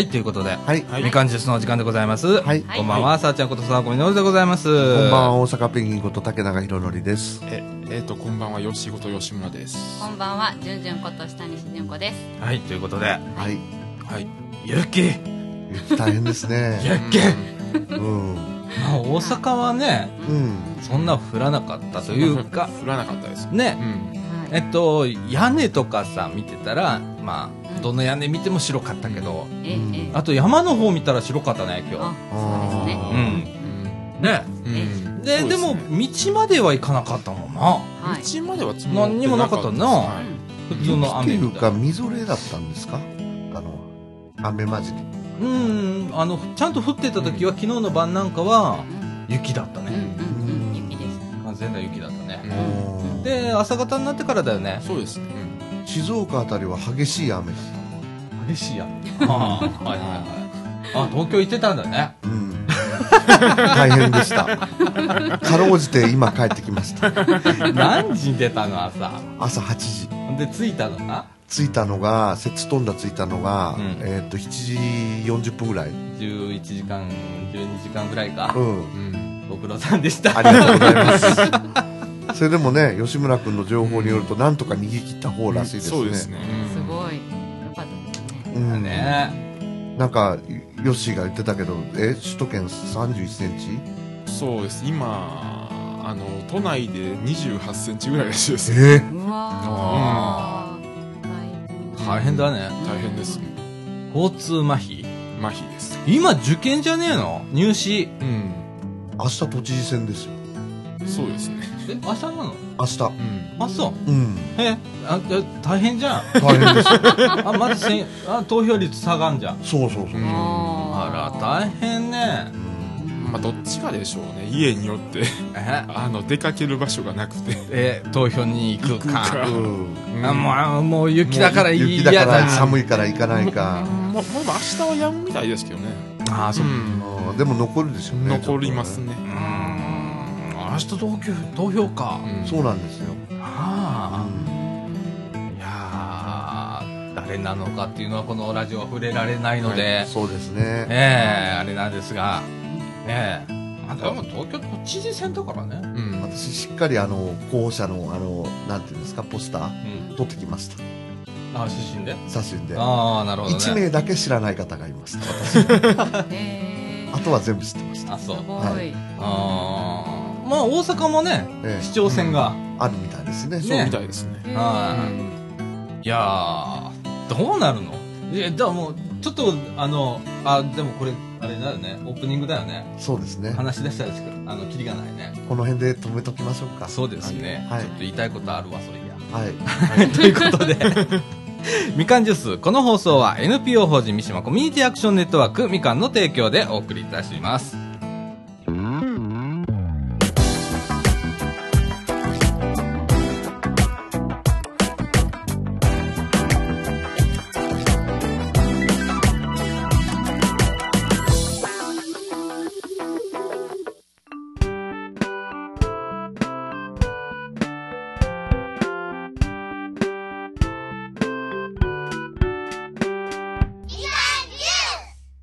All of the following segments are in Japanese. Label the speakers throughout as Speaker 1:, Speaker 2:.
Speaker 1: はい、ということで、
Speaker 2: はい。
Speaker 3: はい
Speaker 1: みかんジュースのお時間でございます。
Speaker 2: はい
Speaker 1: こんばんは、さあちゃんことさあこみのるでございます。
Speaker 2: こんばんは、大阪ペンギンこと竹永宏典です。
Speaker 3: え、えーと、こんばんは、吉本吉村です。
Speaker 4: こんばんは、じゅんじゅんこと下西じゅんこです。
Speaker 1: はい、ということで、
Speaker 2: はい。
Speaker 3: はい。
Speaker 1: ゆき、
Speaker 2: 雪大変ですね。
Speaker 1: ゆき、
Speaker 2: うん。
Speaker 1: まあ、大阪はね、
Speaker 2: うん。
Speaker 1: そんな降らなかったというか、
Speaker 3: 降らなかったです。う
Speaker 1: ね、
Speaker 3: ん。
Speaker 1: えっと、屋根とかさ、見てたら、まあ、どの屋根見ても白かったけど、あと山の方見たら白かったね、今
Speaker 4: あ
Speaker 1: 日。、
Speaker 4: そうですね。
Speaker 1: うん。ね。
Speaker 3: うん。
Speaker 1: で、でも、道までは行かなかったもんな。
Speaker 4: はい。
Speaker 3: 道までは
Speaker 1: 何にもなかったな
Speaker 3: はい
Speaker 1: 普通の雨
Speaker 2: 雪というか、
Speaker 1: み
Speaker 2: ぞれだったんですか？あの、雨混じり。
Speaker 1: うん、あの、ちゃんと降ってた時は、昨日の晩なんかは、
Speaker 4: うん
Speaker 1: 雪だったね。
Speaker 4: うんうんうん。雪です。
Speaker 1: 完全な雪だったね。
Speaker 3: うん
Speaker 1: で、朝方になってからだよね。
Speaker 3: そうですね。
Speaker 2: 静岡あたりは激しい雨
Speaker 1: 激しいや。ああ、はいはいはい。あ、東京行ってたんだね。
Speaker 2: た。うん。大変でした。かろうじて今帰ってきました。
Speaker 1: 何時に出たの朝？
Speaker 2: 朝8時。
Speaker 1: で、着いたのが？
Speaker 2: 着いたのが、摂津飛んだ着いたのが、
Speaker 1: うん
Speaker 2: えっと、7時40分ぐらい。
Speaker 1: 11時間、12時間ぐらいか
Speaker 2: う。ん。
Speaker 3: うん。
Speaker 1: ご苦労さんでした。
Speaker 2: ありがとうございます。それでもね、吉村君の情報によると、なんとか逃げ切った方らしいですね。
Speaker 3: そうですね。
Speaker 4: すごい。よかったですね。
Speaker 2: うん。
Speaker 1: ね
Speaker 2: なんか、ヨッシーが言ってたけど、え、首都圏31センチ？
Speaker 3: そうです。今、あの、都内で28センチぐらいらしいです。
Speaker 2: え？
Speaker 4: うわー。
Speaker 1: 大変だね。
Speaker 3: 大変ですね。
Speaker 1: 交通麻痺？
Speaker 3: 麻痺です。
Speaker 1: 今受験じゃねえの？入試。
Speaker 3: うん。
Speaker 2: 明日都知事選ですよ。
Speaker 3: そうですね。
Speaker 1: え、明日なの？
Speaker 2: 明日。
Speaker 3: うん。
Speaker 1: あ、そう。
Speaker 2: うん。
Speaker 1: え、あ、え大変じゃん。
Speaker 2: 大変です。
Speaker 1: あ、まずせん、あ、投票率下がんじゃん。
Speaker 2: そうそうそう。
Speaker 3: うん
Speaker 1: あら、大変ね。
Speaker 3: まあ、どっちかでしょうね。家によって、
Speaker 1: え、
Speaker 3: あの、出かける場所がなくて。
Speaker 1: え、投票に行くか。
Speaker 3: 行くか
Speaker 2: うん。
Speaker 1: あ、もうあ、もう雪だから
Speaker 2: 雪
Speaker 1: 嫌だ。
Speaker 2: だから寒いから行かないか。
Speaker 3: もう、もう明日はやむみたいですけどね。
Speaker 1: あ、そうう。
Speaker 3: ん。
Speaker 2: うんでも残るでしょうね。
Speaker 3: 残りますね。
Speaker 1: うーん。明日投票、投票か。
Speaker 3: うん
Speaker 2: そうなんですよ。
Speaker 1: あ
Speaker 2: う
Speaker 1: あ。いやー誰なのかっていうのはこのラジオは触れられないので、
Speaker 2: んそうですね。
Speaker 1: ええあれなんですが、ええまあ、でも東京都知事選だからね。
Speaker 3: うん。
Speaker 2: 私しっかりあの、候補者のあの、なんていうんですか、ポスター
Speaker 1: うん。
Speaker 2: 撮ってきました。
Speaker 1: あ、出身で？
Speaker 2: 写真で。
Speaker 1: ああ、なるほどね。
Speaker 2: 1名だけ知らない方がいました。私。あとは全部知ってました。
Speaker 1: あ、そう
Speaker 4: す。ご。
Speaker 2: はい
Speaker 1: ああ。まあ、大阪もね、
Speaker 2: ええ
Speaker 1: 市長選が、
Speaker 2: あるみたいですね。
Speaker 3: そうみたいですね。
Speaker 1: はいいやー、どうなるの？いや、でももう、ちょっと、あの、あ、でもこれ、あれだよね、オープニングだよね。
Speaker 2: そうですね。
Speaker 1: 話し出したらあの、キリがないね。
Speaker 2: この辺で止めときましょうか。
Speaker 1: そうですね。
Speaker 2: はい
Speaker 1: ちょっと言いたいことあるわ、それい
Speaker 2: はい。
Speaker 1: や。ということで、みかんジュース、この放送は NPO 法人三島コミュニティアクションネットワークみかんの提供でお送りいたします。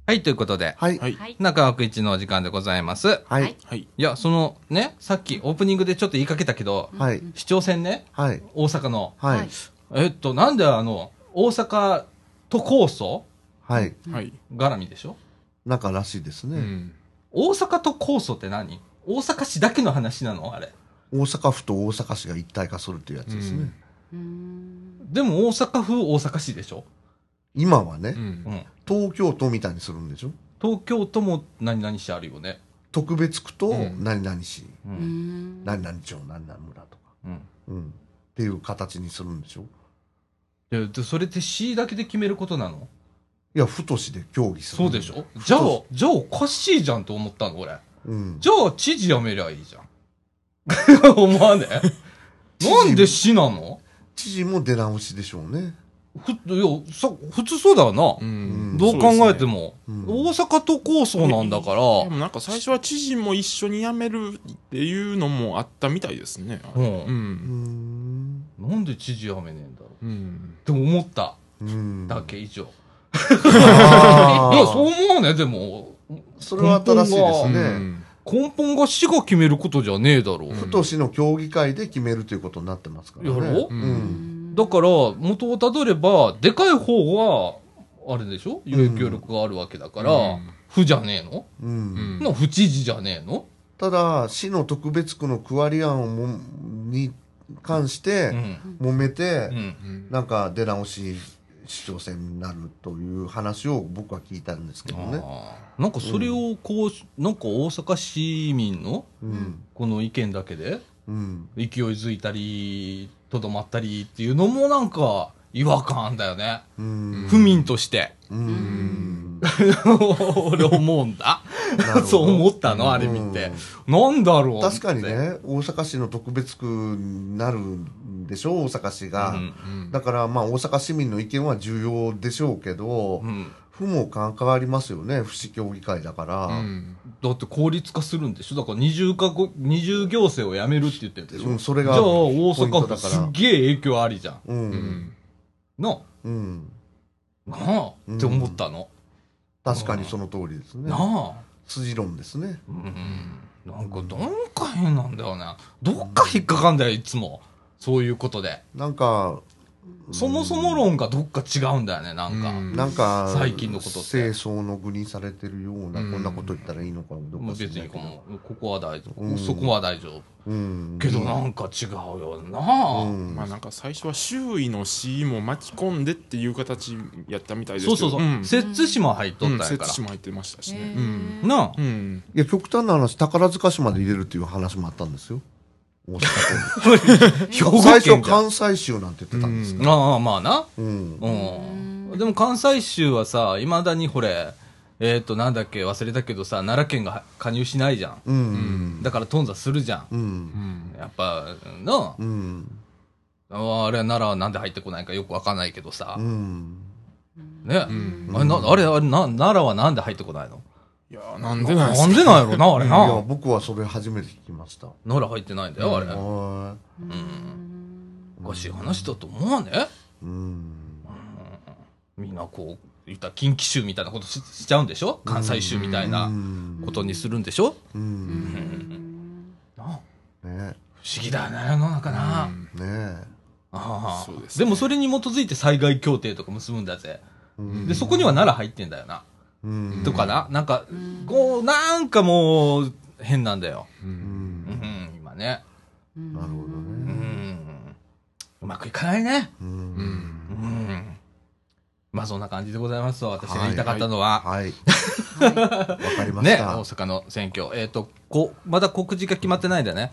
Speaker 1: はい、ということで、
Speaker 2: はい。
Speaker 1: 中枠一のお時間でございます。
Speaker 2: は
Speaker 4: はい
Speaker 2: い。
Speaker 3: はい。
Speaker 1: いや、そのね、さっきオープニングでちょっと言いかけたけど、
Speaker 2: はい。
Speaker 1: 市長選ね、
Speaker 2: はい。
Speaker 1: 大阪の。
Speaker 2: はい。
Speaker 1: えっと、なんであの、大阪都構想？
Speaker 2: はい。
Speaker 3: はい。
Speaker 1: 絡みでしょ？
Speaker 2: なんからしいですね。
Speaker 3: うん。
Speaker 1: 大阪都構想って何？大阪市だけの話なの？あれ。
Speaker 2: 大阪府と大阪市が一体化するというやつですね。
Speaker 4: うーん。
Speaker 1: でも大阪府大阪市でしょ？
Speaker 2: 今はね、
Speaker 3: うん
Speaker 1: うん。
Speaker 2: 東京都みたいにするんでしょ？
Speaker 1: 東京都も何々市あるよね。
Speaker 2: 特別区と
Speaker 3: うん
Speaker 2: 何々市、
Speaker 1: う。
Speaker 4: ん。
Speaker 2: 何々町、何々村とか。
Speaker 1: うん。
Speaker 2: うん。っていう形にするんでしょ？
Speaker 1: いやでそれって市だけで決めることなの？
Speaker 2: いや、府と市で協議する。
Speaker 1: そうでしょ？じゃあ、じゃあおかしいじゃんと思ったの俺。
Speaker 2: うん。
Speaker 1: じゃあ知事辞めりゃいいじゃん。思わね？
Speaker 2: 知事
Speaker 1: なんで市なの？
Speaker 2: 知事も出直しでしょうね。
Speaker 1: ふ、いや、さ、普通そうだよな。
Speaker 3: うん
Speaker 1: どう考えても。
Speaker 2: うん
Speaker 1: 大阪都構想なんだから、
Speaker 3: でもなんか最初は知事も一緒に辞めるっていうのもあったみたいですね。
Speaker 1: うん
Speaker 3: う。
Speaker 2: うんん。
Speaker 1: なんで知事辞めねえんだろう
Speaker 3: うん。
Speaker 1: って思った
Speaker 2: うん。
Speaker 1: だけ以上。いや、そう思うね、でも。
Speaker 2: それは新しいです
Speaker 3: う
Speaker 2: ね。
Speaker 3: ん
Speaker 1: 根本が市が決めることじゃねえだろう。
Speaker 2: ふと市の協議会で決めるということになってますからね。
Speaker 1: やろ
Speaker 3: う？
Speaker 2: うんん。
Speaker 1: だから、元をたどれば、でかい方は、あれでしょ？有益協力があるわけだから、
Speaker 3: うん
Speaker 1: 府じゃねえの、
Speaker 2: うん。
Speaker 3: うん
Speaker 1: の府知事じゃねえの？
Speaker 2: ただ、市の特別区の区割り案をもに関し
Speaker 1: う
Speaker 2: て、
Speaker 1: ん。
Speaker 2: 揉めて、
Speaker 1: うん。
Speaker 3: うん
Speaker 2: なんか出直し市長選になるという話を僕は聞いたんですけどね。
Speaker 1: なんかそれをこう、なんか大阪市民の
Speaker 2: うん。
Speaker 1: この意見だけで
Speaker 2: うん。
Speaker 1: 勢いづいたり、とどまったりっていうのもなんか違和感だよね。
Speaker 2: うん。
Speaker 1: 府民として。
Speaker 2: うん。
Speaker 1: 俺思うんだそう思ったのあれ見て。なんだろう
Speaker 2: 確かに。ね、大阪市の特別区になるんでしょ、大阪市が。
Speaker 1: うん
Speaker 3: うん
Speaker 2: だから、まあ、大阪市民の意見は重要でしょうけど、
Speaker 1: うん
Speaker 2: 府も関わりますよね、府市協議会だから。
Speaker 3: うん
Speaker 1: だって効率化するんでしょ？だから二重かご、二重行政をやめるって言ってるでしょ、
Speaker 2: うんそれが
Speaker 1: じゃあ大
Speaker 2: ポイント
Speaker 1: 阪府
Speaker 2: だから
Speaker 1: すっげえ影響ありじゃん。
Speaker 2: う。
Speaker 3: うんん
Speaker 1: な
Speaker 2: うん。
Speaker 1: あなあ？って思ったの？
Speaker 2: 確かにその通りですね
Speaker 1: な。あ？
Speaker 2: 筋論ですね。
Speaker 1: うん。なんかどんか変なんだよね。どっか引っかかんだよ、いつも。そういうことで。
Speaker 2: なんか、
Speaker 1: そもそも論がどっか違うんだよね、なんか。
Speaker 3: うん
Speaker 2: なんか、
Speaker 1: 最近のことって
Speaker 2: 清掃の具にされてるような、
Speaker 3: うん
Speaker 2: こんなこと言ったらいいのかどか
Speaker 1: 別にこのここは大丈夫、
Speaker 2: うん
Speaker 1: そこは大丈夫。
Speaker 2: うん。
Speaker 1: けどなんか違うよな、
Speaker 2: うん
Speaker 3: まあなんか最初は周囲の市も巻き込んでっていう形やったみたいですけど
Speaker 1: そうそうそう。
Speaker 3: ん
Speaker 1: 摂津市も入っとったやから。
Speaker 3: 摂津市も入ってましたしね
Speaker 1: なあ。
Speaker 3: うん
Speaker 2: いや、極端な話、宝塚市まで入れるっていう話もあったんですよ。大阪最初。関西州なんて言ってたんですよ。
Speaker 1: ああ、まあな。
Speaker 2: うん。
Speaker 1: うん。でも関西州はさ、いまだにこれ、えっ、と、なんだっけ、忘れたけどさ、奈良県が加入しないじゃん。
Speaker 2: うん。
Speaker 1: だから頓挫するじゃん。
Speaker 2: うん。
Speaker 3: うん
Speaker 1: やっぱ、な
Speaker 2: うん。
Speaker 1: あ、あれは奈良はなんで入ってこないかよくわかんないけどさ
Speaker 2: う。ん。
Speaker 1: ね。
Speaker 3: うん
Speaker 1: あれ、なあれ、あれな、奈良はなんで入ってこないの？
Speaker 3: いやーなんでなんですか
Speaker 1: なんでなんやろな、あれ
Speaker 2: いや、
Speaker 1: な。
Speaker 2: 僕はそれ初めて聞きました。
Speaker 1: 奈良入ってないんだよ、あれ。
Speaker 2: は
Speaker 1: おかしい話だと思わね
Speaker 2: い。うん。
Speaker 1: みんなこう、言ったら近畿州みたいなことししちゃうんでしょ？関西州みたいな
Speaker 2: うん
Speaker 1: ことにするんでしょ？
Speaker 2: うん。
Speaker 1: なあ
Speaker 2: ね
Speaker 1: 不思議だよね、世の中な。
Speaker 3: うん
Speaker 2: ね
Speaker 1: ああ
Speaker 3: そうです
Speaker 1: もそれに基づいて災害協定とか結ぶんだぜ。
Speaker 2: うん
Speaker 1: で、そこには奈良入ってんだよな。
Speaker 2: うん。
Speaker 1: とかな？なんか、こう、なんかもう、変なんだよ。
Speaker 3: う
Speaker 2: うん
Speaker 1: 今ね。
Speaker 2: なるほど
Speaker 1: う
Speaker 2: ね。
Speaker 1: ん。うまくいかないね。
Speaker 2: う。
Speaker 3: うん。
Speaker 1: まあそんな感じでございますわ。私が言いたかったのは。
Speaker 2: はい。わかりまし
Speaker 1: ね、
Speaker 2: た。
Speaker 1: 大阪の選挙。えっ、と、こ、まだ告示が決まってないんだよね。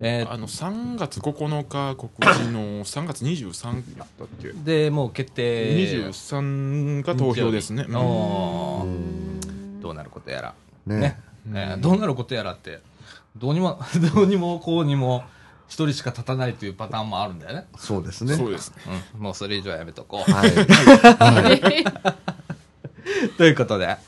Speaker 1: えー
Speaker 3: あの3月9日告示の 3月23やったっけ？
Speaker 1: で、もう決定。
Speaker 3: 23が投票ですね
Speaker 2: うん
Speaker 1: どうなることやら。
Speaker 2: ね
Speaker 1: ね。えーどうなることやらって、どうにも、どうにもこうにも、一人しか立たないというパターンもあるんだよね。
Speaker 2: そうですね。
Speaker 3: そうですね
Speaker 1: うん。もうそれ以上はやめとこう。
Speaker 2: はい。
Speaker 1: ということで、
Speaker 2: は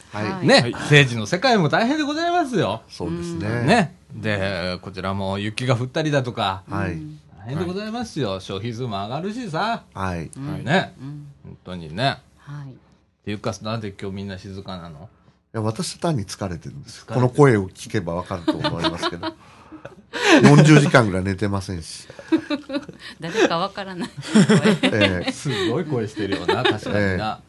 Speaker 2: い。
Speaker 1: ね、
Speaker 3: はい
Speaker 1: 政治の世界も大変でございますよ。
Speaker 2: そうですね。。
Speaker 1: ね。で、こちらも雪が降ったりだとか、
Speaker 2: はい。
Speaker 1: 大変でございますよ。消費数も上がるしさ。
Speaker 2: はい。
Speaker 3: はい
Speaker 1: ね。
Speaker 4: うん
Speaker 1: 本当にね。
Speaker 4: はい。
Speaker 1: っていうか、なんで今日みんな静かなの？
Speaker 2: いや私単に疲れてるんですこの声を聞けばわかると思いますけど。40時間ぐらい寝てませんし。
Speaker 4: 誰かわからない。
Speaker 2: ええ
Speaker 1: すごい声してるよな、確かにな。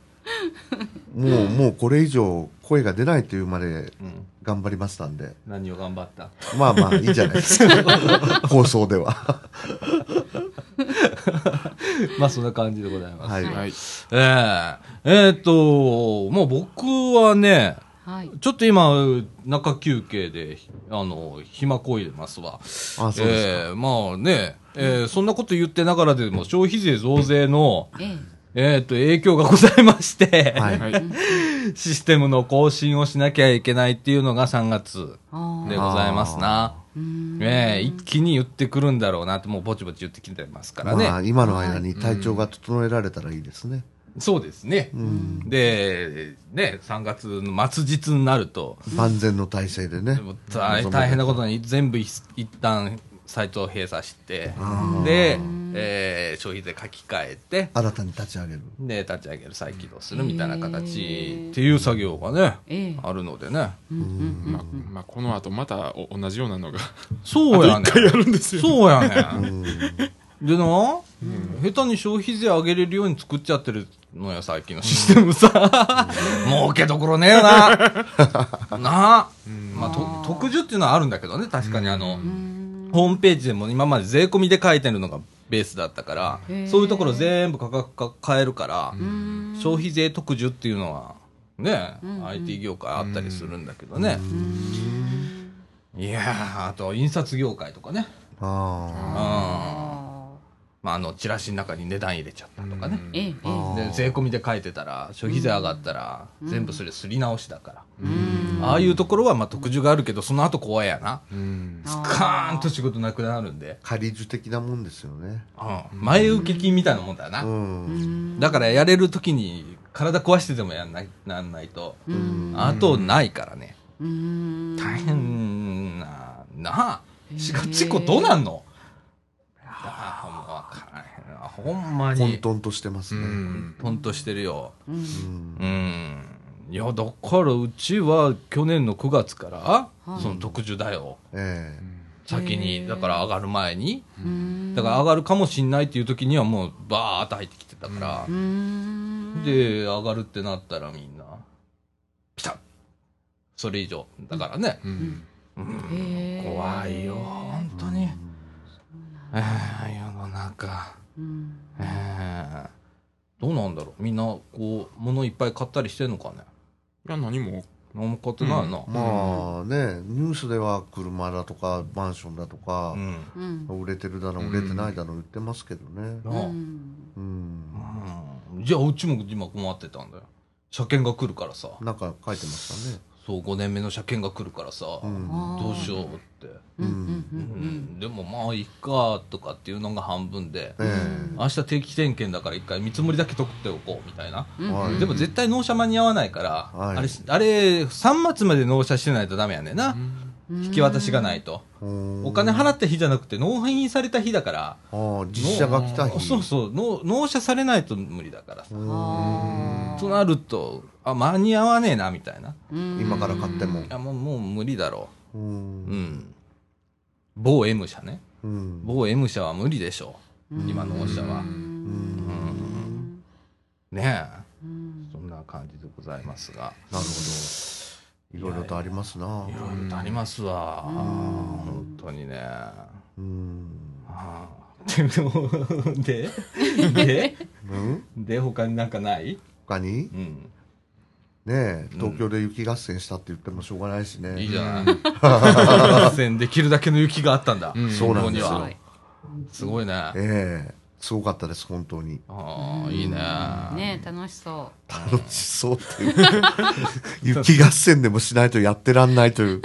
Speaker 2: もう、もうこれ以上声が出ないというまで
Speaker 1: うん。
Speaker 2: 頑張りましたんで。
Speaker 1: 何を頑張った？
Speaker 2: まあまあいいじゃないですか。放送では。
Speaker 1: まあそんな感じでございます。
Speaker 2: はい。
Speaker 3: はい
Speaker 1: えええーっと、もう僕はね、
Speaker 4: はい。
Speaker 1: ちょっと今、中休憩で、あの、暇こいでますわ。
Speaker 2: あ、そうですか。
Speaker 1: ええまあね、えーそんなこと言ってながらでも消費税増税の、
Speaker 4: え
Speaker 1: えーっと、影響がございまして、
Speaker 2: はい。
Speaker 3: はい
Speaker 1: システムの更新をしなきゃいけないっていうのが3月で
Speaker 4: あ。
Speaker 1: ございますな。
Speaker 4: うん
Speaker 1: ええ一気に言ってくるんだろうなって、もうぼちぼち言ってきてますからね。
Speaker 2: まあ今の間に体調が整えられたらいいですね。
Speaker 1: そうですね。
Speaker 2: うん。
Speaker 1: で、ね、3月の末日になると、
Speaker 2: 万全の体制でね。
Speaker 1: 大大変なことに全部い一旦サイトを閉鎖してで、えー消費税書き換えて
Speaker 2: 新たに立ち上げる。
Speaker 1: で立ち上げる再起動するみたいな
Speaker 4: へ
Speaker 1: 形
Speaker 4: ー
Speaker 1: っていう作業がね
Speaker 4: ええ
Speaker 1: あるのでね
Speaker 4: うんうん
Speaker 3: まあ、まあ、この後またお同じようなのが、
Speaker 1: そうやね
Speaker 3: 一回やるんですよ。
Speaker 1: そうやね
Speaker 2: うん。
Speaker 1: でな、下手に消費税上げれるように作っちゃってるのよ、最近のシステムさ。儲けどころねえよな。なあ。まあ、と特需っていうのはあるんだけどね、確かにあの、ホームページでも今まで税込みで書いてるのがベースだったからそういうところ全部価格化変えるから、
Speaker 4: うん。
Speaker 1: 消費税特需っていうのは、ね、
Speaker 4: ん。
Speaker 1: IT 業界あったりするんだけどね。いやー、あと印刷業界とかね。
Speaker 2: あ
Speaker 4: あ
Speaker 1: まあ、あの、チラシの中に値段入れちゃったとかね。で税込みで書いてたら消費税上がったら全部それすり直しだから、
Speaker 4: うん
Speaker 1: ああいうところはまあ特需があるけどその後怖いやな。
Speaker 3: うん。
Speaker 1: スカーンと仕事なくなるんで、
Speaker 2: あ。仮受的なもんですよね。
Speaker 1: うん。前受け金みたいなもんだよな、
Speaker 2: うん。
Speaker 1: だからやれる時に体壊してでもやんないなんないと、あとないからね。
Speaker 4: うん。
Speaker 1: 大変ななあ。しがちこどうなんの？ああもうわからへんな。ほんまに。
Speaker 2: 混沌としてます
Speaker 3: う
Speaker 2: ね。
Speaker 3: ん。
Speaker 1: ほんとしてるよ。
Speaker 4: うん。
Speaker 2: うん。
Speaker 1: うんいやだからうちは去年の9月から、
Speaker 4: はい。
Speaker 1: その特需だよ。
Speaker 2: え
Speaker 1: 先
Speaker 4: へ
Speaker 1: に
Speaker 4: ー。
Speaker 1: だから上がる前に。
Speaker 4: うん。
Speaker 1: だから上がるかもしんないっていう時にはもうバーッと入ってきてたから。
Speaker 4: う、ん。
Speaker 1: で上がるってなったらみんなピタッ。それ以上。だからね、
Speaker 3: うん。
Speaker 1: うん。怖いよ本当に、えー世の中、
Speaker 4: うん。
Speaker 1: えーどうなんだろう。みんなこう物いっぱい買ったりしてんのかね
Speaker 3: いや、何も、
Speaker 1: 何も買ってないな、
Speaker 2: えまあね、ニュースでは車だとかマンションだとか売れてるだの売れてないだの言ってますけどね。
Speaker 1: なあ。
Speaker 4: うん。
Speaker 2: うん。
Speaker 1: うん。じゃあうちも今困ってたんだよ。車検が来るからさ。
Speaker 2: なんか書いてましたね。
Speaker 1: そう5年目の車検が来るからさ、
Speaker 2: うん。
Speaker 1: どうしようって、
Speaker 4: うんうん
Speaker 1: うんでもまあいっかとかっていうのが半分で、
Speaker 2: え
Speaker 1: 明日定期点検だから一回見積もりだけ取っておこうみたいな、
Speaker 2: えはい。
Speaker 1: でも絶対納車間に合わないから、
Speaker 2: はい。
Speaker 1: あれあれ3末まで納車してないとダメやねんな、引き渡しがないと、
Speaker 2: うん。
Speaker 1: お金払った日じゃなくて納品された日だから。
Speaker 2: ああ、実写が来た日。
Speaker 1: そうそう。納納車されないと無理だから。さ、
Speaker 4: あ
Speaker 1: となるとあ間に合わねえなみたいな。
Speaker 4: ー
Speaker 2: 今から買っても。
Speaker 1: い。やもうもう無理だろ
Speaker 2: う。
Speaker 1: ううん。ん某 M 社ね。
Speaker 2: うん。
Speaker 1: 某 M 社は無理でしょう。今納車は。
Speaker 2: うん。
Speaker 1: ねえ。
Speaker 4: うん。
Speaker 1: そんな感じでございますが。
Speaker 2: なるほど。いろいろとありますな。
Speaker 1: いろいろとありますわ。本当にね。
Speaker 2: うん。
Speaker 1: ああ。で？で？
Speaker 2: うん？
Speaker 1: で他になんかない？
Speaker 2: 他に？
Speaker 1: うん
Speaker 2: ねえ、東京で雪合戦したって言ってもしょうがないしね。
Speaker 1: いいじゃない。合戦できるだけの雪があったんだ。
Speaker 3: うん。
Speaker 2: そうなんですよ。
Speaker 1: ここには。すごい。ね。あ
Speaker 2: ええすごかったです、本当に。
Speaker 1: あいいね。
Speaker 4: ね楽しそ
Speaker 2: 楽しそうっていう。雪合戦でもしないとやってらんないという。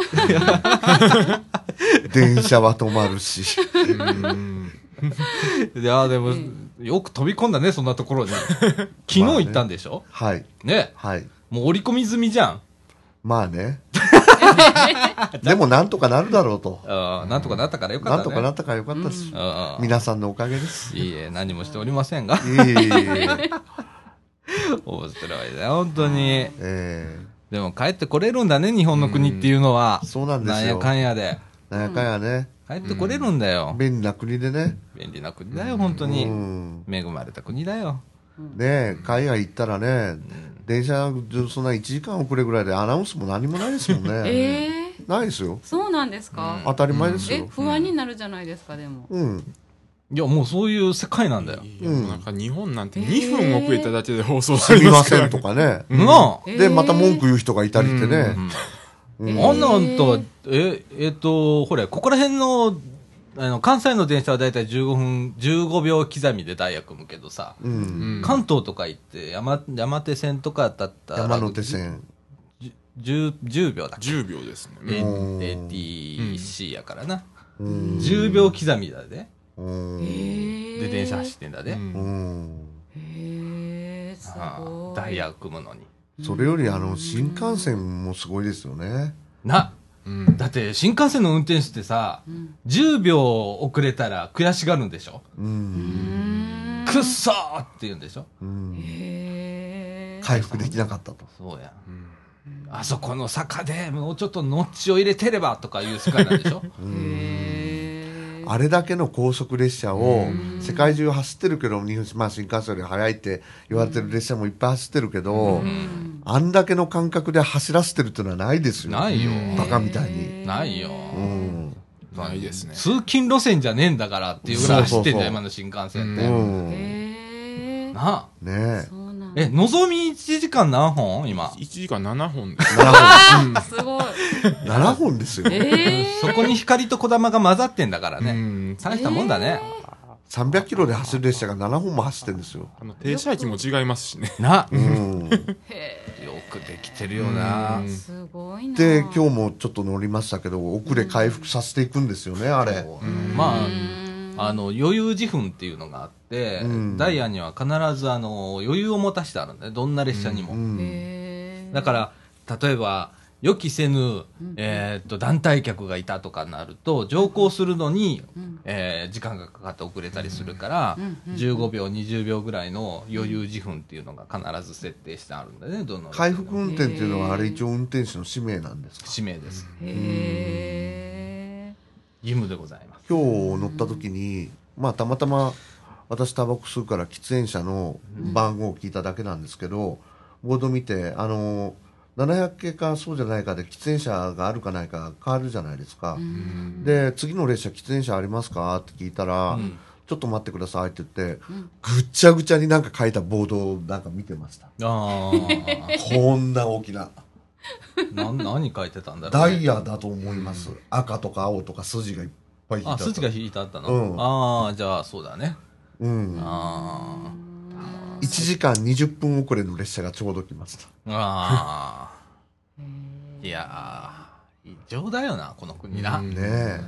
Speaker 2: 電車は止まるし。
Speaker 1: いやでもよく飛び込んだねそんなところに。昨日行ったんでしょ？
Speaker 2: はい。
Speaker 1: ね。
Speaker 2: はい。
Speaker 1: もう折り込み済みじゃん
Speaker 2: まあね。でもなんとかなるだろうと。
Speaker 1: ああなんとかなったからよか
Speaker 2: なん
Speaker 1: ったね
Speaker 2: とかなったからよかったです。
Speaker 1: ああ
Speaker 2: 皆さんのおかげです。
Speaker 1: いいえ何もしておりませんが
Speaker 2: いえいえ。
Speaker 1: 面白いね本当に
Speaker 2: え
Speaker 1: でも帰ってこれるんだね日本の国っていうのは
Speaker 2: えそうなんですよ。
Speaker 1: なんやかんやで
Speaker 2: なんやかんやね。
Speaker 1: 帰ってこれるんだよ
Speaker 2: 便利な国でね。
Speaker 1: 便利な国だよ本当
Speaker 2: う
Speaker 1: に
Speaker 2: ん。
Speaker 1: 恵まれた国だよ
Speaker 2: ねえ、海外行ったらね、電車、そんな1時間遅れぐらいでアナウンスも何もないですもん
Speaker 4: う
Speaker 2: ね。
Speaker 4: ええ
Speaker 2: ないですよ。
Speaker 4: そうなんですか？
Speaker 2: 当たり前です
Speaker 4: え
Speaker 2: よ。
Speaker 4: 不安になるじゃないですかでも。
Speaker 2: うん。
Speaker 1: いやもうそういう世界なんだよ。
Speaker 3: いや、もうなんか日本なんて
Speaker 4: えー
Speaker 3: 2分遅れただけで放送さ
Speaker 2: すみ
Speaker 3: れま
Speaker 2: せんとかね。
Speaker 1: なあ
Speaker 4: えー。
Speaker 2: で、また文句言う人がいたりしてね。
Speaker 1: うん。
Speaker 2: うん。
Speaker 1: あんなんとは、え、えっと、ほれ、ここら辺の、あの、関西の電車はだいたい15分、15秒刻みでダイヤ組むけどさ、
Speaker 2: うん。
Speaker 3: うん
Speaker 1: 関東とか行って、山、山手線とかだったら、
Speaker 2: 山手線。
Speaker 1: 10、10秒だっけ
Speaker 3: ？10秒ですもんね。
Speaker 1: え
Speaker 2: うん
Speaker 1: ATC やからな。
Speaker 2: うん。
Speaker 1: 10秒刻みだで。で、電車走ってんだで。
Speaker 4: へえす
Speaker 1: あ
Speaker 4: ごい
Speaker 1: あダイヤ組むのに。
Speaker 2: それより、あの、新幹線もすごいですよね。
Speaker 1: な、
Speaker 3: うん。
Speaker 1: ダだって新幹線の運転手ってさ、10秒遅れたら悔しがるんでしょ？
Speaker 2: うん。
Speaker 1: くっそーって言うんでしょ？
Speaker 2: う
Speaker 4: ー。
Speaker 2: 回復できなかったと。
Speaker 1: そうや、あそこの坂でもうちょっとノッチを入れてればとかいう世界なんでしょ？
Speaker 4: へー
Speaker 2: あれだけの高速列車を世界中走ってるけど、日本まあ、新幹線より速いって言われてる列車もいっぱい走ってるけど、あんだけの感覚で走らせてるっていうのはないですよ。
Speaker 1: ないよ、
Speaker 2: バカみたいに。
Speaker 1: ないよ、
Speaker 2: うん。
Speaker 3: ないですね。
Speaker 1: 通勤路線じゃねえんだからっていうぐらい走ってんだよ、今の新幹線
Speaker 2: う
Speaker 1: って。
Speaker 2: ん。ね
Speaker 4: へー
Speaker 1: なあ。
Speaker 2: え。
Speaker 1: え、のぞみ1時間何本？今。
Speaker 3: 1時間7本です。
Speaker 2: 7
Speaker 4: あすごい。
Speaker 2: 本。7本ですよ。
Speaker 4: え
Speaker 1: そこに光と小玉が混ざってんだから
Speaker 3: う
Speaker 1: ね。
Speaker 3: ん。
Speaker 1: 大したもんだね。
Speaker 2: 300キロで走る列車が7本も走ってるんですよ。
Speaker 3: あの、停車駅も違いますしね。
Speaker 1: な。
Speaker 2: うん。
Speaker 1: よくできてるよな
Speaker 4: すごいな。
Speaker 2: で、今日もちょっと乗りましたけど、遅れ回復させていくんですよね、あれ。
Speaker 1: まあ、あの、余裕自噴っていうのがあって
Speaker 2: うん、
Speaker 1: ダイヤには必ずあの、余裕を持たしてあるんだね。どんな列車にも。
Speaker 2: うん。
Speaker 4: へー
Speaker 1: だから、例えば、予期せぬ、えーっと、団体客がいたとかになると、乗降するのに、えー時間がかかって遅れたりするから、15秒、20秒ぐらいの余裕自噴っていうのが必ず設定してあるんだね、どの。
Speaker 2: 回復運転っていうのは、あれ一応運転手の使命なんですか？
Speaker 1: 使命です。
Speaker 4: へ
Speaker 1: 義務でございます。
Speaker 2: 今日乗った時に、まあたまたま私タバコ吸うから喫煙者の番号を聞いただけなんですけど、ボード見て、あの、700系かそうじゃないかで喫煙者があるかないか変わるじゃないですか。で、次の列車喫煙者ありますかって聞いたら、ちょっと待ってくださいって言って、ぐっちゃぐちゃになんか書いたボードをなんか見てました。
Speaker 1: ああ、
Speaker 2: こんな大きな。
Speaker 1: な、何書いてたんだろう、
Speaker 2: ダ
Speaker 1: ね。
Speaker 2: イヤだと思います。赤とか青とか筋がいっぱい引いてあ
Speaker 1: あ、
Speaker 2: った。
Speaker 1: 筋が引いてあったの、
Speaker 2: うん
Speaker 1: ああ、じゃあそうだね。
Speaker 2: うん。
Speaker 1: あ
Speaker 2: 1時間20分遅れの列車がちょうど来ました。
Speaker 1: あ。ああ。いやー、異常だよな、この国な。
Speaker 3: うん
Speaker 2: ねえ。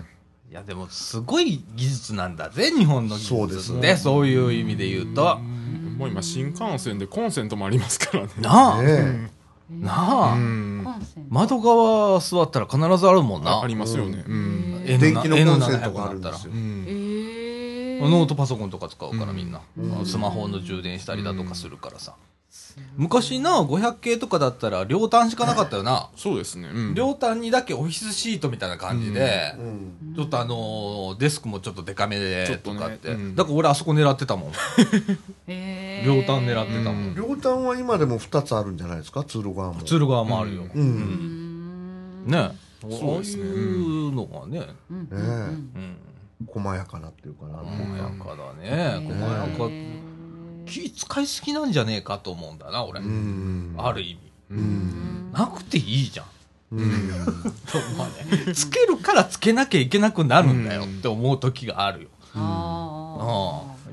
Speaker 1: いや、でも、すごい技術なんだぜ、日本の技術
Speaker 2: そうです
Speaker 1: って、そういう意味で言うと。
Speaker 3: もう今、新幹線でコンセントもありますからね。
Speaker 1: なあ、
Speaker 2: ね
Speaker 1: なあ、
Speaker 3: うん。
Speaker 4: コンセント
Speaker 1: 窓側座ったら必ずあるもんな。
Speaker 3: あありますよね。うん。
Speaker 2: 電気のコンセントがあるんですよ。
Speaker 1: ノートパソコンとか使うからみんな、
Speaker 2: うん。
Speaker 1: スマホの充電したりだとかするからさ、昔な500系とかだったら両端しかなかったよな、
Speaker 3: そうですね。うん。
Speaker 1: 両端にだけオフィスシートみたいな感じで、
Speaker 2: うん。
Speaker 1: ちょっとあのーデスクもちょっとデカめで
Speaker 3: っと
Speaker 1: かって、
Speaker 3: うん。
Speaker 1: だから俺あそこ狙ってたもん。両端狙ってたもん、
Speaker 3: うん。
Speaker 2: 両端は今でも2つあるんじゃないですか、通路側も。
Speaker 1: 通路側もあるよ、
Speaker 2: う。
Speaker 4: うん。ん。
Speaker 1: ね。
Speaker 3: そうですね。
Speaker 1: いうのがね、
Speaker 2: ねえ。
Speaker 1: うん、
Speaker 2: 細やかなっていうかな。
Speaker 1: 細やかだね。細やか気使いすぎなんじゃねえかと思うんだな俺、
Speaker 2: うん。
Speaker 1: ある意味
Speaker 2: うん。
Speaker 1: なくていいじゃん
Speaker 2: うん。
Speaker 1: そうまあね、つけるからつけなきゃいけなくなるんだよって思う時があるよ。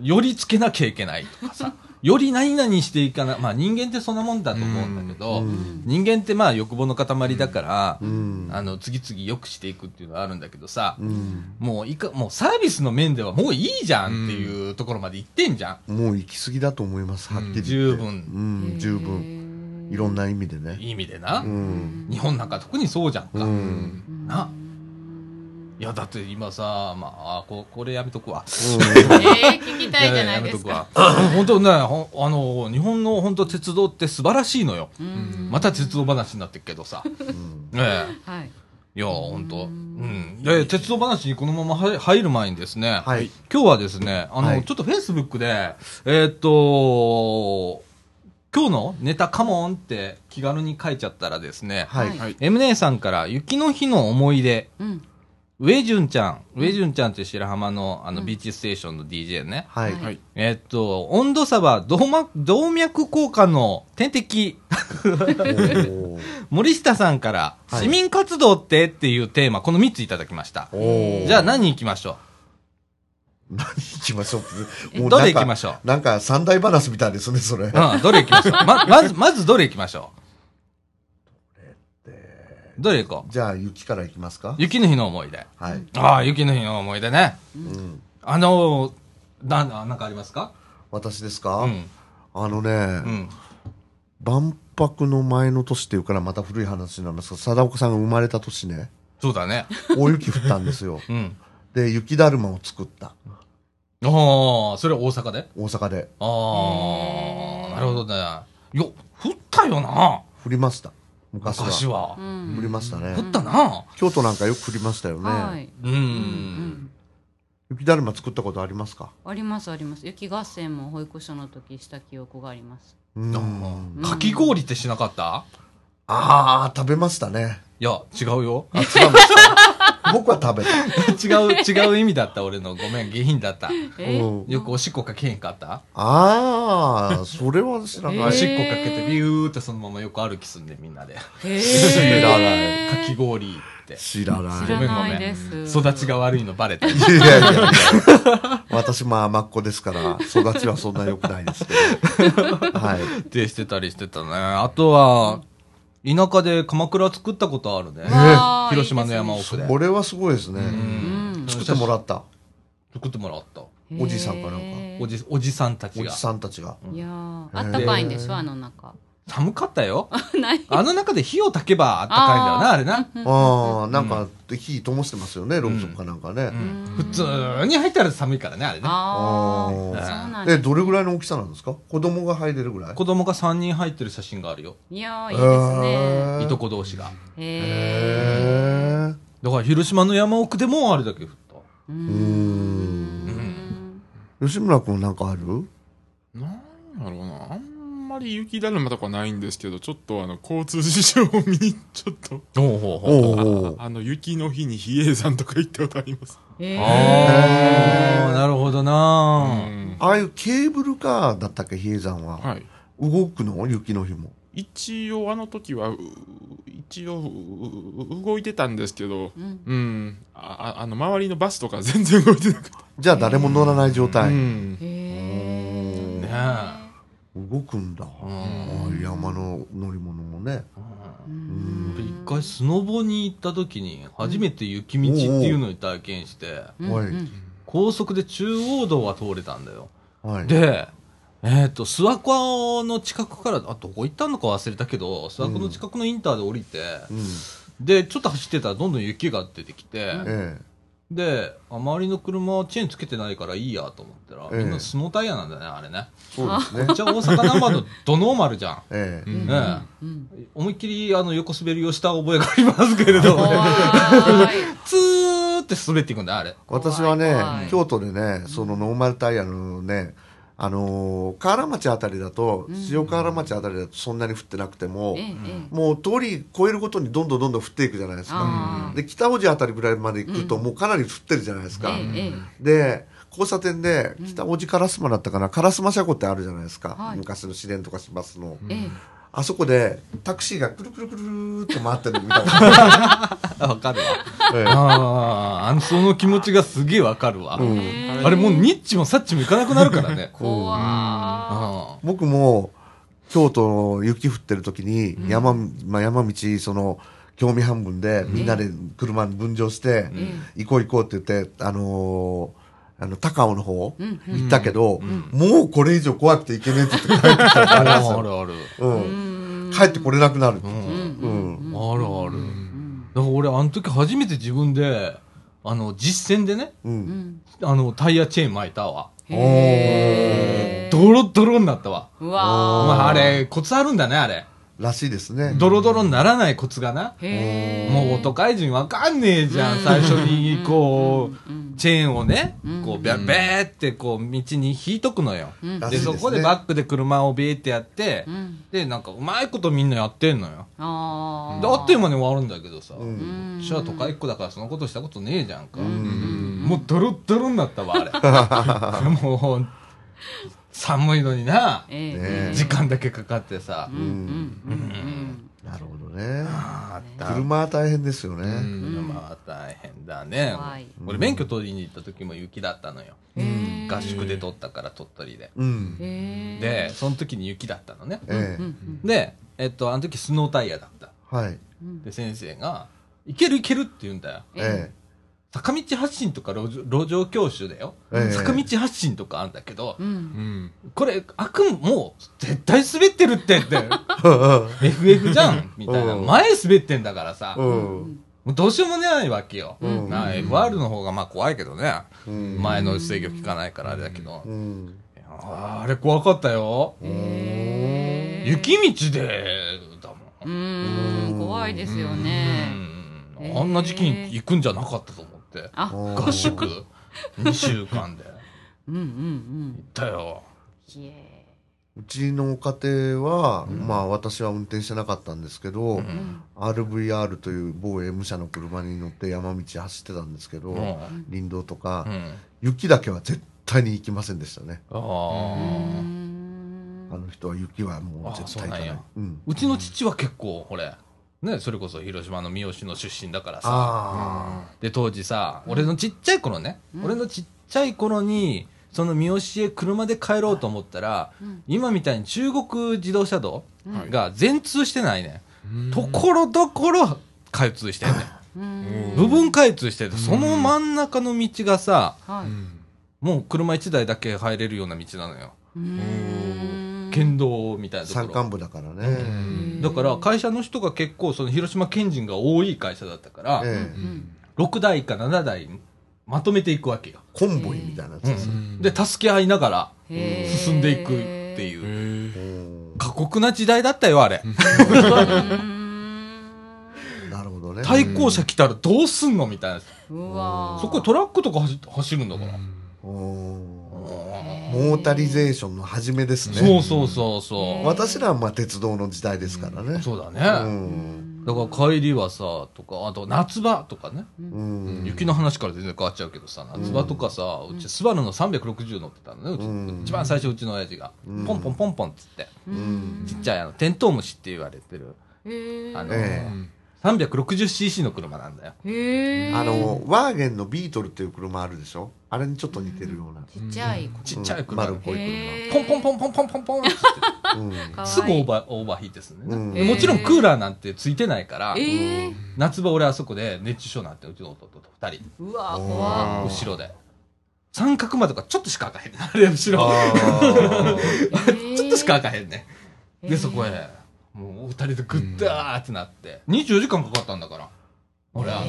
Speaker 1: よりつけなきゃいけないとかさ。より何々していかな、まあ人間ってそんなもんだと思うんだけど、
Speaker 2: うん
Speaker 1: 人間ってまあ欲望の塊だから、
Speaker 2: うん。
Speaker 1: あの、次々良くしていくっていうのはあるんだけどさ、
Speaker 2: うん。
Speaker 1: もういか、もうサービスの面ではもういいじゃんっていうところまで行ってんじゃん。
Speaker 2: もう行き過ぎだと思います、はっきり言って。
Speaker 1: 十分
Speaker 2: うん、十分。いろんな意味でね。
Speaker 1: いい意味でな。
Speaker 2: うん。
Speaker 1: 日本なんか特にそうじゃんか。
Speaker 2: うん。
Speaker 1: な。いや、だって今さ、まあ、あここれやめとくわ。
Speaker 4: えー、聞きたいじゃないですか。
Speaker 1: やややめとくわ本当ね、ほんあの、日本の本当鉄道って素晴らしいのよ。
Speaker 4: うん
Speaker 1: また鉄道話になってるけどさ。
Speaker 2: うん
Speaker 1: ねえ。
Speaker 4: はい。
Speaker 1: いや、本当うん。で、鉄道話にこのまま入入る前にですね、
Speaker 2: はい。
Speaker 1: 今日はですね、あの、
Speaker 2: はい
Speaker 1: ちょっとフェイスブックで、えーっと、今日のネタカモンって気軽に書いちゃったらですね、
Speaker 2: はい。
Speaker 4: はい
Speaker 3: はい
Speaker 1: M 姉さんから雪の日の思い出、
Speaker 4: うん。
Speaker 1: ウェジュンちゃん、ウェジュンちゃんっていう白浜のあのビーチステーションの DJ ね。
Speaker 2: はい。
Speaker 4: はい
Speaker 3: はい。
Speaker 1: えっと、温度差は動脈動脈硬化の点滴。
Speaker 2: おー
Speaker 1: 森下さんから、
Speaker 2: はい
Speaker 1: 市民活動ってっていうテーマ、この3ついただきました。じゃあ何行きましょ
Speaker 2: 何行きましょう？
Speaker 1: えどれ行き
Speaker 2: し
Speaker 1: ましょう？
Speaker 2: なんか三大話みたいですね、それ。
Speaker 1: う。うん、どれ行きましょう？ま、まず、まずどれ行きましょう？どれ行こう？
Speaker 2: じゃあ、雪から行きますか？
Speaker 1: 雪の日の思い出。
Speaker 2: はい。
Speaker 1: ああ、雪の日の思い出ね。
Speaker 2: うん。
Speaker 1: あのー、な、ななんかありますか？
Speaker 2: 私ですか？
Speaker 1: うん。
Speaker 2: あのね、
Speaker 1: うん。
Speaker 2: 万博の前の年っていうからまた古い話なんですけど、貞岡さんが生まれた年ね。
Speaker 1: そうだね。
Speaker 2: 大雪降ったんですよ。
Speaker 1: うん。
Speaker 2: で、雪だるまを作った。
Speaker 1: ああ、それ大阪で？
Speaker 2: 大阪で。
Speaker 1: ああ、なるほどね。よ、降ったよな。
Speaker 2: 降りました。昔は。
Speaker 1: 昔は
Speaker 4: う。ん
Speaker 2: 降りましたね
Speaker 1: 降。ったな。
Speaker 2: 京都なんかよく降りましたよね。
Speaker 4: はい。
Speaker 1: う。
Speaker 4: うんん。
Speaker 2: 雪だるま作ったことありますか？
Speaker 4: ありますあります。雪合戦も保育所の時した記憶があります。
Speaker 1: かき氷ってしなかった？
Speaker 2: ああ、食べましたね。
Speaker 1: いや、違うよ。
Speaker 2: あ、違うんですか？僕は食べた。
Speaker 1: 違う、違う意味だった、俺の。ごめん、下品だった。よくおしっこかけへんかった？
Speaker 2: ああ、それは知らない。
Speaker 1: おしっこかけてビューってそのまま横歩きすんでみんなで。
Speaker 4: へ
Speaker 2: 知らない
Speaker 1: かき氷って。
Speaker 2: 知らない。
Speaker 4: 知らない
Speaker 1: ごめんごめん
Speaker 4: です。
Speaker 1: 育ちが悪いのバレた。
Speaker 2: いやいやいやいや私も甘っ子ですから、育ちはそんな良くないですけど。はい。
Speaker 1: ってしてたりしてたね。あとは、田舎で鎌倉作ったことあるね。
Speaker 4: わー
Speaker 1: 広島の山奥で。
Speaker 2: これはすごいですね。
Speaker 4: うん。
Speaker 2: 作ってもらった。
Speaker 1: 作ってもらった。
Speaker 2: おじいさんかなんか
Speaker 4: へー
Speaker 1: おじ、おじさんたちが
Speaker 2: おじ。さんたちが。
Speaker 4: いやーあったかいんでしょあの中。
Speaker 1: 寒かったよ。
Speaker 4: ない。
Speaker 1: あの中で火を焚けばあったかいんだよな、あれな。
Speaker 2: ああ、なんか、火灯してますよね、ろうそくかなんかね。
Speaker 1: 普通に入ったら寒いからね、あれね。
Speaker 4: ああ、
Speaker 2: あ
Speaker 4: そう
Speaker 2: ー
Speaker 4: なんです
Speaker 2: え、どれぐらいの大きさなんですか？子供が入れるぐらい？
Speaker 1: 子供が3人入ってる写真があるよ。
Speaker 4: いやーいいですね。
Speaker 1: いとこ同士が。
Speaker 4: へ
Speaker 2: へえ。
Speaker 1: だから広島の山奥でもあれだけ降った。
Speaker 4: え。う
Speaker 2: ん。吉村君なんかある？
Speaker 3: まり雪だるまとかないんですけど、ちょっとあの、交通事情を見に、ちょっと、
Speaker 1: ほうほうほう。
Speaker 2: お
Speaker 3: あの、雪の日に比叡山とか行ったことあります。
Speaker 4: へ
Speaker 1: ああ、なるほど
Speaker 3: う
Speaker 1: な。
Speaker 3: ん。
Speaker 2: ああいうケーブルカーだったっけ、比叡山は。
Speaker 3: はい。
Speaker 2: 動くの？雪の日も。
Speaker 3: 一応あの時は、う一応、う動いてたんですけど、
Speaker 4: うん
Speaker 3: うん。あああの、周りのバスとか全然動いてなくて。
Speaker 2: じゃあ誰も乗らない状
Speaker 3: う
Speaker 2: 態。
Speaker 3: ん。
Speaker 2: 動くんだ。ああ山の乗り物もね。
Speaker 1: 俺一回スノボに行った時に初めて雪道っていうのに体験して、
Speaker 2: はい。
Speaker 1: 高速で中央道は通れたんだよ。
Speaker 2: はい。
Speaker 1: で、えっ、と、諏訪湖の近くから、あ、どこ行ったのか忘れたけど、諏訪湖の近くのインターで降りて、
Speaker 2: うん。
Speaker 1: で、ちょっと走ってたらどんどん雪が出てきて、
Speaker 2: え
Speaker 1: で、あ周りの車はチェーンつけてないからいいやと思ったら、
Speaker 2: ええ
Speaker 1: みんなスノータイヤなんだね、あれね。
Speaker 2: え。そうですね。
Speaker 1: じゃあ大阪ナンバーのドノーマルじゃん。
Speaker 2: ええ。
Speaker 3: うん
Speaker 1: ね
Speaker 4: うん。
Speaker 1: え思いっきりあの横滑りをした覚えがありますけれど、ツーって滑っていくんだよ、あれ。
Speaker 2: 私はね
Speaker 4: 怖い、
Speaker 2: 京都でね、そのノーマルタイヤのね、あのー河原町あたりだと、塩河原町あたりだとそんなに降ってなくてももう通り越えるごとにどんどんどんどん降っていくじゃないですか。で、北大路あたりぐらいまで行くと、もうかなり降ってるじゃないですか。で、交差点で、北大路烏丸だったかな、烏丸車庫ってあるじゃないですか。
Speaker 4: はい
Speaker 2: 昔の市電とかしますの。
Speaker 4: ええ
Speaker 2: あそこで、タクシーがくるくるくるくるって回ってるの見たこと
Speaker 1: あわかるわ。
Speaker 2: ある
Speaker 1: ああ、あの、その気持ちがすげえわかるわ。あれもうニッチもサッチもいかなくなるからね。
Speaker 4: 怖
Speaker 1: あ
Speaker 2: 僕も京都の雪降ってる時に山,、まあ、山道その興味半分でみんなで車に分乗して、行こう行こうって言ってあのーあの高尾の方
Speaker 4: ん
Speaker 2: 行ったけど、もうこれ以上怖くて行けねえって言って帰ってきた。ことあ
Speaker 1: ある
Speaker 2: りますよ
Speaker 1: あるある。
Speaker 2: うん、帰ってこれなくなる、う。ん。
Speaker 1: あるある。だから俺、あの時初めて自分で、あの、実践でね、
Speaker 2: うん。
Speaker 1: あの、タイヤチェーン巻いたわ。
Speaker 4: へえ
Speaker 1: ドロドロになったわ。
Speaker 4: う
Speaker 1: ま
Speaker 4: わ
Speaker 1: あ、あれ、コツあるんだね、あれ。
Speaker 2: らしいですね、
Speaker 1: ドロドロにならないコツがな。もう、都会人わかんねえじゃん、最初に、こう、チェーンをね、こう、べべーって、こう、道に引いとくのよ。で、そこでバックで車をベーってやって
Speaker 4: ん、
Speaker 1: で、なんか、うまいことみんなやってんのよ。
Speaker 4: あ
Speaker 1: で、あっという間に終わるんだけどさ。
Speaker 2: ん
Speaker 1: じゃあ都会っ子だからそのことしたことねえじゃんか。もうドロッドロになったわ、あれ。もう、寒いのにな、
Speaker 4: ええ。
Speaker 2: ね
Speaker 1: 時間だけかかってさ。
Speaker 2: なるほどね。車は大変ですよね、
Speaker 1: まあ大変だね。俺免許取りに行った時も雪だったのよ。
Speaker 4: へ
Speaker 1: 合宿で取ったから鳥取で。
Speaker 2: うん。
Speaker 4: え。
Speaker 1: で、その時に雪だったのね。
Speaker 2: え
Speaker 1: で、えっと、あの時スノータイヤだった。
Speaker 2: えはい。
Speaker 1: で、先生が、いけるいけるって言うんだよ。
Speaker 2: え
Speaker 1: 坂道発進とか路上路上教習だよ、
Speaker 2: ええ
Speaker 1: 坂道発進とかあるんだけど、
Speaker 3: うん。
Speaker 1: これ、あくん、もう、絶対滑ってるってって、FF じゃんみたいな。
Speaker 2: うん
Speaker 1: 前滑ってんだからさ、
Speaker 2: えうん
Speaker 1: もうどうしようもないわけよ。
Speaker 2: うん
Speaker 1: まあ、FR の方がまあ怖いけどね。
Speaker 2: うん
Speaker 1: 前の制御効かないからあれだけど。
Speaker 2: うん。
Speaker 1: あれ怖かったよ。雪道で、だもん。
Speaker 4: うーん怖いですよ
Speaker 1: う
Speaker 4: ね
Speaker 1: んあんな時期に行くんじゃなかったと思って。
Speaker 4: あ
Speaker 1: 合宿？2週間で行
Speaker 4: うんうんうん
Speaker 1: ったよ。
Speaker 2: うちの家庭は、まあ私は運転してなかったんですけど、RVR という某 M 車の車に乗って山道走ってたんですけど、
Speaker 1: うん
Speaker 2: 林道とか、
Speaker 1: うん。
Speaker 2: 雪だけは絶対に行きませんでしたね。
Speaker 1: あ
Speaker 2: の人は雪はもう絶対行かない
Speaker 1: うなんや。
Speaker 2: うん。
Speaker 1: うちの父は結構、これ、ね、それこそ広島の三好の出身だからさ。
Speaker 2: あ
Speaker 1: で、当時さ、俺のちっちゃい頃ね、俺のちっちゃい頃に、その三好へ車で帰ろうと思ったら、今みたいに中国自動車道が全通してないね。ところどころ開通してんねん。部分開通してて、その真ん中の道がさ、
Speaker 4: はい。
Speaker 1: もう車1台だけ入れるような道なのよ。
Speaker 4: うーん
Speaker 1: 県道みたい
Speaker 2: あ、
Speaker 1: なところ。
Speaker 2: 山間部だからね。
Speaker 1: だから会社の人が結構その広島県人が多い会社だったから、
Speaker 2: ええ
Speaker 1: 6台か7台まとめていくわけよ。
Speaker 2: コンボイみたいなやつです。
Speaker 1: で、助け合いながら進んでいくっていう、
Speaker 2: うん
Speaker 1: 過酷な時代だったよ、あれ。
Speaker 2: なるほどね。
Speaker 1: 対向車来たらどうすんのみたいな。
Speaker 4: うわー
Speaker 1: そこトラックとか走走るんだから。
Speaker 2: うんモータリゼーションの始めですね。
Speaker 1: そうそうそうそう。
Speaker 2: 私らはまあ鉄道の時代ですからね。
Speaker 1: そうだ
Speaker 2: う
Speaker 1: ね。
Speaker 2: ん。
Speaker 1: だから帰りはさ、とか、あと夏場とかね。
Speaker 2: うん。
Speaker 1: 雪の話から全然変わっちゃうけどさ、夏場とかさ、うちスバルの360乗ってたのね、うち
Speaker 2: うん
Speaker 1: 一番最初うちの親父が。ポンポンポンポンっつって。
Speaker 2: うん。
Speaker 1: ちっちゃいあの、テントウムシって言われてる、あの、
Speaker 2: え
Speaker 1: 360cc の車なんだよ。
Speaker 4: へー。
Speaker 2: あの、ワーゲンのビートルっていう車あるでしょ？あれにちょっと似てるような。
Speaker 4: ちっちゃい
Speaker 1: ちっちゃい車。
Speaker 2: 丸っこい
Speaker 4: へー。
Speaker 1: ポンポンポンポンポンポンポンって。すぐオーバー、オーバーヒートするね、
Speaker 2: うん。
Speaker 1: でもちろんクーラーなんてついてないから、
Speaker 4: えー。
Speaker 1: 夏場俺あそこで熱中症になって、うちの弟と二人、
Speaker 4: うわー。怖っ。
Speaker 1: 後ろで。三角窓がちょっとしか開かへんねん。あれ後ろ。
Speaker 2: あ
Speaker 1: ちょっとしか開かへんねん。で、そこへ、二人でグッダーってなって、24時間かかったんだから。俺、あの、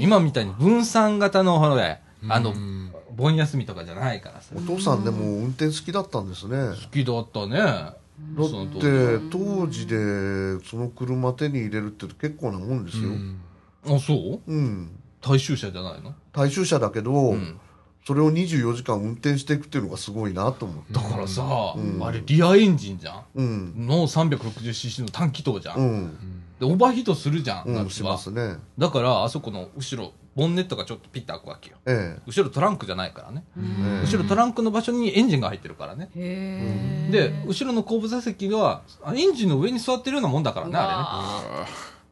Speaker 1: 今みたいに分散型の、ほら、あの、盆休みとかじゃないからさ。
Speaker 2: ーお父さんでも運転好きだったんですね。
Speaker 1: 好きだったね。
Speaker 2: だって、当時でその車手に入れるって結構なもんですよ。
Speaker 1: あ、そう？
Speaker 2: うん。
Speaker 1: 大衆車じゃないの？
Speaker 2: 大衆車だけど、
Speaker 1: ん
Speaker 2: それを24時間運転していくっていうのがすごいなと思って。
Speaker 1: だからさ、
Speaker 2: ん
Speaker 1: あれリアエンジンじゃん？
Speaker 2: うん。
Speaker 1: の 360cc の短気筒じゃん、
Speaker 2: うん。
Speaker 1: でオーバーヒートするじゃん、
Speaker 2: うん、
Speaker 1: 夏は
Speaker 2: しますね。
Speaker 1: だからあそこの後ろボンネットがちょっとピッと開くわけよ
Speaker 2: え
Speaker 1: 後ろトランクじゃないからね、
Speaker 2: え。ええ
Speaker 1: 後ろトランクの場所にエンジンが入ってるからねで後ろの後部座席はあエンジンの上に座ってるようなもんだからねあれね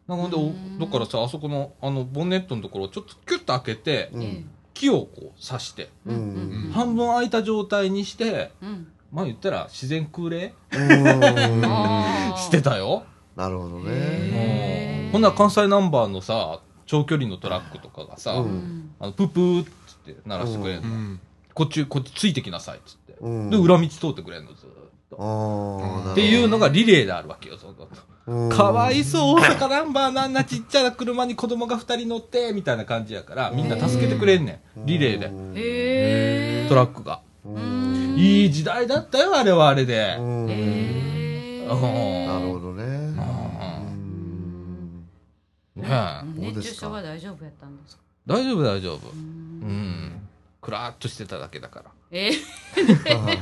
Speaker 1: なのでおだからさあそこのあのボンネットのところをちょっとキュッと開けて、
Speaker 2: うん。
Speaker 1: 木をこう刺して、
Speaker 2: うん。
Speaker 1: 半分開いた状態にして
Speaker 4: うん。
Speaker 1: まあ言ったら自然空冷？してたよ。
Speaker 2: なるほどね。
Speaker 1: もうほんなら関西ナンバーのさ長距離のトラックとかがさ、
Speaker 2: うん。
Speaker 1: あのプープーっつって鳴らしてくれるの、こっちこっちついてきなさいっつって、
Speaker 2: うん。
Speaker 1: で裏道通ってくれるのずーっと、っていうのがリレーであるわけよその
Speaker 2: うん
Speaker 1: かわいそう大阪ナンバーのあんなちっちゃな車に子供が2人乗ってみたいな感じやからみんな助けてくれんねんリレーで。
Speaker 4: へー。
Speaker 1: トラックが。
Speaker 2: うん。
Speaker 1: いい時代だったよあれはあれで。
Speaker 2: うん。
Speaker 4: へ
Speaker 2: なるほどね。
Speaker 1: うん。ねえ。
Speaker 4: 熱中症は大丈夫やったんですか？
Speaker 1: 大丈夫大丈夫。うんくらーっとしてただけだから。
Speaker 4: えー。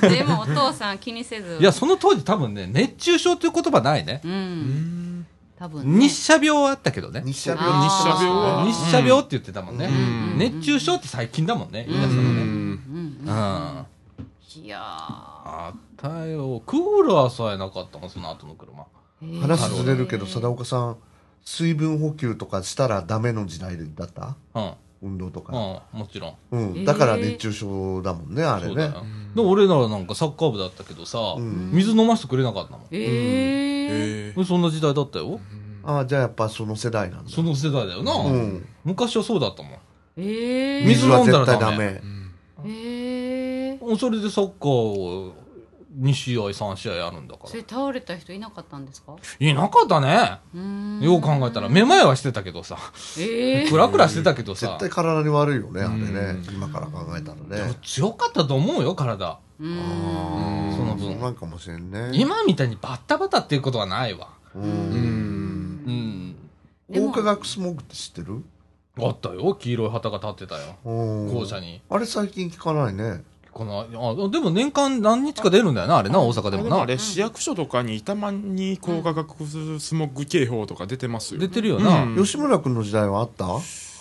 Speaker 4: でもお父さん気にせず。
Speaker 1: いやその当時多分ね熱中症という言葉ないね。
Speaker 4: うん。多分ね。
Speaker 1: 日射病はあったけどね。
Speaker 2: 日射病。
Speaker 3: 日射病は
Speaker 1: 日射病って言ってたもんね、
Speaker 3: ん。
Speaker 1: 熱中症って最近だもんね言い出したのね、
Speaker 4: うん。
Speaker 1: うん。あ
Speaker 4: いや
Speaker 1: ったよ。クーラーさえなかったもんその後の車。
Speaker 4: ー。
Speaker 2: 話ずれるけど、貞岡さん、水分補給とかしたらダメの時代だった？
Speaker 1: うん
Speaker 2: 運動とか。
Speaker 1: うんもちろん。
Speaker 2: うん。だから熱中症だもんね、あれね。
Speaker 1: だよ。で俺ならなんかサッカー部だったけどさ、
Speaker 2: ん。
Speaker 1: 水飲ませてくれなかったもん。
Speaker 4: えー。
Speaker 3: え
Speaker 1: そんな時代だったよ、
Speaker 2: ああ、じゃあやっぱその世代なんだ。
Speaker 1: その世代だよな、
Speaker 2: うん。
Speaker 1: 昔はそうだったもん。
Speaker 4: えー。
Speaker 1: 水
Speaker 2: 水は
Speaker 1: 飲んだらダメ。
Speaker 2: 絶対ダメ。
Speaker 4: えー
Speaker 1: それでサッカー2試合3試合やるんだか
Speaker 4: それ倒れた人いなかったんですか？
Speaker 1: らいなかったね。よう考えたら。めまいはしてたけどさ。
Speaker 4: ええ
Speaker 1: クラクラしてたけどさ。
Speaker 2: 絶対体に悪いよね、あれね。
Speaker 3: うん。
Speaker 2: 今から考えたらね。
Speaker 1: 強かったと思うよ体。
Speaker 4: うーん。
Speaker 2: あー。
Speaker 1: その分。
Speaker 2: そうなんかもしれんね。
Speaker 1: 今みたいにバッタバタっていうことはないわ。
Speaker 2: う。
Speaker 3: うん。ん。
Speaker 1: うん
Speaker 2: 化学スモッグって知ってる？
Speaker 1: あったよ。黄色い旗が立ってたよ。校
Speaker 2: 校
Speaker 1: 舎に。
Speaker 2: あれ最近聞かないね。
Speaker 1: このあでも年間何日か出るんだよなあれな大阪でもな。
Speaker 3: あれ市役所とかにたまに高化学スモッグ警報とか出てますよ。
Speaker 1: 出てるよな、
Speaker 3: うん。
Speaker 2: 吉村君の時代はあった？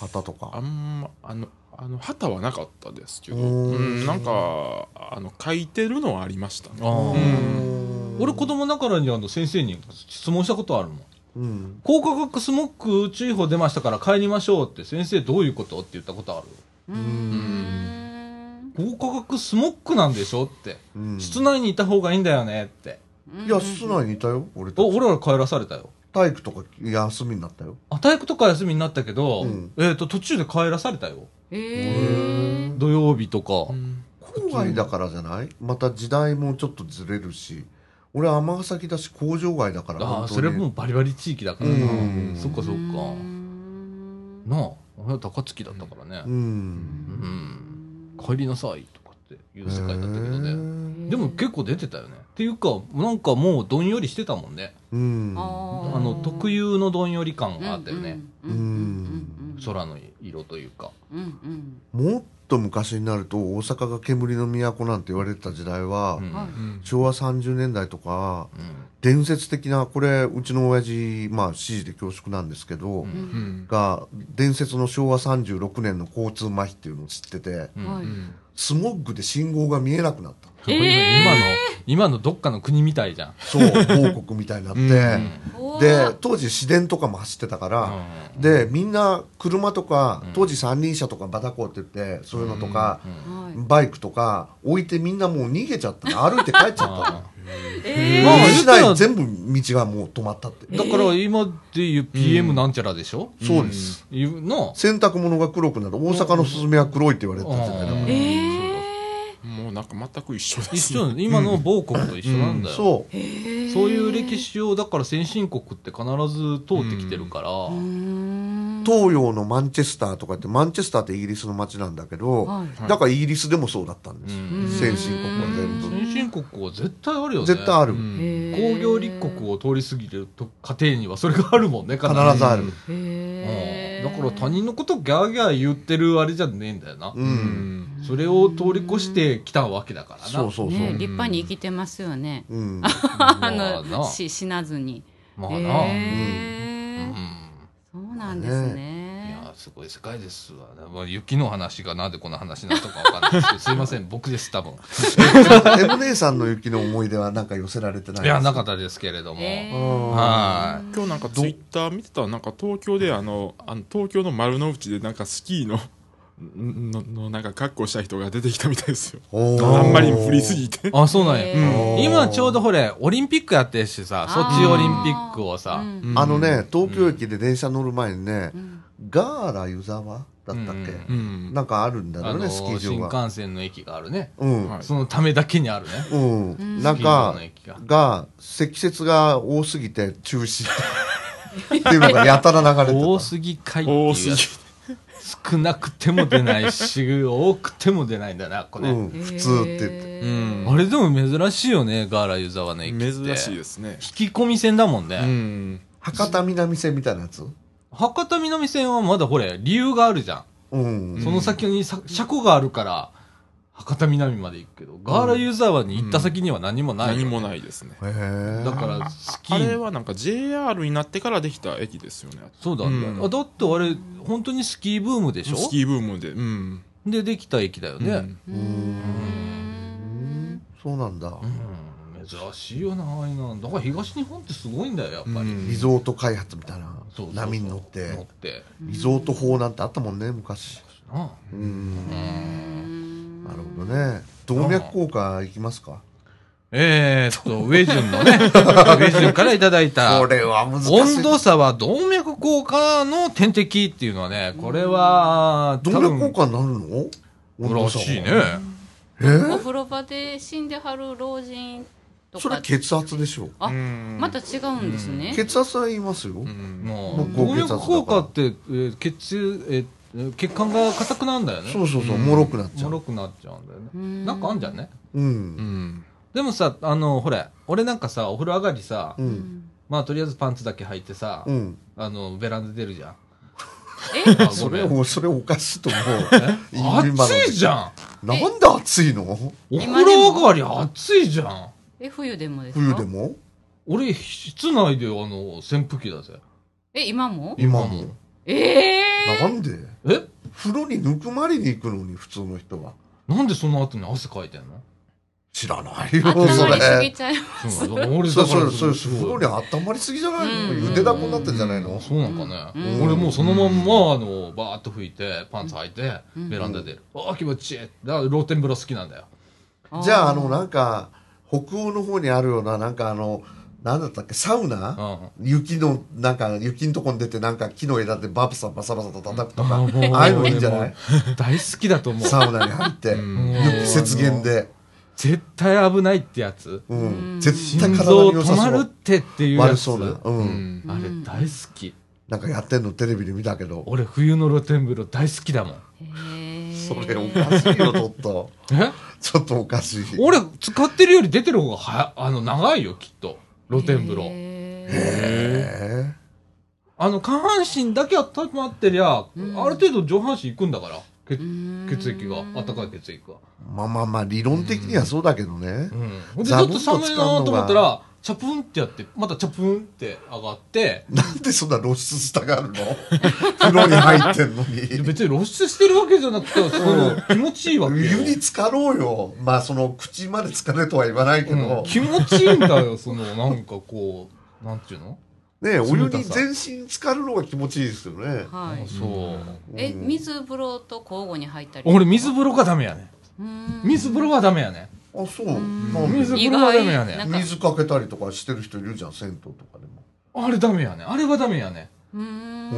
Speaker 2: 旗と
Speaker 3: あ
Speaker 2: か。
Speaker 3: んまあのあの旗はなかったですけど、うん、なんかあの書いてるのはありましたね。うん。
Speaker 1: 俺子供ながらにあの先生に質問したことあるもん。
Speaker 2: うん。
Speaker 1: 高化学スモッグ注意報出ましたから帰りましょうって先生どういうこと？って言ったことある。
Speaker 4: うーん
Speaker 1: 高化学スモッグなんでしょって、
Speaker 2: うん。
Speaker 1: 室内にいた方がいいんだよねって。
Speaker 2: いや、室内にいたよ、俺た
Speaker 1: 俺ら帰らされたよ。
Speaker 2: 体育とか休みになったよ。
Speaker 1: あ体育とか休みになったけど、
Speaker 2: うん。
Speaker 1: えっ、と途中で帰らされたよ。
Speaker 4: ええ
Speaker 1: 土曜日とか、
Speaker 3: うん。
Speaker 2: 郊外だからじゃない？また時代もちょっとずれるし。俺は尼崎だし工場街だから
Speaker 1: ああそれもうバリバリ地域だからな、
Speaker 2: うん。
Speaker 1: そっかそっか。なあ高槻だったからね。
Speaker 2: う、
Speaker 1: うんん帰りなさいとかっていう世界だったけどね。
Speaker 2: ね
Speaker 1: でも結構出てたよね。っていうかなんかもうどんよりしてたもんね。
Speaker 2: うん。
Speaker 4: あ
Speaker 1: の特有のどんより感があったよね、空の色というか。
Speaker 4: うんうん。
Speaker 2: もっと昔になると大阪が煙の都なんて言われてた時代は、
Speaker 1: うん。
Speaker 2: 昭和30年代とか
Speaker 1: うん。
Speaker 2: 伝説的なこれうちの親父まあ指示で恐縮なんですけど、
Speaker 1: うん。
Speaker 3: うん。
Speaker 2: が伝説の昭和36年の交通麻痺っていうのを知っててスモッグで信号が見えなくなった
Speaker 1: 今の今のどっかの国みたいじゃん、
Speaker 2: そう某国みたいになって、
Speaker 3: うん。
Speaker 2: で当時市電とかも走ってたから、
Speaker 1: うん。
Speaker 2: でみんな車とか
Speaker 1: うん。
Speaker 2: 当時三輪車とかバタコって言ってそういうのとか、
Speaker 1: うん。
Speaker 4: はい。
Speaker 2: バイクとか置いてみんなもう逃げちゃったの。歩いて帰っちゃったの。
Speaker 1: あ
Speaker 4: え
Speaker 1: まあ言
Speaker 2: 市内全部道がもう止まったって、
Speaker 1: だから今でいう PM なんちゃらでしょ、
Speaker 2: そうです、
Speaker 1: いうの。
Speaker 2: 洗濯物が黒くなる。大阪のスズメは黒いって言われてたじゃないだから、
Speaker 1: うん。
Speaker 3: もうなんか全く一緒です
Speaker 1: 一緒今の某国と一緒なんだよ、
Speaker 2: そう。
Speaker 1: そういう歴史をだから先進国って必ず通ってきてるから、
Speaker 2: 東洋のマンチェスターとかってマンチェスターってイギリスの街なんだけど、
Speaker 4: はい。
Speaker 2: だからイギリスでもそうだったんです、
Speaker 1: うん。
Speaker 2: 先進国は全部、
Speaker 1: 先進国は絶対あるよね。
Speaker 2: 絶対ある、
Speaker 3: うん。
Speaker 1: 工業立国を通り過ぎると家庭にはそれがあるもんね必
Speaker 2: 必ずある、
Speaker 4: へ
Speaker 1: うんだから他人のことギャーギャー言ってるあれじゃねえんだよな、
Speaker 2: うん。
Speaker 3: うん。
Speaker 1: それを通り越してきたわけだからな。
Speaker 2: そうそうそう、
Speaker 4: ね立派に生きてますよね。
Speaker 2: うん、
Speaker 1: ま
Speaker 4: あ
Speaker 1: あな。
Speaker 4: のし死なずに。
Speaker 1: まあな、
Speaker 4: へ
Speaker 1: う
Speaker 4: え
Speaker 1: ん。
Speaker 4: そうなんです
Speaker 1: い
Speaker 4: ね
Speaker 1: やすごい世界です。わ、まあ、雪の話がなんでこの話になったかわかんないですけど すいません僕です多分。
Speaker 2: M 姉さんの雪の思い出はなんか寄せられてない
Speaker 1: いやなか
Speaker 2: っ
Speaker 1: ったですけれども、は
Speaker 3: 今日なんかツイッター見てたらなんか東京であのあの東京の丸の内でなんかスキーのののなんか格好した人が出てきたみたいですよあんまり降りすぎて
Speaker 1: あそうなんや、
Speaker 4: へー
Speaker 1: 今ちょうどほれオリンピックやってるしさソチオリンピックをさ、
Speaker 4: うん
Speaker 2: あのね東京駅で電車乗る前にね、
Speaker 4: ん
Speaker 2: ガーラ湯沢だったっけ、
Speaker 3: うん。
Speaker 2: なんかあるんだ
Speaker 1: あの
Speaker 2: よねスキー
Speaker 1: 新
Speaker 2: 場が
Speaker 1: 幹線の駅があるね、
Speaker 2: うん、
Speaker 3: はい。
Speaker 1: そのためだけにあるね。
Speaker 2: うん、なん。
Speaker 1: スキー場
Speaker 2: か
Speaker 1: が
Speaker 2: が積雪が多すぎて中止っていうのがやたら流れてた。
Speaker 1: 多すぎかいっていう。や
Speaker 3: 多すぎ
Speaker 1: つ少なくても出ないし多くても出ないんだなこれ、
Speaker 2: うん、普通って言って。
Speaker 3: うん。
Speaker 1: あれでも珍しいよねガーラ湯沢の駅って。
Speaker 3: 珍しいですね。
Speaker 1: 引き込み線だもんね、
Speaker 3: うん。
Speaker 2: 博多南線みたいなやつ？
Speaker 1: 博多南線はまだほれ理由があるじゃん。
Speaker 2: うん、
Speaker 1: その先にさ車庫があるから、博多南まで行くけど、ガーラユーザーに行った先には何もないよ、
Speaker 3: 何もないですね。
Speaker 2: へえ
Speaker 1: だから、スキ
Speaker 3: あれ
Speaker 1: ー、
Speaker 3: はなんか JR になってからできた駅ですよね。
Speaker 1: そうだね、
Speaker 3: うん。
Speaker 1: あだってあれ、本当にスキーブームでしょ？
Speaker 3: スキーブームで。うん。
Speaker 1: で、できた駅だよね。
Speaker 3: うん。
Speaker 2: うん。そうなんだ、
Speaker 1: うん、珍しいよな、ああいうの。だから東日本ってすごいんだよ、やっぱり。
Speaker 3: うん。
Speaker 2: リゾート開発みたいな。
Speaker 1: そうそうそう。
Speaker 2: 波に乗って。
Speaker 1: 乗って。
Speaker 2: リゾート法なんてあったもんね昔。
Speaker 1: な。
Speaker 2: うん。なるほどね。動脈硬化いきますか？
Speaker 1: えーっと、ウェジュンのね、ウェジュンからいただいた。
Speaker 2: これは難しい。
Speaker 1: 温度差は動脈硬化の点滴っていうのはね、これは、
Speaker 2: 動脈硬化になるの？温度差は。
Speaker 1: らしいね。
Speaker 4: お風呂場で死んではる老人とか。
Speaker 2: それは血圧でしょう。
Speaker 4: あ
Speaker 3: うん
Speaker 4: また違うんですね、
Speaker 2: 血圧は言いますよ。
Speaker 3: うん。
Speaker 1: もう
Speaker 2: もう高
Speaker 1: 動脈
Speaker 2: 血圧だから。
Speaker 1: 硬化って、えー血えー血管が硬くなるんだよね。
Speaker 2: そうそうそう、もろくなっちゃう。
Speaker 1: もろくなっちゃうんだよね。
Speaker 4: うん。
Speaker 1: なんかあんじゃんね。
Speaker 2: う。
Speaker 3: うん。ん
Speaker 1: でもさあのほれ俺なんかさお風呂上がりさ、
Speaker 2: うん。
Speaker 1: まあとりあえずパンツだけ履いてさ、
Speaker 2: うん。
Speaker 1: あのベランダ出るじゃん。
Speaker 4: え？
Speaker 1: あ
Speaker 2: それ、それおかしいと思う。
Speaker 1: 暑いじゃん。
Speaker 2: なんで暑いの？
Speaker 1: お風呂上がり暑いじゃん
Speaker 4: え冬でもですか？
Speaker 2: 冬でも？
Speaker 1: 俺室内であの扇風機だぜ。
Speaker 4: え今も？
Speaker 2: 今も。
Speaker 1: も。
Speaker 4: ええ
Speaker 2: なんで？
Speaker 1: え？
Speaker 2: 風呂にぬくまりに行くのに、普通の人は。
Speaker 1: なんでその後に汗かいてんの？
Speaker 2: 知らないよ、
Speaker 4: ー、
Speaker 2: そ
Speaker 4: 温まりすぎ
Speaker 2: れ。
Speaker 4: ちゃい
Speaker 1: そう
Speaker 2: そう
Speaker 1: だ。から
Speaker 2: そうそう、風呂に温まりすぎじゃないの？
Speaker 4: うん。
Speaker 2: ゆでだこになってんじゃないの？
Speaker 1: そうなんかね、
Speaker 4: うん。
Speaker 1: 俺もうそのまんまあのバーッと拭いてパンツ履いて
Speaker 4: うん。
Speaker 1: ベランダ出る、ああ気持ちいい。だから露天風呂好きなんだよ。
Speaker 2: じゃあ、あの、なんか、北欧の方にあるような、なんかあの、なんだったっけ、サウナ？
Speaker 1: うん。
Speaker 2: 雪の、なんか、雪のとこに出て、なんか木の枝でバサバサバサと叩くとか、
Speaker 1: あ
Speaker 2: ああいうのいいんじゃない？
Speaker 1: 大好きだと思う。
Speaker 2: サウナに入って、
Speaker 3: ん。
Speaker 2: 雪原で。
Speaker 1: 絶対危ないってやつ。
Speaker 2: うん。絶対
Speaker 1: 心
Speaker 2: 体
Speaker 1: 臓止
Speaker 2: に良さそう。
Speaker 1: まるってっていうやつ。
Speaker 2: 悪そうな。う。
Speaker 3: うん。ん
Speaker 1: あれ大好き。
Speaker 2: なんかやってんのテレビで見たけど。
Speaker 1: 俺冬の露天風呂大好きだもん
Speaker 2: それおかしいよ、ちょっと。
Speaker 1: え？
Speaker 2: ちょっとおかしい。
Speaker 1: 俺使ってるより出てる方がはやあの長いよきっと。露天風呂。
Speaker 4: へ
Speaker 2: へ
Speaker 1: あの下半身だけ温まってりゃ、
Speaker 4: うん。
Speaker 1: ある程度上半身いくんだから。血
Speaker 4: ー
Speaker 1: 血液が温かい血液が。
Speaker 2: ーまあまあまあ、理論的にはそうだけどね。
Speaker 1: うん。ほんでちょっと寒いなと思ったらチャプンってやってまたチャプンって上がって。
Speaker 2: なんでそんな露出したがるの？風呂に入ってんのに。
Speaker 1: 別に露出してるわけじゃなくてその気持ちいいわけよ、
Speaker 2: 湯に浸かろうよ。まあ、その、口まで浸かれとは言わないけ
Speaker 1: うん。
Speaker 2: ど。
Speaker 1: 気持ちいいんだよそのなんかこうなんていうの？
Speaker 2: ねお湯に全身浸かるのが気持ちいいですよね。
Speaker 4: はい。
Speaker 1: そう。
Speaker 4: え水風呂と交互に入ったり？
Speaker 1: 俺水風呂がダメやね水風呂はダメやね
Speaker 2: あ、そう。
Speaker 1: 水ダメやね。
Speaker 2: 水かけたりとかしてる人いるじゃん、銭湯とかでも。
Speaker 1: あれダメやね。あれはダメやね。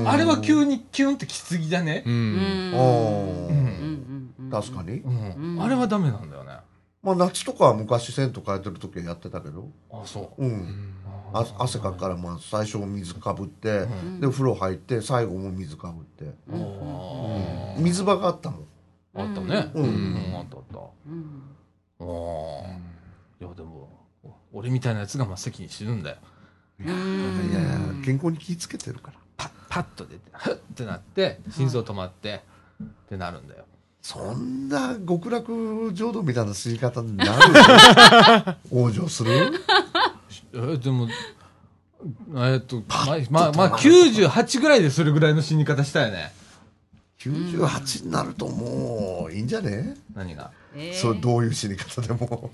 Speaker 1: あれは急にキュンってきすぎだね？
Speaker 3: う
Speaker 4: うん。ん。
Speaker 2: あ
Speaker 1: う
Speaker 2: ー
Speaker 4: うん。うん。うん
Speaker 2: 確かに。
Speaker 1: あれはダメなんだよね。
Speaker 2: まあ、夏とかは昔銭湯変えてる時はやってたけど。
Speaker 1: あそう。
Speaker 2: うん。あ汗かくから、まあ、最初水かぶって、
Speaker 1: ん。
Speaker 2: で、風呂入って、最後も水かぶって。水場があったもん。
Speaker 1: あったね。
Speaker 2: うん。
Speaker 1: うん。あったあった。
Speaker 4: うん
Speaker 1: ああいやでもお俺みたいなやつが真っ先に死ぬんだよ。
Speaker 2: いやいや、健康に気ぃつけてるから。
Speaker 1: パッパッと出てフッ ってなって心臓止まってってなるんだよ。
Speaker 2: そんな極楽浄土みたいな吸い方になる 往生する？
Speaker 1: えでもえっとまあまあまあ98ぐらいでそれぐらいの死に方したよね
Speaker 2: ?98 になるともういいんじゃね？
Speaker 1: 何が？
Speaker 4: えー。
Speaker 2: そう、どういう死に方でも。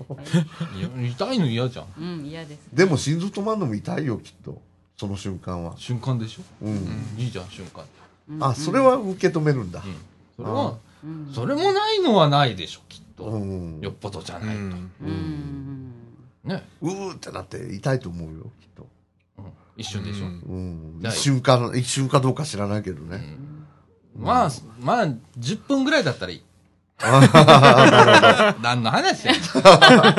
Speaker 1: い。や痛いの嫌じゃん。
Speaker 4: うん嫌です
Speaker 2: でも心臓止まるのも痛いよ、きっと。その瞬間は。
Speaker 1: 瞬間でしょ？
Speaker 2: うん。
Speaker 1: いいじゃん瞬間。
Speaker 2: あ、それは受け止めるんだ。
Speaker 1: うん。それは
Speaker 4: うん。
Speaker 1: それもないのはないでしょきっと。
Speaker 2: うん。
Speaker 1: よっぽどじゃ
Speaker 3: う
Speaker 1: ないと。
Speaker 3: ん
Speaker 4: うん
Speaker 1: ね。
Speaker 2: うーってなって痛いと思うよ、きっと。
Speaker 1: うん。一瞬でしょ。
Speaker 3: うん。
Speaker 2: 一瞬か、一瞬かどうか知らないけどね。
Speaker 1: まあまあ10分ぐらいだったらいい 何の話やねん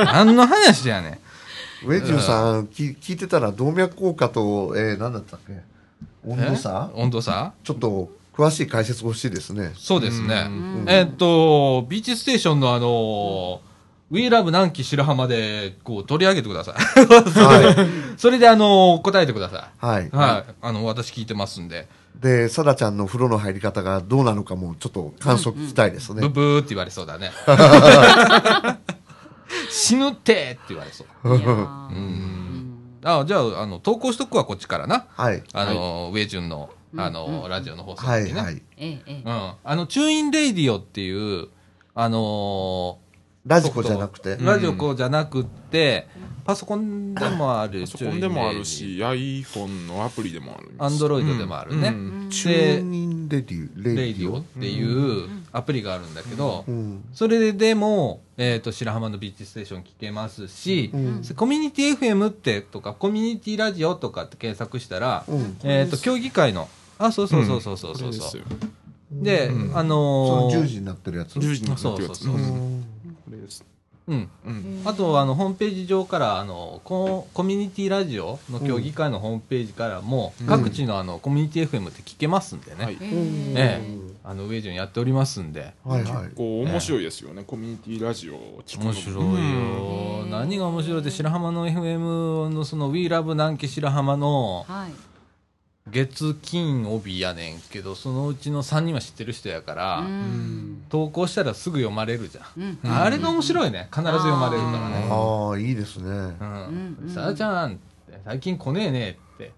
Speaker 1: 何の話やねん
Speaker 2: ウェジュさん、き聞いてたら動脈硬化と、えー、何だったっけ？温度差？
Speaker 1: え？温度差？
Speaker 2: ちょっと詳しい解説欲しいですね。
Speaker 1: そうですね。
Speaker 4: ん
Speaker 1: えーっと、ビーチステーションのあのウィーラブ南紀白浜で、こう、取り上げてください。
Speaker 2: は
Speaker 1: それで、あの答えてくださ
Speaker 2: い。はい
Speaker 1: い。。はい。あの、私聞いてますんで、
Speaker 2: で、サダちゃんの風呂の入り方がどうなのかもちょっと感想聞きたいですね。
Speaker 1: ブブーって言われそうだね。死ぬってって言われそう。あ、じゃあ、あの、投稿しとくわ、こっちからな。
Speaker 2: はい。
Speaker 1: あの、ウェイジュンの、あの、ラジオの放送
Speaker 2: はい、
Speaker 1: にね。
Speaker 2: はい。
Speaker 4: ええええ
Speaker 1: うん。あの、 TuneIn Radio っていう、あの
Speaker 2: ラジコじゃなくて。
Speaker 1: ラジオこうじゃなくって、パソコンでもある
Speaker 3: パソコンでもあるし iPhone のアプリでもある Android で
Speaker 1: もあるね、
Speaker 3: うん。
Speaker 2: チューニンレディ、レ
Speaker 1: ディオっていうアプリがあるんだけど、
Speaker 2: うん。
Speaker 1: それでも、えっ、と、白浜のビーチステーション聞けますし、
Speaker 2: うん。
Speaker 1: コミュニティ FM ってとか、コミュニティラジオとかって検索したら、
Speaker 2: うん。
Speaker 1: えっ、と、協議会の、あ、そうそうそうそうそうそう。そう
Speaker 3: で
Speaker 1: あ
Speaker 2: その
Speaker 1: のー
Speaker 2: 10時になってるやつ
Speaker 3: ？10時になって
Speaker 1: そう
Speaker 3: るやつ
Speaker 1: そうそうそう。
Speaker 2: う。ん。
Speaker 3: これです
Speaker 1: うん。
Speaker 3: うん。
Speaker 1: あと、あの、ホームページ上から、あの、ココミュニティラジオの協議会のホームページからも、
Speaker 3: うん
Speaker 1: 各地のあの、コミュニティ FM って聞けますんでね。
Speaker 3: はい。
Speaker 1: ええ。あの、上順やっておりますんで。
Speaker 2: はいはい。
Speaker 3: こう面白いですよね、コミュニティラジオを聞く
Speaker 1: 面白いよ、
Speaker 4: うん
Speaker 1: 何が面白いって白浜の FM のその WeLove 南紀白浜の
Speaker 4: はい。
Speaker 1: 月金帯やねんけどそのうちの3人は知ってる人やから。投稿したらすぐ読まれるじゃん、
Speaker 4: うん。
Speaker 1: あれが面白いね。必ず読まれるからね。
Speaker 2: ああ、いいですね。
Speaker 1: うん。
Speaker 4: うんうん
Speaker 1: さあちゃん最近来ねえねって。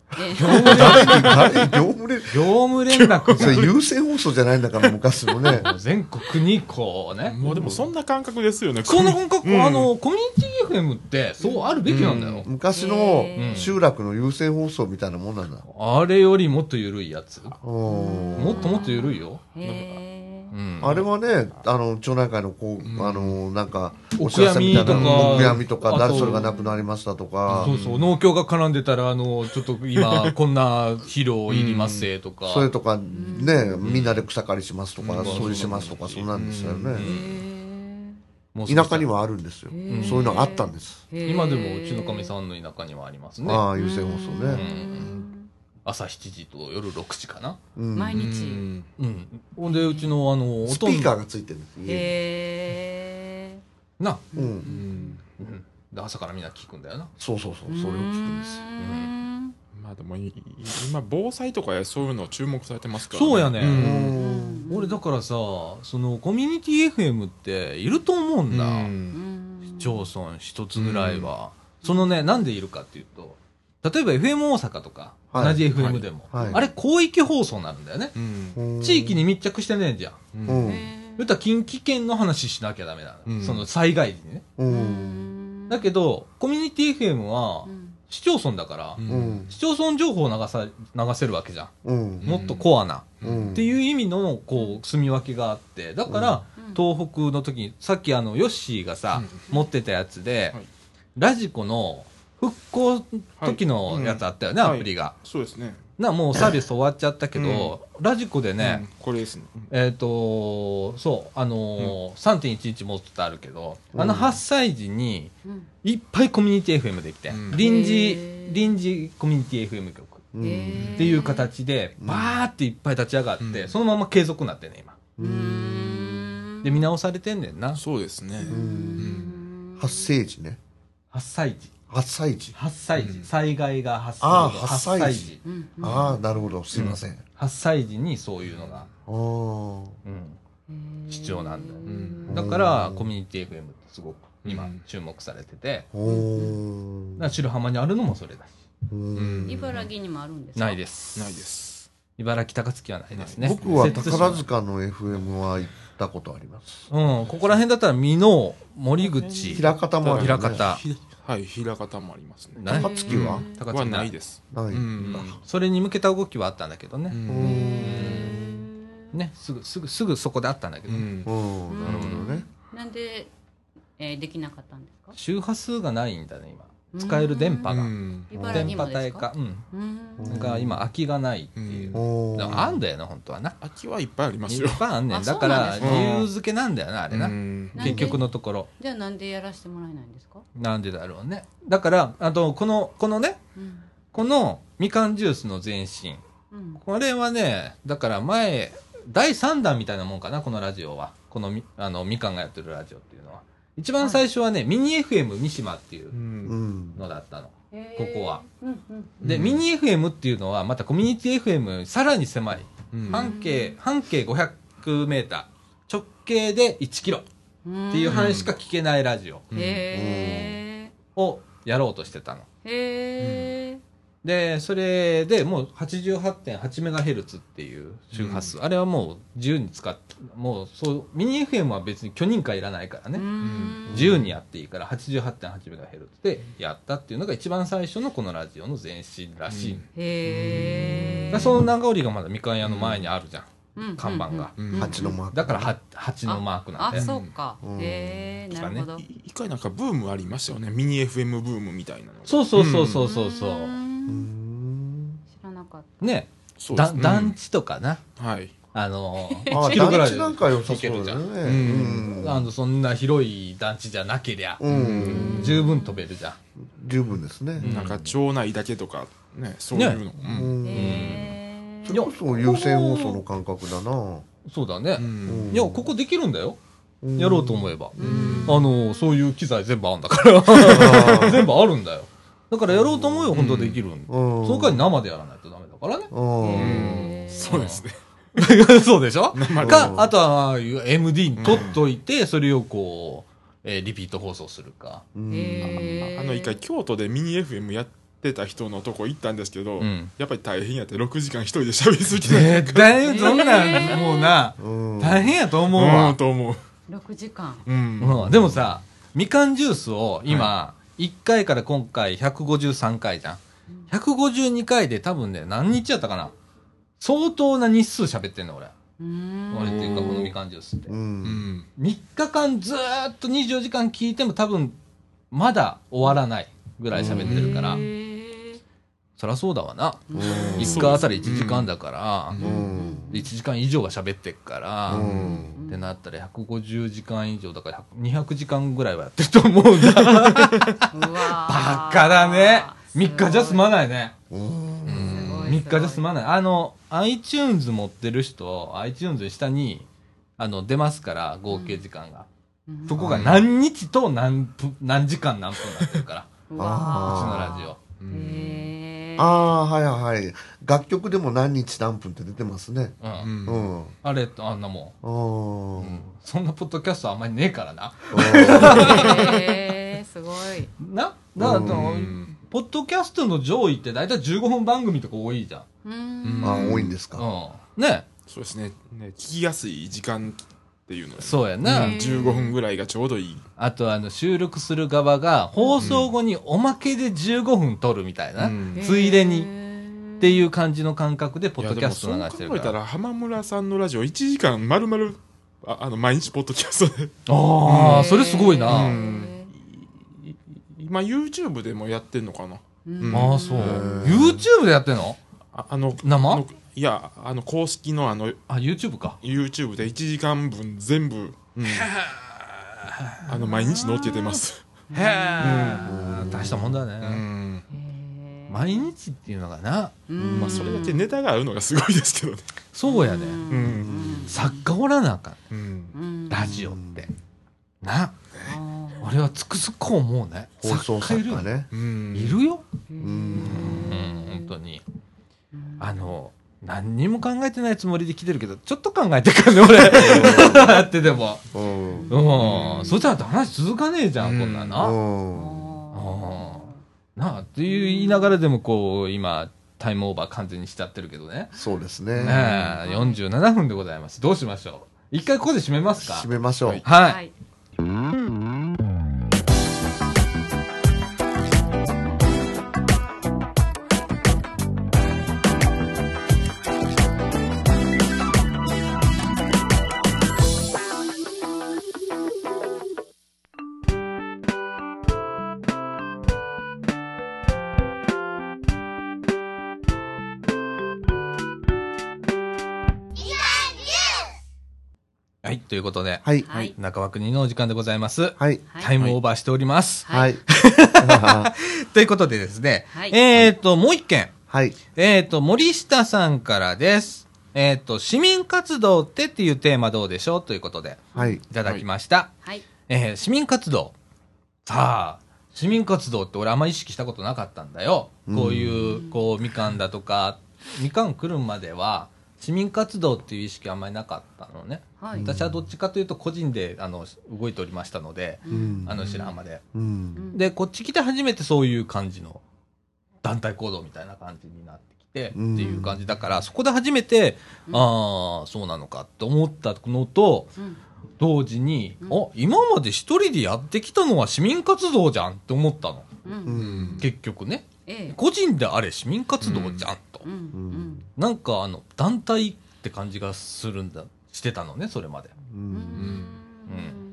Speaker 2: 業務連、
Speaker 1: 業務連絡。
Speaker 2: それ
Speaker 1: が
Speaker 2: 優先放送じゃないんだから、昔のね。
Speaker 1: 全国にこうね。
Speaker 3: もうでもそんな感覚ですよね。
Speaker 1: そんな感覚、
Speaker 3: うん。
Speaker 1: あのコミュニティ FM ってそうあるべきなんだよ、
Speaker 2: 昔の集落の優先放送みたいなもんなんだ。
Speaker 1: あれよりもっと緩いやつ。
Speaker 2: うん。
Speaker 1: もっともっと緩いよ、
Speaker 2: あれはね、あの、町内会のこう、あの、なんか、
Speaker 1: お
Speaker 2: お知らせみたいな、
Speaker 1: 悔やみとか
Speaker 2: お悔やみとか、誰それが亡くなりましたとか
Speaker 1: そ、うそう、農協が絡んでたら、あの、ちょっと今、こんな肥料いりますせとか。
Speaker 2: それとか、ね、みんなで草刈りしますとか、
Speaker 1: うん
Speaker 2: 掃除しますとか、そんなんですよ
Speaker 4: え。
Speaker 2: ね。田舎にはあるんですよ。
Speaker 4: ん
Speaker 2: そういうのがあったんです。
Speaker 4: え。
Speaker 1: 今でもうちのかみさんの田舎にはありますね。
Speaker 2: ああ、優先放送
Speaker 1: う
Speaker 2: ね。
Speaker 1: ん朝7時と夜6時かな。
Speaker 2: うん
Speaker 3: う
Speaker 4: 毎日。
Speaker 3: ん。
Speaker 1: うん。ほんで、うちのあの、
Speaker 2: スピーカーがついてるんです
Speaker 4: へ
Speaker 1: な、
Speaker 2: うん。
Speaker 3: うん。
Speaker 1: うん。で朝からみんな聞くんだよな。
Speaker 2: そうそうそう、
Speaker 4: ー
Speaker 2: それを聞くんですよ。
Speaker 4: うん
Speaker 3: まあでもい今防災とかやそういうの注目されてますから
Speaker 1: そうやね
Speaker 3: ん
Speaker 1: 俺だからさ、そのコミュニティ FM っていると思うんだ。
Speaker 3: うん
Speaker 4: うん
Speaker 1: 市町村一つぐらいは。そのね、なんでいるかっていうと、例えば FM 大阪とか、
Speaker 2: はい
Speaker 1: 同じ FM でも、
Speaker 2: はい
Speaker 1: あれ広域放送になるんだよね。
Speaker 3: うん
Speaker 2: うん
Speaker 1: 地域に密着してねえじゃん。
Speaker 3: うん
Speaker 2: うん。
Speaker 4: へ
Speaker 1: 言ったら近畿圏の話しなきゃダメなの。
Speaker 3: うん
Speaker 1: その災害時にね。
Speaker 2: う。
Speaker 4: うんん
Speaker 1: だけど、コミュニティ FM は
Speaker 4: う、ん
Speaker 1: 市町村だから、
Speaker 3: うん
Speaker 2: うん。
Speaker 1: 市町村情報を流さ、流せるわけじゃん。
Speaker 2: うん。
Speaker 1: もっとコアな。
Speaker 2: うん。
Speaker 1: っていう意味の、こう、住み分けがあって、だから、
Speaker 4: うん
Speaker 1: 東北の時に、さっきあの、ヨッシーがさ、持ってたやつで、
Speaker 3: はい
Speaker 1: ラジコの復興時のやつあったよね、
Speaker 3: はい。
Speaker 1: アプリが。
Speaker 3: そうですね。
Speaker 1: な、もうサービス終わっちゃったけど、ラジコでね、
Speaker 3: うん。これですね。
Speaker 1: えっ、と、そう、あのー3.11もっとあるけど、
Speaker 2: うん。
Speaker 1: あの8歳児に
Speaker 4: うん。
Speaker 1: いっぱいコミュニティ FM できて、
Speaker 3: うん。
Speaker 1: 臨時臨時コミュニティ FM 局っていう形で、バーっていっぱい立ち上がって、
Speaker 3: うん。
Speaker 1: そのまま継続になってね、今。
Speaker 4: うん。
Speaker 1: で、見直されてんねんな。
Speaker 3: そうですね。
Speaker 4: うん。
Speaker 2: 発生時ね。
Speaker 1: 8歳児。
Speaker 2: 発災時。
Speaker 1: 8歳児。
Speaker 3: うん
Speaker 1: 災害が発生
Speaker 2: あー
Speaker 1: 8
Speaker 2: 8歳児
Speaker 1: 児。
Speaker 4: うん
Speaker 2: ああ、なるほど。すいません。あ
Speaker 1: 8歳児にそういうのが、
Speaker 2: あ。
Speaker 1: うん、必要なんだよ
Speaker 3: ん
Speaker 1: だから、コミュニティ FM ってすごく今
Speaker 3: うん
Speaker 1: 注目されてて、
Speaker 2: おー
Speaker 1: だから白浜にあるのもそれだし。
Speaker 2: うん
Speaker 4: 茨城にもあるんですか？
Speaker 1: ないです。
Speaker 3: ないです
Speaker 1: 茨城高槻はないですね。
Speaker 2: 僕は宝塚の FM は行ったことあります。
Speaker 1: うん、ここら辺だったら、美濃、森口、
Speaker 2: 平方もある、ね。
Speaker 1: 平方
Speaker 3: ひはい平方もありますね。
Speaker 1: ない。
Speaker 2: 高槻は？
Speaker 1: 高
Speaker 3: は
Speaker 1: 槻ない
Speaker 3: です。
Speaker 2: ない。
Speaker 3: うん。
Speaker 1: それに向けた動きはあったんだけどね。ね、すぐ、すぐ、すぐそこであったんだけどね。
Speaker 3: うん。
Speaker 2: うん、なるほどね。
Speaker 4: なんで、えーできなかったんですか？
Speaker 1: 周波数がないんだね、今。使える電波が。
Speaker 3: うん
Speaker 1: 電波帯か。うん。
Speaker 4: うん
Speaker 1: が今、空きがないっていう。
Speaker 2: おー
Speaker 1: だからあんだよな、本当はな。
Speaker 3: 空きはいっぱいあります
Speaker 1: い
Speaker 3: よ
Speaker 1: っぱいあんねん。
Speaker 4: あ
Speaker 1: だから、理由付けなんだよな、あれな。結局のところ。
Speaker 4: じゃあなんでやらせてもらえないんですか？
Speaker 1: なんでだろうね。だから、あと、この、このね、
Speaker 4: うん
Speaker 1: このみかんジュースの前身。
Speaker 4: うん
Speaker 1: これはね、だから前、第3弾みたいなもんかな、このラジオは。このみ、あの、みかんがやってるラジオっていうのは。一番最初はね、ミニ FM 三島っていう。のだったの。ここは。で、
Speaker 3: うん
Speaker 1: ミニ FM っていうのは、またコミュニティ FM よりさらに狭い。
Speaker 3: うん
Speaker 1: 半径、半径500メーター。直径で1キロ
Speaker 4: うん
Speaker 1: っていう範囲しか聞けないラジオ
Speaker 4: へ
Speaker 1: をやろうとしてたの。
Speaker 4: えへえ
Speaker 1: で、それでもう 88.8MHz っていう周波数、あれはもう自由に使って、もうそう、ミニ FM は別に許認可いらないからね。自由にやっていいから 88.8MHz でやったっていうのが一番最初のこのラジオの前身らしい。
Speaker 3: うん。
Speaker 4: へえ
Speaker 1: その名残がまだみかん屋の前にあるじゃん、
Speaker 4: うん。
Speaker 1: 看板が。
Speaker 3: うん。
Speaker 2: 蜂のマーク。
Speaker 1: だからは蜂のマークなん
Speaker 4: あ
Speaker 1: で。
Speaker 4: そうか。
Speaker 2: うん。
Speaker 4: へえなるほど。
Speaker 3: い一回なんかブームありましたよね。ミニ FM ブームみたいなのが。
Speaker 1: そうそうそうそうそう。そう。
Speaker 4: ん
Speaker 2: うん。
Speaker 4: 知らなかった
Speaker 1: ね
Speaker 3: そうです
Speaker 1: だ団地とかな。
Speaker 3: はい
Speaker 1: あの、
Speaker 2: あ
Speaker 1: 1キロぐらいで
Speaker 2: 団地なんか良さ
Speaker 1: 行けるじゃん。
Speaker 2: そうだよね。
Speaker 3: うん
Speaker 1: あの、そんな広い団地じゃなけりゃ、
Speaker 2: うん。
Speaker 1: 十分飛べるじゃん。
Speaker 2: 十分ですね。
Speaker 3: なんか町内だけとかねそういうの、うん
Speaker 2: うん
Speaker 4: へ
Speaker 2: それこそ有線放送の感覚だな。
Speaker 1: そうだね。
Speaker 3: うん
Speaker 1: いや、ここできるんだよ。
Speaker 2: うん
Speaker 1: やろうと思えば。
Speaker 4: うん
Speaker 1: あの、そういう機材全部あるんだから。全部あるんだよ。だからやろうと思えば本当できるんだ。
Speaker 2: うん。
Speaker 1: その代わり生でやらないとダメだからね。
Speaker 2: うん。
Speaker 3: そうですね。
Speaker 1: そうでしょ？
Speaker 2: で。
Speaker 1: か、あとは MD に取っといて、それをこう、えーリピート放送するか。
Speaker 3: あの一回京都でミニ FM やってた人のとこ行ったんですけど、
Speaker 1: うん。
Speaker 3: やっぱり大変やって6時間一人で喋りすぎて。
Speaker 1: 絶対そんな。ん、もうな、
Speaker 2: うん。
Speaker 1: 大変やと思う
Speaker 3: うん
Speaker 1: わ。
Speaker 3: と思う、
Speaker 4: 6時間。
Speaker 3: うん。
Speaker 1: うんでもさ、みかんジュースを今、1回から今回153回じゃん。152回で多分ね、何日やったかな相当な日数喋ってんの、俺。
Speaker 4: うーん
Speaker 1: 俺っていうか、このみかんジュースって
Speaker 2: う。。
Speaker 3: うんん
Speaker 1: 3日間ずーっと24時間聞いても多分、まだ終わらないぐらい喋ってるからそりゃそうだわな。
Speaker 2: うん
Speaker 1: 1回あたり1時間だから、
Speaker 2: うん
Speaker 1: 1時間以上が喋ってっから、
Speaker 2: うん
Speaker 1: ってなったら150時間以上だから100 200時間ぐらいはやってると思うんだ。バカだね。3日じゃ済まないね。
Speaker 2: うん
Speaker 4: すごい
Speaker 1: 3日じゃ済まない。あの、iTunes 持ってる人、iTunes 下に、あの、出ますから、合計時間が。
Speaker 4: うん
Speaker 1: そこが何日と何分、何時間何分なってるから。
Speaker 4: う
Speaker 1: うち
Speaker 4: わ
Speaker 1: のラジオ。
Speaker 3: うん
Speaker 4: へー
Speaker 2: ああ、はいはい。楽曲でも何日何分って出てますね。
Speaker 1: う。
Speaker 3: うんん
Speaker 2: うん。
Speaker 1: あれとあんなも。うん。そんなポッドキャストあんまりねえからな。
Speaker 4: へーすごい
Speaker 1: なだから、
Speaker 3: うん
Speaker 1: ポッドキャストの上位って大体15分番組とか多いじゃん。
Speaker 4: う
Speaker 3: うん
Speaker 4: ん
Speaker 2: あー多いんですか。
Speaker 1: うん。ね
Speaker 3: そうですねね聞きやすい時間っていうの
Speaker 1: そうやな。
Speaker 3: うん。15分ぐらいがちょうどいい、
Speaker 1: あとあの収録する側が放送後におまけで15分撮るみたいな、
Speaker 3: うん。
Speaker 1: ついでに。
Speaker 4: に
Speaker 1: っていう感じの感覚でポッドキャスト流
Speaker 3: いや
Speaker 1: してるから。
Speaker 3: でもそう考えたら浜村さんのラジオ1時間まるまるああの毎日ポッドキャストで。
Speaker 1: ああそれすごいな、
Speaker 3: うん。今 YouTube でもやってんのかな。
Speaker 4: うん。
Speaker 1: ああそう。
Speaker 2: へー
Speaker 1: YouTube でやってんの？
Speaker 3: ああの
Speaker 1: 生？
Speaker 3: あのいやあの公式のあの
Speaker 1: あ YouTube か。
Speaker 3: YouTube で1時間分全部、うん。あの毎日載っけてます、
Speaker 1: へえ大したもんだね、
Speaker 3: うん。
Speaker 1: 毎日っていうのがな。
Speaker 4: うん。
Speaker 3: まあ、それだけネタがあるのがすごいですけどね、
Speaker 1: そうやね、
Speaker 3: うん。
Speaker 1: 作家おらなあかん。
Speaker 3: うん。
Speaker 4: うん
Speaker 1: ラジオって。な。俺はつくづく思うね。
Speaker 2: 放送
Speaker 1: 作家いるよ
Speaker 2: ね。
Speaker 3: うん
Speaker 1: いるよ。
Speaker 2: う。
Speaker 1: うん。ん。本当に。あの何にも考えてないつもりで来てるけどちょっと考えてくるね俺 やってても
Speaker 2: うん。
Speaker 1: うんそしたら話続かねえじゃん、こんなんな。
Speaker 2: う
Speaker 1: うん
Speaker 2: ん。
Speaker 1: なあっていう言いながらでもこう今タイムオーバー完全にしちゃってるけどね。
Speaker 2: そうです
Speaker 1: ね
Speaker 2: ね。
Speaker 1: え47分でございます。どうしましょう一回ここで締めますか
Speaker 2: 締めましょう。
Speaker 3: はい
Speaker 1: はい。
Speaker 4: はい
Speaker 1: はい。ということで、
Speaker 2: はい。
Speaker 4: はい
Speaker 1: 中枠2のお時間でございます。
Speaker 2: はい。
Speaker 1: タイムオーバーしております。
Speaker 2: はい。
Speaker 1: ということでですね、
Speaker 4: はい
Speaker 1: えっ、と、もう一件。
Speaker 2: はい。
Speaker 1: えっ、と、森下さんからです。えっ、と、市民活動ってっていうテーマどうでしょうということで、
Speaker 2: はい。
Speaker 1: いただきました。
Speaker 4: はい
Speaker 1: えー市民活動。さあ、市民活動って俺あんま意識したことなかったんだよ。こういう、こう、みかんだとか、みかん来るまでは、市民活動っていう意識あんまりなかったのね。
Speaker 4: はい
Speaker 1: 私はどっちかというと個人で、あの、動いておりましたので、
Speaker 2: うん
Speaker 1: あの、白浜で。
Speaker 2: うん。
Speaker 1: で、こっち来て初めてそういう感じの団体行動みたいな感じになってきて、
Speaker 2: うん
Speaker 1: っていう感じだから、そこで初めて、ああ、そうなのかって思ったのと、
Speaker 4: うん
Speaker 1: 同時に、あ、今まで一人でやってきたのは市民活動じゃんって思ったの。
Speaker 4: う
Speaker 2: うんん。
Speaker 1: 結局ね。
Speaker 4: ええ
Speaker 1: 個人であれ市民活動じゃんと。
Speaker 4: うんうん
Speaker 1: なんかあの、団体って感じがするんだ、してたのね、それまで。
Speaker 2: う。
Speaker 4: うん
Speaker 1: うん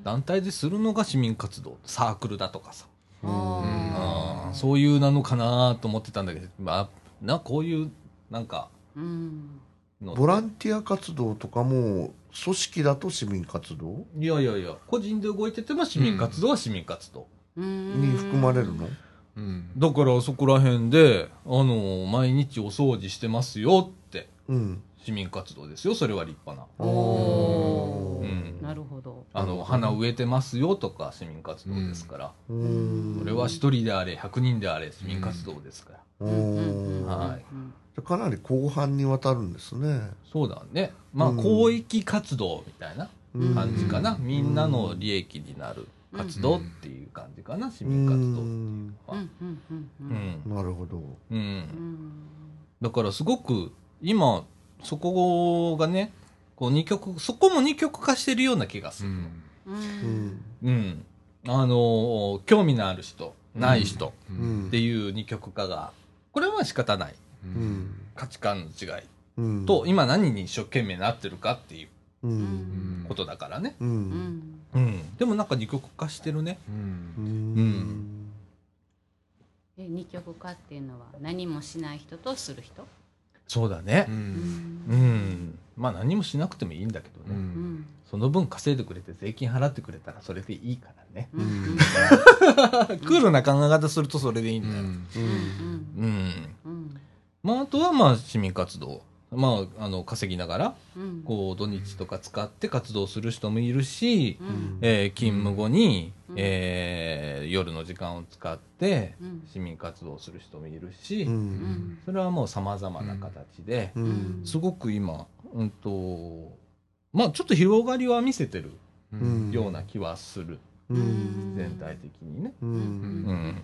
Speaker 1: ん。団体でするのが市民活動。サークルだとかさ。
Speaker 4: あ
Speaker 1: うんそういうなのかなと思ってたんだけど、まあ、な、こういう、なんか、
Speaker 2: ボランティア活動とかも組織だと市民活動？
Speaker 1: いやいやいや個人で動いてても市民活動は市民活動、
Speaker 4: うん
Speaker 2: に含まれるの？
Speaker 3: うん。
Speaker 1: だからそこら辺であの毎日お掃除してますよって
Speaker 2: うん。
Speaker 1: 市民活動ですよそれは立派な。
Speaker 4: おー。
Speaker 1: うん。
Speaker 4: なるほど。
Speaker 1: あの花植えてますよとか市民活動ですから、
Speaker 2: うん。
Speaker 1: それは一人であれ100人であれ市民活動ですから、
Speaker 2: お
Speaker 4: うん
Speaker 1: はい。
Speaker 2: じゃかなり広範にわたるんですね。
Speaker 1: そうだね。まあ
Speaker 2: うん
Speaker 1: 広域活動みたいな
Speaker 2: うん
Speaker 1: 感じかな、
Speaker 3: うん。
Speaker 1: みんなの利益になる活動っていう感じかな、市民活動
Speaker 2: うん
Speaker 1: は、
Speaker 4: うん。うんうん
Speaker 1: う
Speaker 4: うん。
Speaker 1: ん。
Speaker 2: なるほど。
Speaker 1: うん。
Speaker 4: うん。
Speaker 1: だからすごく今そこがねこう二極そこも二極化してるような気がする、
Speaker 4: うん。
Speaker 2: うん。
Speaker 1: うん。あのー興味のある人ない人っていう二極化がこれは仕方ない。
Speaker 2: うん。
Speaker 1: 価値観の違い
Speaker 2: うん。
Speaker 1: と今何に一生懸命なってるかっていうことだからね、
Speaker 2: う
Speaker 4: うん。ん
Speaker 1: うん、でもなんか二極化してるね。
Speaker 3: うん。
Speaker 2: うん。
Speaker 4: え二極化っていうのは何もしない人とする人？
Speaker 1: そうだね。
Speaker 3: う
Speaker 4: うん。
Speaker 1: うん、まあ何もしなくてもいいんだけど
Speaker 3: う
Speaker 1: ね、
Speaker 4: うん。ん
Speaker 1: その分稼いでくれて税金払ってくれたらそれでいいからね。
Speaker 4: うん。うん。
Speaker 1: クールな考え方するとそれでいいんだよ、
Speaker 3: うん。
Speaker 2: うん。
Speaker 1: うん。
Speaker 4: うん。
Speaker 1: まあ、あとはまあ市民活動、まあ、あの稼ぎながら
Speaker 4: うん。
Speaker 1: こう土日とか使って活動する人もいるし、
Speaker 4: うん。
Speaker 1: えー勤務後に、
Speaker 4: うん。
Speaker 1: えー夜の時間を使って
Speaker 4: うん。
Speaker 1: 市民活動する人もいるし、それはもう様々な形で、すごく今、うんとまあ、ちょっと広がりは見せてる
Speaker 2: うん。
Speaker 1: ような気はする、
Speaker 2: うん。
Speaker 1: 全体的にね。
Speaker 2: う
Speaker 4: うん。
Speaker 1: うん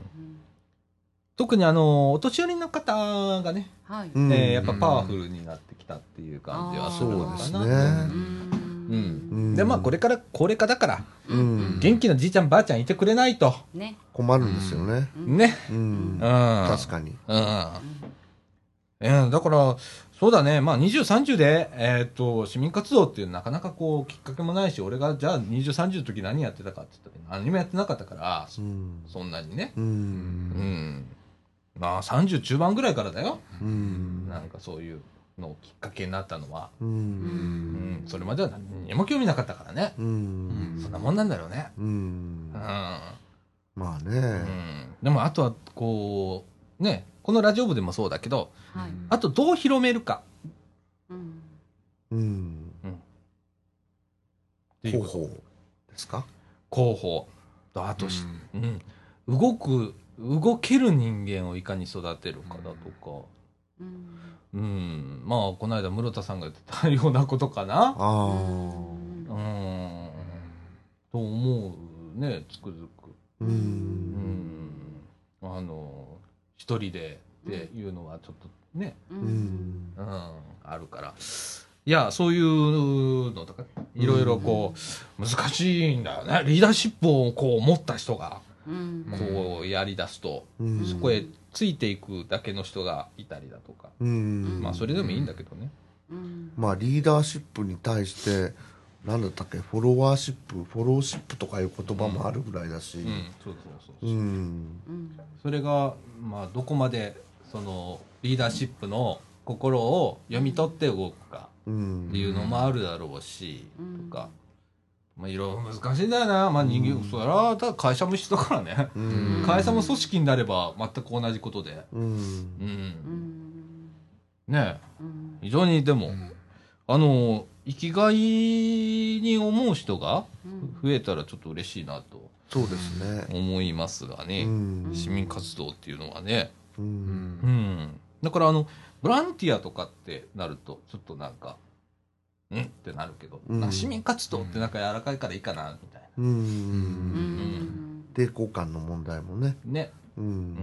Speaker 1: 特にあのお年寄りの方がね、
Speaker 4: はい。
Speaker 2: うん。
Speaker 1: えーやっぱパワフルになってきたっていう感じはするのかな。
Speaker 2: そうですね。
Speaker 1: うん。
Speaker 2: うん。
Speaker 1: でまあこれから高齢化だから
Speaker 2: うん。
Speaker 1: 元気なじいちゃんばあちゃんいてくれないと。
Speaker 4: ね。
Speaker 2: 困るんですよね。
Speaker 1: ね。
Speaker 2: うん。
Speaker 1: うん。
Speaker 2: 確かに。
Speaker 1: うん。うん。だからそうだね。まあ2030でえっと市民活動っていうなかなかこうきっかけもないし俺がじゃあ2030の時何やってたかって言ったら何もやってなかったから
Speaker 2: うん。
Speaker 1: そんなにね。
Speaker 2: う
Speaker 1: うんんまあ30中盤ぐらいからだよ。
Speaker 2: うん。
Speaker 1: なんかそういうのきっかけになったのは。
Speaker 2: う
Speaker 4: うん。
Speaker 1: うん。んそれまでは何にも興味なかったからね。
Speaker 2: うん。
Speaker 1: そんなもんなんだろうね。
Speaker 2: うん。
Speaker 1: うん。
Speaker 2: まあ
Speaker 1: う
Speaker 2: ね
Speaker 1: ん。でもあとはこうねこのラジオ部でもそうだけど
Speaker 4: はい。
Speaker 1: あとどう広めるか。
Speaker 4: うん。
Speaker 2: うん。
Speaker 1: っていう
Speaker 2: 方法ですか？
Speaker 1: 広報。とあとし、うん。動く動ける人間をいかに育てるかだとか。
Speaker 4: うん。
Speaker 1: うんまあこの間室田さんが言ってたようなことかな。
Speaker 2: ああ
Speaker 1: うん。と思うねつくづく。
Speaker 2: う
Speaker 1: うん。んあの一人でっていうのはちょっとね。
Speaker 4: う
Speaker 2: うん。ん
Speaker 1: うん、あるから。いや、そういうのとか、いろいろこう、難しいんだよね。リーダーシップをこう持った人が、
Speaker 4: うん
Speaker 1: こうやり出すと、
Speaker 2: うん。
Speaker 1: そこへついていくだけの人がいたりだとか。
Speaker 2: うん。
Speaker 1: まあ、それでもいいんだけどね。
Speaker 4: うん。
Speaker 2: まあリーダーシップに対してなんだったっけ？フォロワーシップ？フォローシップとかいう言葉もあるぐらいだし。
Speaker 1: うん、そうそうそう
Speaker 2: う
Speaker 1: そう。
Speaker 2: ん
Speaker 4: うん。
Speaker 1: それが、まあ、どこまで、その、リーダーシップの心を読み取って動くか
Speaker 2: うん
Speaker 1: っていうのもあるだろうし、
Speaker 4: うん。
Speaker 1: とか。まあ、いろいろ難しいんだよな。まあ、人間、それは、ただ会社も一緒だからね。
Speaker 2: うん。
Speaker 1: 会社も組織になれば全く同じことで、
Speaker 2: うん。
Speaker 1: うん。
Speaker 4: うん。
Speaker 1: ねえ。
Speaker 4: うん
Speaker 1: 非常にでも、あの生きがいに思う人が
Speaker 4: うん。
Speaker 1: 増えたらちょっと嬉しいなと
Speaker 2: そうですね。
Speaker 1: 思いますが
Speaker 2: う
Speaker 1: ね、
Speaker 2: ん。
Speaker 1: 市民活動っていうのはね、
Speaker 2: う
Speaker 3: うん。
Speaker 1: うん、だからあのボランティアとかってなるとちょっとなんかうんってなるけど、
Speaker 2: うん。
Speaker 1: 市民活動ってなんか柔らかいからいいかなみたい
Speaker 2: うん
Speaker 4: うん。うん。
Speaker 2: 抵抗感の問題もね。
Speaker 1: なね、
Speaker 2: う
Speaker 1: うん。ん、
Speaker 4: うん。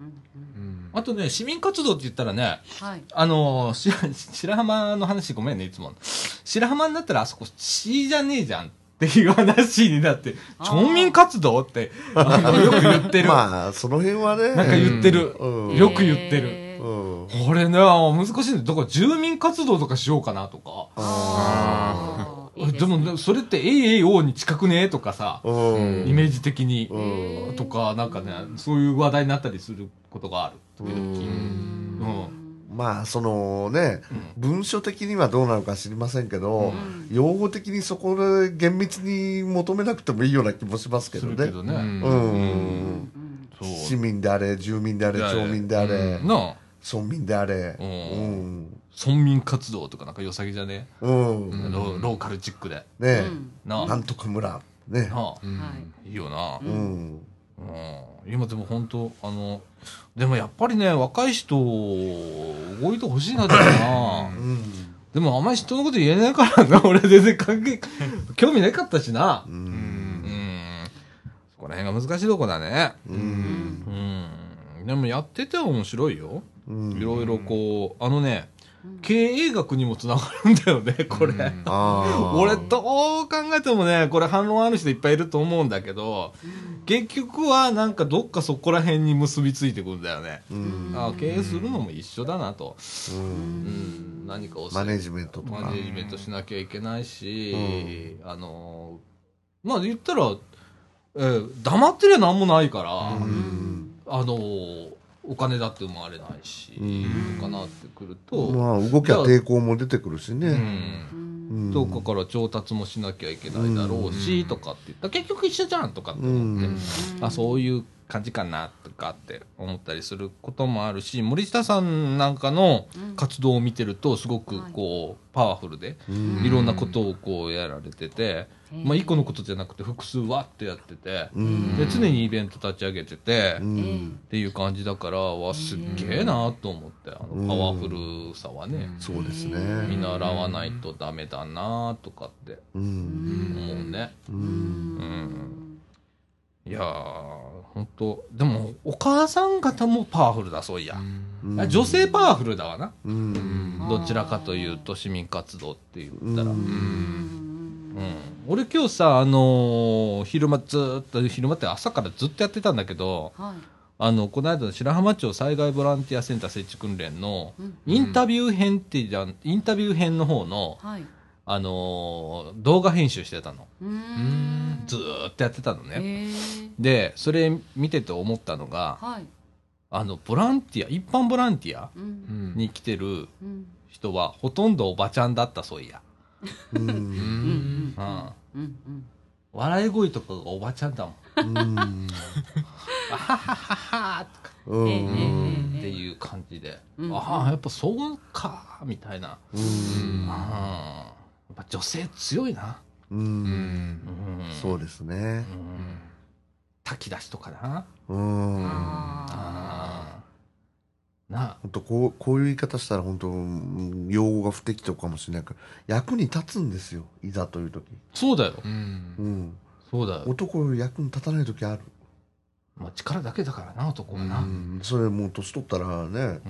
Speaker 3: うん。
Speaker 1: あとね市民活動って言ったらね
Speaker 4: はい。
Speaker 1: あの白浜の話ごめんね、いつも。白浜になったらあそこ市じゃねえじゃんっていう話になって、町民活動って、あのよく言ってる。
Speaker 2: まあその辺はね。
Speaker 1: なんか言ってる。
Speaker 2: うん。
Speaker 1: よく言ってる。これね、難しいんだから住民活動とかしようかなとか。
Speaker 4: あー。いい
Speaker 1: ですも、それって AAO に近くねとかさ、
Speaker 2: うん。
Speaker 1: イメージ的に。
Speaker 2: うん。
Speaker 1: とか、なんかね、そういう話題になったりすることがある。
Speaker 2: まあそのね、文書的にはどうなのか知りませんけど、用語的にそこで厳密に求めなくてもいいような気もしますけどね。市民であれ住民であれ町民であれ、
Speaker 1: なあ、
Speaker 2: 村民であれ。
Speaker 1: うん。
Speaker 2: うん。
Speaker 1: 村民活動とかなんか良さげじゃね、
Speaker 2: うん、
Speaker 1: ロローカルチックで。
Speaker 2: ね
Speaker 4: う
Speaker 2: え、
Speaker 4: ん。
Speaker 1: なあ、
Speaker 2: なんとか村。ね。
Speaker 1: なあ、
Speaker 3: うん。
Speaker 4: はい。
Speaker 1: いいよな。
Speaker 2: うん、
Speaker 1: うん。今でも本当あのでもやっぱりね若い人動いてほしいなだよな、
Speaker 2: うん。
Speaker 1: でもあんまり人のこと言えないからな。俺全然関係興味なかったしな。
Speaker 2: う
Speaker 1: うん。んそこら辺が難しいとこだね。
Speaker 2: うん。
Speaker 1: うん。でもやってては面白いよ。
Speaker 2: うん
Speaker 1: いろいろこうあのね経営学にもつながるんだよねこれ、
Speaker 3: うん
Speaker 1: 俺どう考えてもねこれ反論ある人いっぱいいると思うんだけど結局はなんかどっかそこら辺に結びついてくんだよね、
Speaker 2: うん。
Speaker 1: あ経営するのも一緒だなと、
Speaker 2: うん。
Speaker 1: うん、何かを
Speaker 2: マネジメントとか。
Speaker 1: マネジメントしなきゃいけないし、あのまあ言ったら、えー黙ってりゃ何もないから、
Speaker 2: うん。
Speaker 1: あのお金だって生まれないし、かなってくると、
Speaker 2: まあ動きは抵抗も出てくるし
Speaker 1: う
Speaker 2: ね、
Speaker 1: ん
Speaker 2: うん。
Speaker 1: どこから調達もしなきゃいけないだろうし、とかって言ったら結局一緒じゃんとかって思って、
Speaker 2: うん。
Speaker 1: あそういう感じかなとかって思ったりすることもあるし森下さんなんかの活動を見てるとすごくこうパワフルで
Speaker 2: うん。
Speaker 1: いろんなことをこうやられてて、
Speaker 4: うん
Speaker 1: まあ、一個のことじゃなくて複数わってやってて、
Speaker 2: うん。
Speaker 1: で常にイベント立ち上げてて、
Speaker 2: う
Speaker 1: っ
Speaker 2: ん
Speaker 1: ていう感じだからわすっげえなと思ってあのパワフルさはね、
Speaker 2: そうですね。
Speaker 1: 見習わないとダメだなとかって
Speaker 2: うん。
Speaker 1: 思うね。
Speaker 2: う
Speaker 4: うんん。
Speaker 1: いやー本当でもお母さん方もパワフルだそういや、女性パワフルだわな、
Speaker 2: うん。
Speaker 1: どちらかというと市民活動って言ったら、
Speaker 2: う
Speaker 1: うん。
Speaker 2: ん。
Speaker 1: 俺今日さあのー昼間ずーっと昼間って朝からずっとやってたんだけど
Speaker 4: はい。
Speaker 1: あのこの間の白浜町災害ボランティアセンター設置訓練の
Speaker 4: うん。
Speaker 1: インタビュー編ってじゃんインタビュー編の方の、
Speaker 4: はい
Speaker 1: あのー動画編集してたの。ずーっとやってたのね、でそれ見てて思ったのが
Speaker 4: はい。
Speaker 1: あのボランティア一般ボランティア
Speaker 4: うん。
Speaker 1: に来てる
Speaker 4: うん。
Speaker 1: 人はほとんどおばちゃんだったそういや、
Speaker 2: うん。
Speaker 4: うん。
Speaker 1: うん、
Speaker 4: うん。
Speaker 1: 笑い声とかがおばちゃんだもん。
Speaker 2: うん。
Speaker 1: あははははっていう感じで、
Speaker 4: うん。
Speaker 1: ああやっぱそうかみたいな、
Speaker 2: うん。
Speaker 1: ああやっぱ女性強いな、
Speaker 2: う
Speaker 3: うん。ん
Speaker 1: うん、
Speaker 2: そうですね。
Speaker 1: うん。炊き出しとかな。
Speaker 2: うん。
Speaker 4: あ
Speaker 1: な。あ
Speaker 2: 本当こうこういう言い方したら本当うん用語が不適当かもしれない。から役に立つんですよいざという時。
Speaker 1: そうだよ。
Speaker 3: うん。
Speaker 2: うん。
Speaker 1: そうだよ、
Speaker 2: 男より役に立たない時ある。
Speaker 1: まあ、力だけだからな男はな、
Speaker 2: う
Speaker 1: うん。
Speaker 2: んそれもう年取ったらね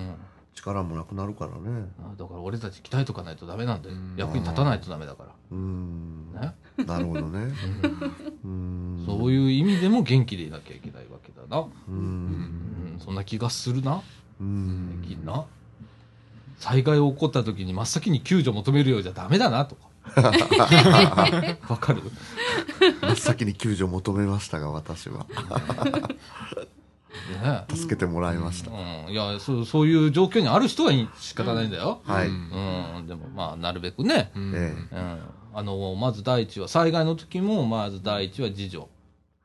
Speaker 2: 力もなくなるからね。
Speaker 1: あだから俺たち鍛えとかないとダメなんだよ、
Speaker 3: うん。
Speaker 1: 役に立たないとダメだか
Speaker 2: うん。
Speaker 1: ら、ね？
Speaker 2: なるほどね。
Speaker 1: うん。
Speaker 2: うん。
Speaker 1: そういう意味でも元気でいなきゃいけないわけだな、
Speaker 2: う
Speaker 1: うん。ん、そんな気がするな。
Speaker 2: うん。
Speaker 1: できんな。災害起こった時に真っ先に救助求めるようじゃダメだなとか。わかる？
Speaker 2: 真っ先に救助を求めましたが私は。
Speaker 1: ね
Speaker 2: 助けてもらいました、
Speaker 1: うん、いやそうそういう状況にある人はい仕方ないんだよ、
Speaker 2: はい、
Speaker 1: うん。でもまあなるべくね、
Speaker 3: うん。
Speaker 2: え
Speaker 1: うん、あのまず第一は災害の時もまず第一は自助。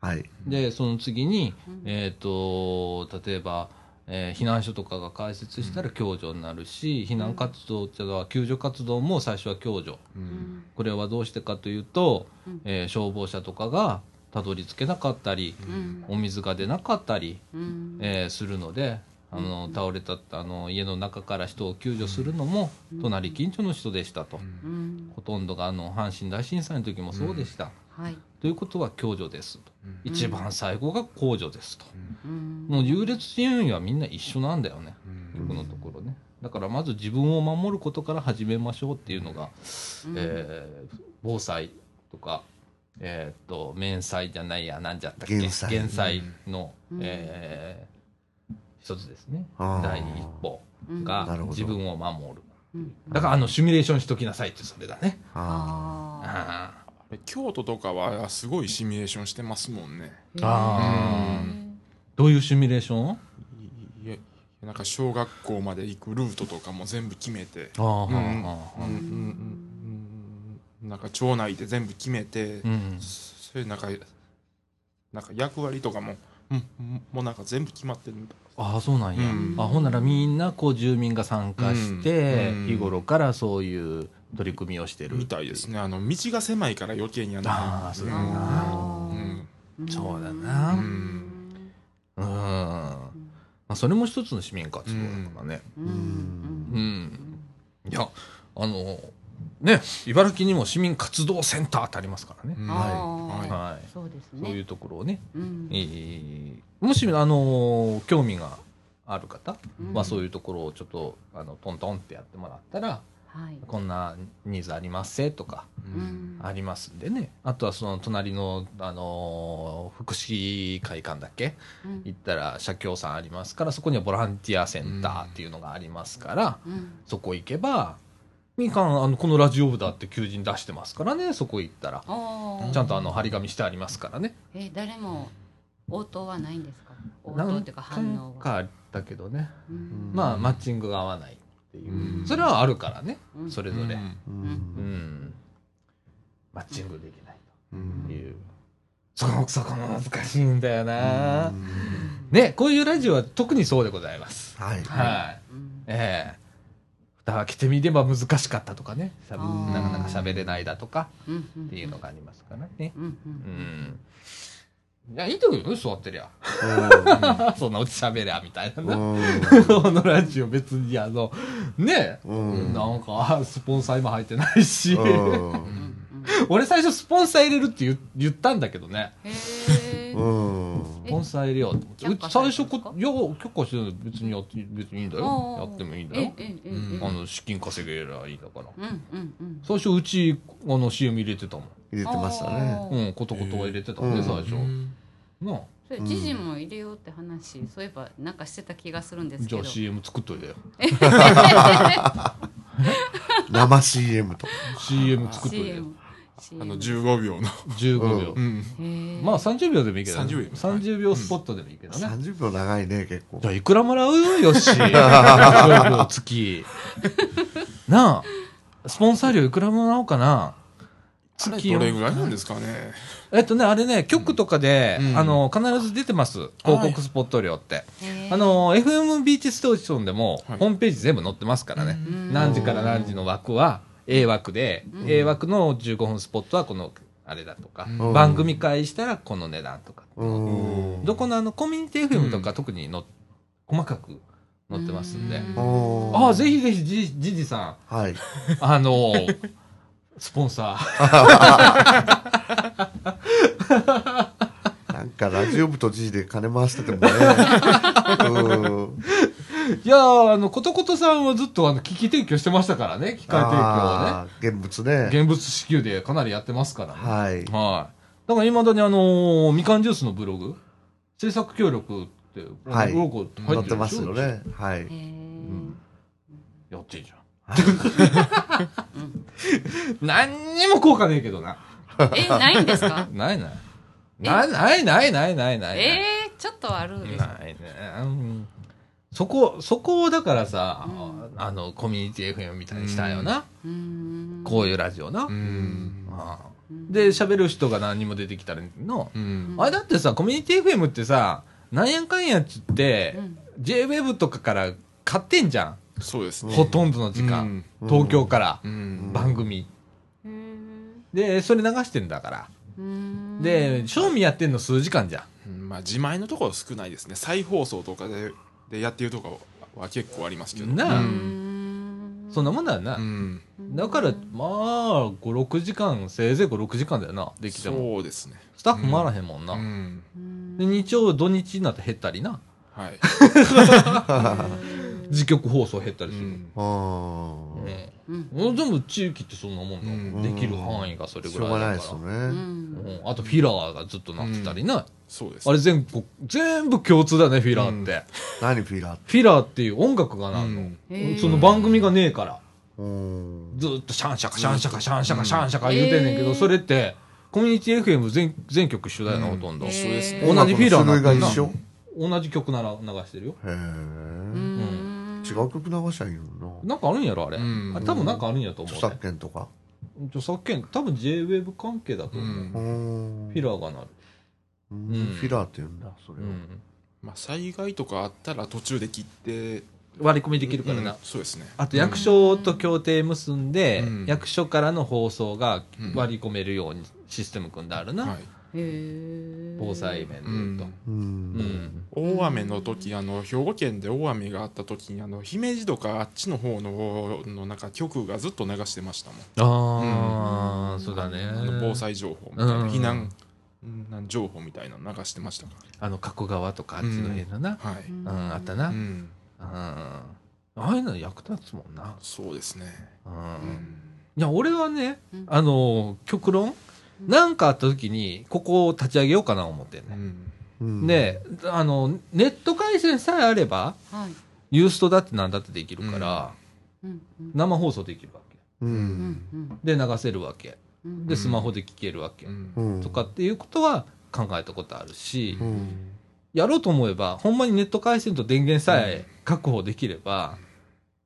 Speaker 2: えはい。
Speaker 1: でその次に、えー、と例えば、えー避難所とかが開設したら共助になるし、避難活動っていうのは救助活動も最初は共助。
Speaker 3: うん。
Speaker 1: これはどうしてかというと、
Speaker 4: うん。
Speaker 1: えー消防車とかがたどり着けなかったり、
Speaker 4: うん。
Speaker 1: お水が出なかったり、
Speaker 4: うん。
Speaker 1: えーするのであの倒れたあの家の中から人を救助するのも、隣近所の人でしたと、
Speaker 4: うん。
Speaker 1: ほとんどがあの阪神大震災の時もそうでした、
Speaker 4: はい。
Speaker 1: ということは共助ですと、
Speaker 3: うん。
Speaker 1: 一番最後が公助ですと、
Speaker 4: うん。
Speaker 1: もう優劣順位はみんな一緒なんだよね、
Speaker 3: うん。
Speaker 1: このところね。だからまず自分を守ることから始めましょうっていうのが、えー防災とかえーっと免災じゃないやなんじゃったっけ？
Speaker 2: 減災
Speaker 1: 減災の、
Speaker 4: うん。
Speaker 1: えー一つですね。
Speaker 2: あー。
Speaker 1: 第一歩
Speaker 4: うん
Speaker 1: が自分を守る。
Speaker 4: うん。
Speaker 1: だからあのシミュレーションしときなさいってそれだね。
Speaker 2: あ
Speaker 4: あ
Speaker 1: あ
Speaker 3: 京都とかはすごいシミュレーションしてますもんね。
Speaker 4: ー。
Speaker 1: あ
Speaker 4: へー。
Speaker 1: どういうシミュレーション？
Speaker 3: いやなんか小学校まで行くルートとかも全部決めて、
Speaker 1: ああ、
Speaker 3: うんなんか町内で全部決めて、
Speaker 1: あうん。
Speaker 3: それなんかなんか役割とかも、うん、もうなんか全部決まってる
Speaker 1: ああそうなんや、
Speaker 3: うん。
Speaker 1: あほんならみんなこう住民が参加して、
Speaker 3: うん。
Speaker 1: 日頃からそういう取り組みをしてる
Speaker 3: みたいですね。あの道が狭いから余計にやな
Speaker 1: ああそうだ
Speaker 3: う
Speaker 1: な、
Speaker 3: ん。
Speaker 1: そうだな。
Speaker 3: う
Speaker 1: うん。まあ、それも一つの市民活動だからね。
Speaker 4: うん。
Speaker 1: うん、いやあのね茨城にも市民活動センターってありますからね、
Speaker 3: はい。
Speaker 4: あ
Speaker 1: はい。
Speaker 4: そうです
Speaker 1: そういう
Speaker 4: ね
Speaker 1: ところをね、
Speaker 4: うん。
Speaker 1: えーもしあの興味がある方、
Speaker 4: うん。
Speaker 1: まあ、そういうところをちょっとあのトントンってやってもらったら
Speaker 4: はい。
Speaker 1: こんなニーズありますせとか
Speaker 4: うん。
Speaker 1: ありますんでね。あとはその隣の、あの福祉会館だっけ？
Speaker 4: うん。
Speaker 1: 行ったら社協さんありますからそこにはボランティアセンターっていうのがありますから、
Speaker 4: うん。
Speaker 1: そこ行けばみかんあのこのラジオ部だって求人出してますからねそこ行ったら。ちゃんとあの張り紙してありますからね。
Speaker 4: え誰も応答はないんですか？応答
Speaker 1: 何
Speaker 4: っていうか反応は
Speaker 1: 回かあったけどね。
Speaker 4: うん。
Speaker 1: まあマッチングが合わないっていう、
Speaker 3: うん。
Speaker 1: それはあるからね
Speaker 4: うん。
Speaker 1: それぞれ、
Speaker 3: うん。
Speaker 2: う
Speaker 1: うん。んマッチングできない
Speaker 2: うん
Speaker 1: という、そこそこも難しいんだよな、ねこういうラジオは特にそうでございます。
Speaker 2: はい。
Speaker 1: はい。
Speaker 4: うん。
Speaker 1: ええ。蓋開けてみれば難しかったとかね。しゃべ
Speaker 4: あー
Speaker 1: なかなか喋れないだとかっていうのがありますからね。
Speaker 4: うんうん
Speaker 1: うんいやいいと思うよ座ってりゃ。そんなうち喋りゃみたいなな、
Speaker 2: うん。
Speaker 1: このラジオ別にあのね、
Speaker 2: うん。
Speaker 1: なんかスポンサー今入ってないし、俺最初スポンサー入れるって言言ったんだけどね入れようと思って。最初こいや許可してない別にやって別にいいんだよ。やってもいいんだよ。あの資金稼げりゃいいんだから。最初うちあの CM 入れてたもん。
Speaker 2: 入れてましたね。
Speaker 1: うんことことは入れてたもんね
Speaker 2: うん。
Speaker 1: 最初。
Speaker 3: うん。
Speaker 1: なあ。
Speaker 4: それ知事も入れようって話そういえばなんかしてた気がするんですけど。
Speaker 1: じゃあ CM 作っといてよ。
Speaker 2: 生 CM と
Speaker 1: CM 作っといてよ
Speaker 3: あの15秒の、
Speaker 1: 15秒。
Speaker 3: うん、
Speaker 1: まあ30秒でもいいけどね。
Speaker 3: 30秒。
Speaker 1: 30秒スポットでもいいけどね。
Speaker 2: 30秒長いね結構。
Speaker 1: じゃあいくらもらうよし15秒月。なあ。スポンサー料いくらもらおうかな。月
Speaker 3: どれぐらいなんですかね。
Speaker 1: えっとねあれね局とかで、
Speaker 3: うん。
Speaker 1: あの必ず出てます。広告スポット料って、あの FM ビーチステーションでも、
Speaker 3: はい。
Speaker 1: ホームページ全部載ってますからね、
Speaker 4: うん。
Speaker 1: 何時から何時の枠は A 枠で、
Speaker 4: うん。
Speaker 1: A 枠の15分スポットはこのあれだとか、
Speaker 3: うん。
Speaker 1: 番組開したらこの値段とか、
Speaker 2: うん。
Speaker 1: どこのあのコミュニティ FM とか特にの、細かく載ってますんで、
Speaker 4: うん。
Speaker 2: お
Speaker 1: ああぜひぜひじじじさん。
Speaker 2: はい。
Speaker 1: あのスポンサー。
Speaker 2: なんかラジオ部と G で金回しててもね。うん
Speaker 1: いやーあのことことさんはずっとあの機器提供してましたからね機械提供をね
Speaker 2: 現物ね
Speaker 1: 現物支給でかなりやってますからね
Speaker 2: はい
Speaker 1: はい。だから、いまだにあのーみかんジュースのブログ、制作協力って、
Speaker 2: はい
Speaker 1: ロゴ入って
Speaker 2: ってますよ。ねはい
Speaker 4: へえ
Speaker 1: やってんじゃん。何にも効果ねえけどな。
Speaker 4: えないんですか？
Speaker 1: ないない。ないないないないないない。
Speaker 4: ええちょっとあるでしょ
Speaker 1: ないね。うんそこ、そこをだからさ、
Speaker 4: う
Speaker 1: あの、コミュニティ FM みたいにしたよな。
Speaker 4: うん。
Speaker 1: こういうラジオな。で、喋る人が何人も出てきたらの、
Speaker 3: うん。
Speaker 1: あれだってさ、コミュニティ FM ってさ、なんやかんやっつって、
Speaker 4: うん。
Speaker 1: JWEB とかから買ってんじゃん。
Speaker 3: そうですね。
Speaker 1: ほとんどの時間。
Speaker 2: うん。
Speaker 1: 東京から、
Speaker 3: うん。
Speaker 1: 番組。
Speaker 4: うん。
Speaker 1: で、それ流してんだから。
Speaker 4: うん。
Speaker 1: で、賞味やってんの数時間じゃ
Speaker 3: ん。まあ自前のところ少ないですね。再放送とかででやってるとかは結構ありますけど
Speaker 1: なあ
Speaker 3: うん
Speaker 1: そんなもんだよな。
Speaker 3: うん
Speaker 1: だから、まあ、5、6時間、せいぜい5、6時間だよな、できても。
Speaker 3: そうですね
Speaker 1: スタッフ回らへんもんな。
Speaker 3: うん
Speaker 4: うん
Speaker 1: で、日曜、土日になって減ったりな。
Speaker 3: はい
Speaker 1: 自局放送減ったりする。
Speaker 3: うん。
Speaker 2: あ
Speaker 1: うん
Speaker 4: うん。
Speaker 1: もう全部地域ってそんなもんだできる範囲がそれ
Speaker 2: しょう
Speaker 1: ぐらいだから。
Speaker 2: がないですよね。
Speaker 1: あとフィラーがずっとなってたりな、
Speaker 3: そうです。
Speaker 1: あれ全国全部共通だねフィラーって、
Speaker 2: 何フィラー？って
Speaker 1: フィラーっていう音楽がなんの、その番組がねえから。
Speaker 2: うん。
Speaker 1: ずっとシャンシャカシャンシャカシャンシャカシャンシャカ言うてんねんけど、それってコミュニティ FM 全全曲一緒だよな、ほとんど、
Speaker 4: へー。
Speaker 3: 一緒ですね
Speaker 1: 同じフィラー
Speaker 2: 種類が
Speaker 1: な同じ曲なら流してるよ。
Speaker 2: へえ、
Speaker 4: うん
Speaker 2: 違う曲流しゃいいの
Speaker 1: なんかあるんやろ、あれ。
Speaker 3: うん
Speaker 1: あれ多分なんかあるんやと
Speaker 2: な
Speaker 1: 思う、ね。
Speaker 2: 著作権とか？
Speaker 1: 著作権、多分 J-Wave 関係だと思う。
Speaker 3: うん
Speaker 2: うん
Speaker 1: フィラーがなる。
Speaker 2: うん
Speaker 1: うん
Speaker 2: フィラーって言うんだそれを、
Speaker 1: うん。
Speaker 3: まあ、災害とかあったら途中で切って
Speaker 1: 割り込みできるから
Speaker 3: うん
Speaker 1: な。
Speaker 3: そうですね
Speaker 1: あと役所と協定結んで、
Speaker 3: うん
Speaker 1: 役所からの放送が
Speaker 3: うん
Speaker 1: 割り込めるようにシステム組んであるな。
Speaker 3: はい
Speaker 4: へえ
Speaker 1: 防災面でと。
Speaker 2: うん
Speaker 1: うん
Speaker 3: 大雨の時あの兵庫県で大雨があった時にあの姫路とかあっちの方ののなんか局がずっと流してましたもん
Speaker 1: ああ、そうだね。
Speaker 3: あの防災情報みたいな、
Speaker 1: うん
Speaker 3: 避難なん情報みたいなの流してましたか
Speaker 1: あの、加古川とかあっちの辺のな。
Speaker 3: らはい、
Speaker 1: うん、あったな。うん。
Speaker 3: うん、
Speaker 1: ああいうの役立つもんな。
Speaker 3: そうですね、
Speaker 1: う。
Speaker 3: うんん
Speaker 1: いや、俺はね
Speaker 4: うん、
Speaker 1: あの、極論、なんかあった時に、ここを立ち上げようかな思ってんね。
Speaker 3: うん。
Speaker 2: うん。
Speaker 1: で、あの、ネット回線さえあれば、
Speaker 4: はい。
Speaker 1: ユーストだって何だってできるから、
Speaker 4: うんうん。
Speaker 1: 生放送できるわけ。
Speaker 2: う
Speaker 4: うんん
Speaker 1: で、流せるわけ。
Speaker 4: うん。
Speaker 1: で、スマホで聞けるわけ。とかっていうことは考えたことあるし、
Speaker 2: うん。
Speaker 1: やろうと思えば、ほんまにネット回線と電源さえ確保できれば、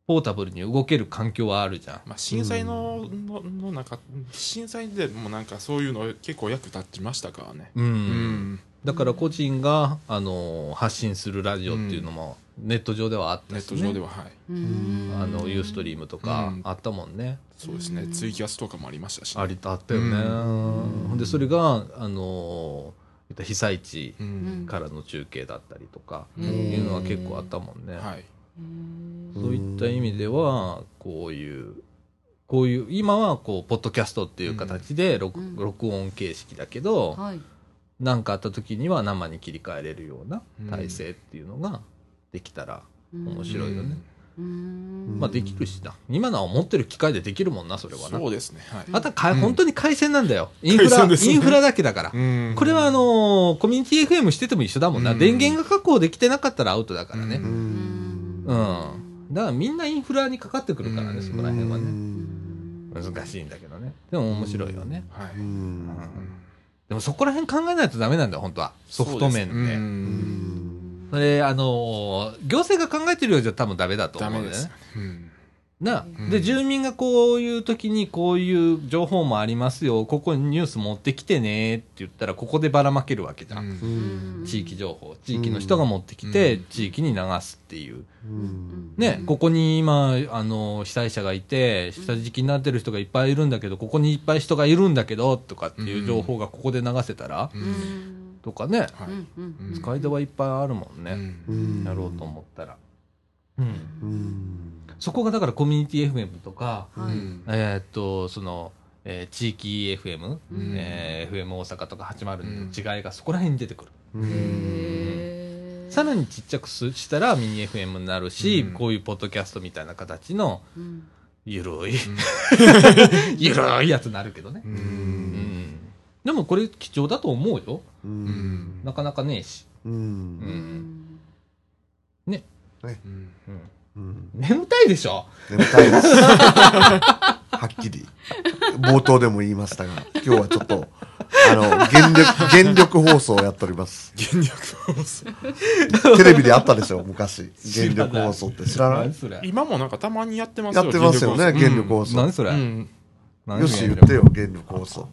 Speaker 1: ポータブルに動ける環境はあるじゃん。
Speaker 3: まあ、震災の,、ののなんか震災でもなんかそういうの結構役立ちましたからね、
Speaker 1: うん。
Speaker 3: うん。
Speaker 1: だから個人が、あの、発信するラジオっていうのも、ネット上ではあった
Speaker 3: ネ
Speaker 1: し、ね。
Speaker 3: ット上でははい。
Speaker 4: うん。
Speaker 1: あの、ユーストリームとか
Speaker 3: うん。
Speaker 1: あったもんね。
Speaker 3: そうですね。ツイキャスとかもありましたし、
Speaker 1: ありとあったよね。
Speaker 3: うん。
Speaker 1: ほんで、それが、あの、被災地
Speaker 3: うん。
Speaker 1: からの中継だったりとか、
Speaker 4: うん。
Speaker 1: いうのは結構あったもんね。
Speaker 3: はい
Speaker 1: そういった意味では、こういう、こういう、今はこう、ポッドキャストっていう形で録,、
Speaker 4: うん
Speaker 1: 録音形式だけど、
Speaker 4: はい
Speaker 1: 何かあった時には生に切り替えれるような
Speaker 3: うん
Speaker 1: 体制っていうのができたら面
Speaker 4: 面
Speaker 1: 白いよね。
Speaker 4: うん
Speaker 1: まあできるしな。今のは持ってる機械でできるもんな、それはな。
Speaker 3: そうですねはい
Speaker 1: あとはか、
Speaker 3: うん
Speaker 1: 本当に回線なんだよ。インフラ、
Speaker 3: ね
Speaker 1: インフラだけだから。
Speaker 3: うん
Speaker 1: これはあのーコミュニティ FM してても一緒だもんな。
Speaker 3: うん
Speaker 1: 電源が確保できてなかったらアウトだからね。
Speaker 3: う
Speaker 1: うん。だからみんなインフラにかかってくるからね、
Speaker 3: うん
Speaker 1: そこら辺は
Speaker 2: う
Speaker 1: ね。
Speaker 2: ん
Speaker 1: 難しいんだけどね。でも面白いよね。
Speaker 3: はい、
Speaker 1: でもそこら辺考えないとダメなんだよ、本当は。ソフト面で。
Speaker 3: そうです
Speaker 2: う
Speaker 3: うん
Speaker 2: ん
Speaker 1: それ、あのー行政が考えてるようじゃ多分ダメだと思うんだよね
Speaker 3: ダメです。うん
Speaker 1: な、
Speaker 3: うん。
Speaker 1: で、住民がこういう時にこういう情報もありますよ、ここにニュース持ってきてねって言ったら、ここでばらまけるわけじゃん。
Speaker 2: うん。
Speaker 1: 地域情報。地域の人が持ってきて、
Speaker 3: うん。
Speaker 1: 地域に流すっていう。
Speaker 2: うん。
Speaker 1: ね、ここに今、あの、被災者がいて、下敷きになってる人がいっぱいいるんだけど、ここにいっぱい人がいるんだけど、とかっていう情報がここで流せたら、
Speaker 3: うん。
Speaker 1: とかね、
Speaker 3: はい。
Speaker 4: うん。
Speaker 1: 使い手はいっぱいあるもんね。やろうと思ったら。うん。
Speaker 2: うん
Speaker 1: そこがだからコミュニティ FM とか、
Speaker 4: はい。
Speaker 3: うん
Speaker 1: えーっと、その、えー地域 FM、
Speaker 3: うん。
Speaker 1: えー FM 大阪とか802
Speaker 3: うん。
Speaker 1: の違いがそこら辺に出てくる。さらにちっちゃくすしたらミニ FM になるし、
Speaker 3: うん。
Speaker 1: こういうポッドキャストみたいな形の
Speaker 4: うん。
Speaker 1: ゆるい、ゆるいやつになるけどね。でもこれ貴重だと思うよ。
Speaker 2: う
Speaker 3: うん。ん
Speaker 1: なかなかねえし。
Speaker 2: う
Speaker 1: うん。
Speaker 4: うん。
Speaker 3: うん
Speaker 1: うん。
Speaker 2: うん
Speaker 1: 眠たいでしょ？
Speaker 2: 眠たいです。はっきり。冒頭でも言いましたが、今日はちょっと、あの、原力、原力放送をやっております。
Speaker 3: 原力放送
Speaker 2: テレビであったでしょ、昔。原力放送って知らない？
Speaker 3: 今もなんかたまにやってますよ
Speaker 2: やってますよね、原力放送。
Speaker 1: 何それ、
Speaker 3: うん
Speaker 1: 何
Speaker 2: よし言ってよ、原力放送。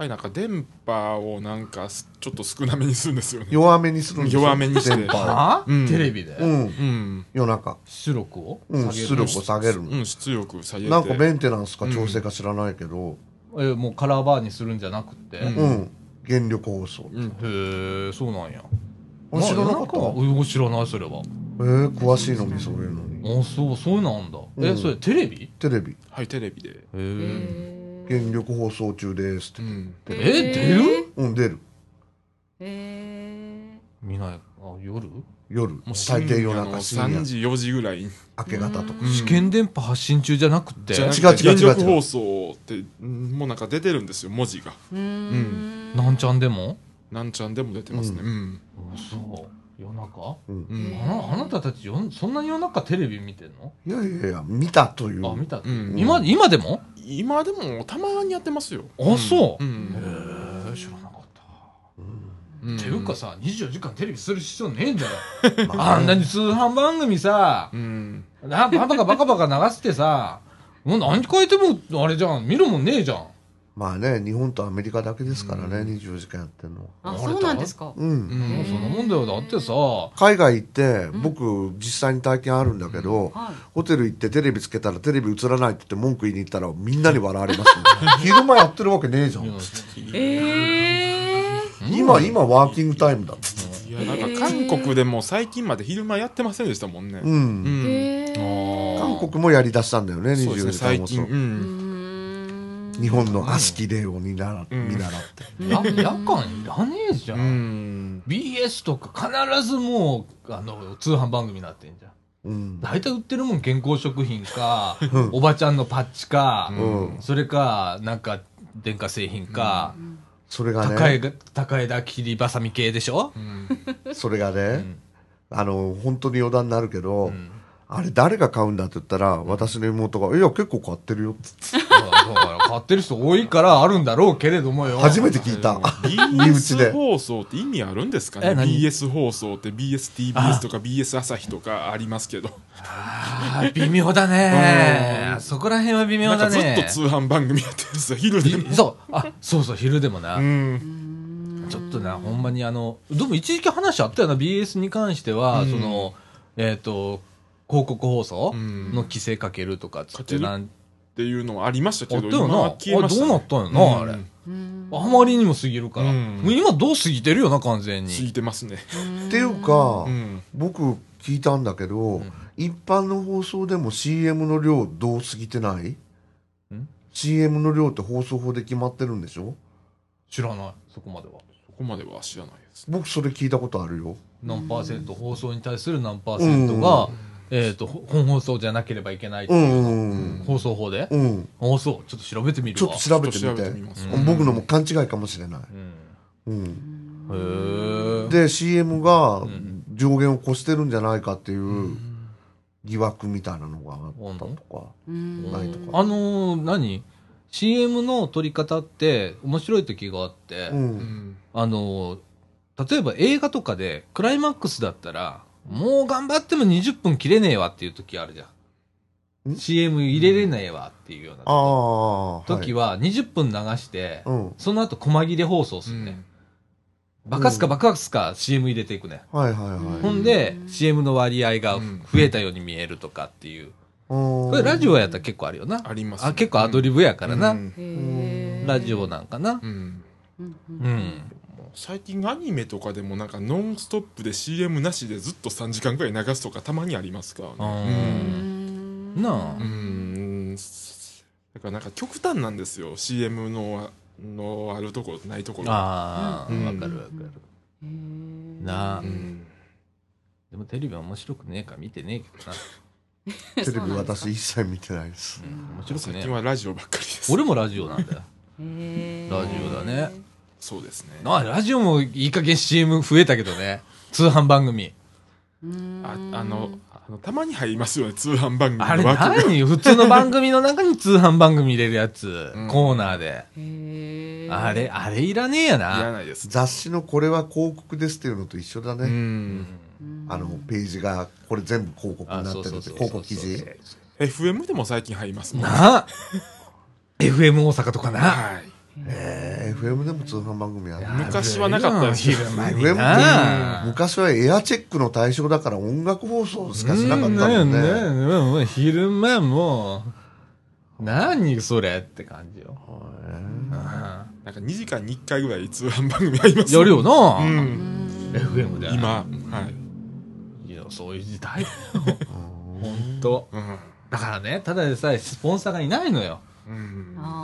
Speaker 3: はいなんか電波をなんかすちょっと少なめにするんですよね。
Speaker 2: 弱めにするんですよ。
Speaker 3: 弱めにして。
Speaker 2: 電波？
Speaker 3: うん。
Speaker 1: テレビで、
Speaker 2: うん。
Speaker 3: うん。
Speaker 2: 夜中。
Speaker 1: 出力を？
Speaker 2: うん、
Speaker 1: 下げる？
Speaker 2: 出力を下げるの。
Speaker 3: うん出力下げて。
Speaker 2: なんかメンテナンスか調整か知らないけど、
Speaker 1: えもうカラーバーにするんじゃなくて、
Speaker 3: うん。
Speaker 2: うん。原力放送。
Speaker 3: うん。
Speaker 1: へえそうなんや。
Speaker 2: あ知らなかった？
Speaker 1: まあうん知らないそれは。
Speaker 2: えー、詳しいのにそういうのに。
Speaker 1: あそうそうなんだ、え
Speaker 2: うん。
Speaker 1: それテレビ？
Speaker 2: テレビ、
Speaker 3: はいテレビで。
Speaker 1: へえ
Speaker 4: へ
Speaker 2: 原力放送中ですって。
Speaker 3: う。ん。
Speaker 1: え出る？
Speaker 2: うん、出る。
Speaker 4: へ
Speaker 1: 見ない。あ夜、
Speaker 2: 夜。
Speaker 3: もう
Speaker 2: 大抵夜
Speaker 3: 深夜の
Speaker 2: 中、深
Speaker 3: 3
Speaker 2: 夜、
Speaker 3: 時4時ぐらい。に
Speaker 2: 明け方とか。
Speaker 3: うん。
Speaker 1: 試験電波発信中じゃなくて？
Speaker 3: じゃなく
Speaker 2: 違う違う違う
Speaker 3: て原力放送ってうんもうなんか出てるんですよ文字が。
Speaker 4: ーうん。
Speaker 1: なんちゃんでも？
Speaker 3: なんちゃんでも出てますね。うん。
Speaker 1: あそう。夜中？
Speaker 2: うん。
Speaker 3: うん。
Speaker 1: あなあなたたちよんそんなに夜中テレビ見てんの、
Speaker 2: いやいやいや、見たという。
Speaker 1: あ見た、
Speaker 3: うん。
Speaker 1: 今今でも？
Speaker 3: 今でもたまにやってますよ。
Speaker 1: あそう。
Speaker 3: うん。
Speaker 1: へえ知らなかった。
Speaker 3: うん。
Speaker 1: ていうかさ、24時間テレビする必要ねえんだよ。あんなに通販番組さ
Speaker 3: う、ん。
Speaker 1: なバカバカバカ流してさ、もう何変えても、あれじゃん、見るもんねえじゃん。
Speaker 2: まあね、日本とアメリカだけですからね、24時間やってるのは。
Speaker 4: あそうなんですか？
Speaker 2: うん。
Speaker 1: もうそんなもんだよ。だってさ、
Speaker 2: 海外行って、僕、実際に体験あるんだけど、
Speaker 4: はい
Speaker 2: ホテル行ってテレビつけたらテレビ映らないって言って文句言いに行ったらみんなに笑われます、ね、昼間やってるわけねえじゃん。
Speaker 4: ええ
Speaker 2: 今、今ワーキングタイムだっつって。
Speaker 3: いや、なんか韓国でも最近まで昼間やってませんでしたもんね。
Speaker 2: う。
Speaker 3: うんん。
Speaker 4: え
Speaker 2: 韓国もやり出したんだよね、
Speaker 3: そうですね、
Speaker 2: 24時間放
Speaker 3: 最近。
Speaker 2: 送
Speaker 3: う。
Speaker 4: うんん
Speaker 2: 日本の悪しき例を見習
Speaker 3: うん
Speaker 2: 見習って。
Speaker 1: や夜間いらねえじゃ。
Speaker 3: うんん。
Speaker 1: BS とか必ずもう、あの、通販番組になってんじゃん。
Speaker 2: うん。
Speaker 1: 大体売ってるもん健康食品か、おばちゃんのパッチか、
Speaker 2: うん。
Speaker 1: それか、なんか、電化製品か、
Speaker 2: それがね、
Speaker 1: 高枝、高枝切りばさみ系でしょ、
Speaker 2: それがね、
Speaker 1: うん
Speaker 2: あの、本当に余談になるけど、
Speaker 1: うん
Speaker 2: あれ誰が買うんだって言ったら、私の妹が、いや、結構買ってるよって
Speaker 1: だから買ってる人多いからあるんだろうけれどもよ。
Speaker 2: 初めて聞いた。
Speaker 3: BS
Speaker 2: で。
Speaker 3: 放送って意味あるんですかね ?BS 放送って BSTBS とか BS 朝日とかありますけど。
Speaker 1: あー微妙だね。そこら辺は微妙
Speaker 3: なんかずっ
Speaker 1: だね。
Speaker 3: と通販番組やってるんですよ、昼でも。
Speaker 1: そう。あ、そうそう、昼でもな。
Speaker 3: うん。
Speaker 1: ちょっとな、ほんまにあの、でも一時期話あったよな、BS に関しては、
Speaker 3: うん
Speaker 1: その、えっ、と、広告放送？
Speaker 3: うん
Speaker 1: の規制かけるとかっつって、なん
Speaker 3: っていうのはありましたけど、
Speaker 1: あったよな
Speaker 3: 今は消えました、ね。
Speaker 1: あどうなったんやなあれ
Speaker 3: うん
Speaker 1: あまりにも過ぎるから。
Speaker 3: うん
Speaker 1: もう今どう過ぎてるよな、完全
Speaker 3: 過
Speaker 1: に。
Speaker 3: ぎてますね。
Speaker 2: っていうか、
Speaker 3: うん。
Speaker 2: 僕聞いたんだけど、一般の放送でも CM の量どう過ぎてない ?CM の量って放送法で決まってるんでしょ？
Speaker 1: 知らない、そこまでは。
Speaker 3: そこまでは知らないです。
Speaker 2: 僕それ聞いたことあるよ。
Speaker 1: 何パーセント、放送に対する何パーセントが、えっ、と、ほ本放送じゃなければいけないって
Speaker 2: う
Speaker 1: いう、
Speaker 2: んうん
Speaker 1: 放送法で、
Speaker 2: うん。
Speaker 1: あ、そう。ちょっと調べてみるわ。
Speaker 2: ちょっと調べてみて
Speaker 3: べてみます
Speaker 1: うん
Speaker 2: 僕のも勘違いかもしれない。
Speaker 1: うん。
Speaker 2: うん。
Speaker 1: へえ。
Speaker 2: で、CM が
Speaker 1: ん
Speaker 2: 上限を越してるんじゃないかっていう疑惑みたいなのがあったとか。
Speaker 4: うん
Speaker 2: ないとか
Speaker 1: あのー何 ?CM の撮り方って面白い時があって。あのー例えば映画とかでクライマックスだったら、もう頑張っても20分切れねえわっていう時あるじゃん。
Speaker 2: ん
Speaker 1: ？CM 入れれねえわっていうような。時は20分流して、
Speaker 2: うん。
Speaker 1: その後細切れ放送するね。バカすかバカすか CM 入れていくね。
Speaker 2: はいはいはい。
Speaker 1: ほんで、CM の割合が増えたように見えるとかっていう。こ
Speaker 2: こ
Speaker 1: れラジオやったら結構あるよな。
Speaker 3: あります、
Speaker 1: あ結構アドリブやからな。ラジオなんかな。
Speaker 3: うん
Speaker 4: うん
Speaker 1: うん。
Speaker 3: 最近アニメとかでもなんかノンストップで CM なしでずっと3時間くらい流すとかたまにありますから
Speaker 1: あ
Speaker 3: ね。
Speaker 1: ーなあ
Speaker 3: うん。うん。だからなんか極端なんですよ。CM ののあるところないところ。
Speaker 1: ああ、
Speaker 3: うん
Speaker 1: わかるわかる。なあ
Speaker 3: う。ん。
Speaker 1: でもテレビは面白くねえから見てねえけどな。
Speaker 2: テレビ私一切見てないです。
Speaker 1: 面白くねえ
Speaker 3: 最近。はラジオばっかりです。
Speaker 1: 俺もラジオなんだよ。ラジオだね。
Speaker 3: そうですね。
Speaker 1: なあ、ラジオもいい加減 CM 増えたけどね。通販番組。
Speaker 4: うん
Speaker 3: ああのあのたまに入りますよね通販番組
Speaker 1: あれ何？普通の番組の中に通販番組入れるやつ。
Speaker 3: うん
Speaker 1: コーナーで。
Speaker 4: へー
Speaker 1: あれ、あれいらねえや
Speaker 3: いら
Speaker 1: な。
Speaker 3: ないです。
Speaker 2: 雑誌のこれは広告ですっていうのと一緒だ
Speaker 3: う
Speaker 2: ね。
Speaker 3: ん。
Speaker 2: あの、ページが、これ全部広告になってるって、広告記事。
Speaker 3: FM でも最近入りますもん。
Speaker 1: なあ FM 大阪とかな。
Speaker 3: はい。
Speaker 2: えー、FM でも通販番組やる。
Speaker 3: 昔はなかったですよ
Speaker 1: 昼間に
Speaker 2: FM
Speaker 1: な
Speaker 2: って昔はエアチェックの対象だから音楽放送しかしなかったもん
Speaker 1: うん
Speaker 2: ね。
Speaker 1: ねね昼間もう、何それって感じよ。
Speaker 3: なんか2時間に1回ぐらい通販番組あります
Speaker 1: やるよな、
Speaker 3: うん
Speaker 1: FM で。
Speaker 3: 今はい
Speaker 1: いや、そういう時代だよ。ほんと。
Speaker 3: うん
Speaker 1: だからね、ただでさえスポンサーがいないのよ。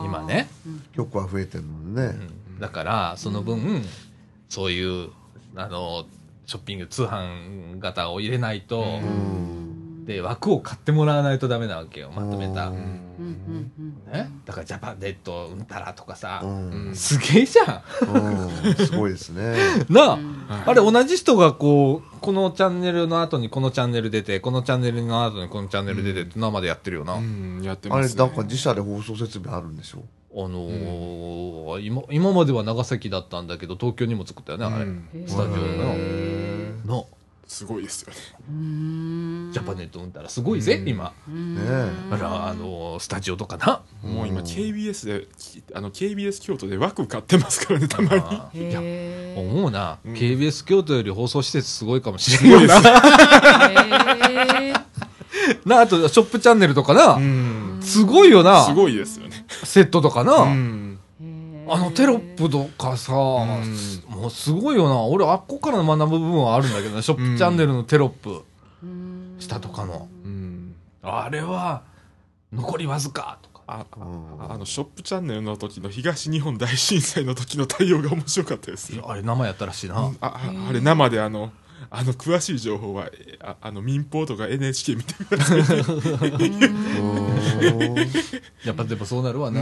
Speaker 1: 今ね。
Speaker 2: 曲は増えてるのにね。
Speaker 1: だから、その分、そういう、あの、ショッピング通販型を入れないと、
Speaker 2: うん。
Speaker 1: で、枠を買ってもらわないとダメなわけよ、まとめた。ね、だからジャパネットうんたらとかさ、
Speaker 2: うん。
Speaker 1: すげえじゃ
Speaker 2: うん。すごいですね。
Speaker 1: ん。なあ、
Speaker 3: はい
Speaker 1: あれ同じ人がこう、このチャンネルの後にこのチャンネル出て、このチャンネルの後にこのチャンネル出てって生でやってるよな。
Speaker 3: うんやって
Speaker 2: あれ、
Speaker 3: ますね。
Speaker 2: なんか自社で放送設備あるんでしょ？
Speaker 1: あのーそう今今までは長崎だったんだけど東京にも作ったよねあれ、スタジオの。
Speaker 2: へ
Speaker 1: の
Speaker 3: すごいですよね。
Speaker 1: ジャパネット見たらすごいぜ、
Speaker 3: うん。
Speaker 1: 今。
Speaker 2: ね
Speaker 1: だからあのスタジオとかな。
Speaker 3: もう今
Speaker 2: うん
Speaker 3: KBS で、きあの KBS 京都で枠買ってますからね、たまに。
Speaker 1: あー。いや
Speaker 4: へー
Speaker 1: 思うな、
Speaker 3: うん。
Speaker 1: KBS 京都より放送施設すごいかもしれな
Speaker 4: へー。
Speaker 1: なあとショップチャンネルとかな、
Speaker 3: うん。
Speaker 1: すごいよな。
Speaker 3: すごいですよね。
Speaker 1: セットとかな、
Speaker 3: うん。
Speaker 1: あのテロップとかさ、もうすごいよな。俺あっこから学ぶ部分はあるんだけどねショップチャンネルのテロップ、
Speaker 4: うーん。
Speaker 1: 下とかの。
Speaker 3: うん。
Speaker 1: あれは残りわずか。とか
Speaker 3: あ
Speaker 2: うん
Speaker 3: ああのショップチャンネルの時の東日本大震災の時の対応が面白かったです。
Speaker 1: あれ生やったらしいな、
Speaker 3: あああれ生であのあの詳しい情報はえああの民放とか NHK 見てください
Speaker 1: やっぱでもそうなるわな、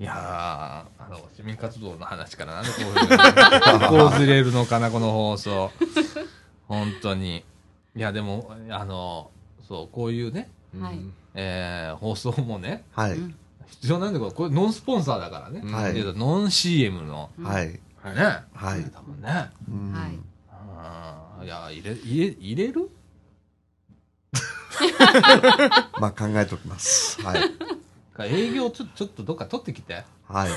Speaker 1: いやーあの市民活動の話からなんでこういうの。こうずれるのかなこの放送。本当に。いやでもあのそうこういうね、
Speaker 4: はい。
Speaker 1: えー放送もね
Speaker 2: はい。
Speaker 4: うん
Speaker 1: 必要なんだけどこれノンスポンサーだからね、
Speaker 2: はい。
Speaker 1: でノン CM の。
Speaker 2: はい。
Speaker 3: はい
Speaker 1: ね、
Speaker 2: はい。
Speaker 1: 多分ね。
Speaker 2: うん。
Speaker 4: はい。
Speaker 1: あーいや入れ入れ入れる？
Speaker 2: まあ考えておきます。はい。
Speaker 1: 営業ちょちょっとどっか取ってきて。
Speaker 2: はい。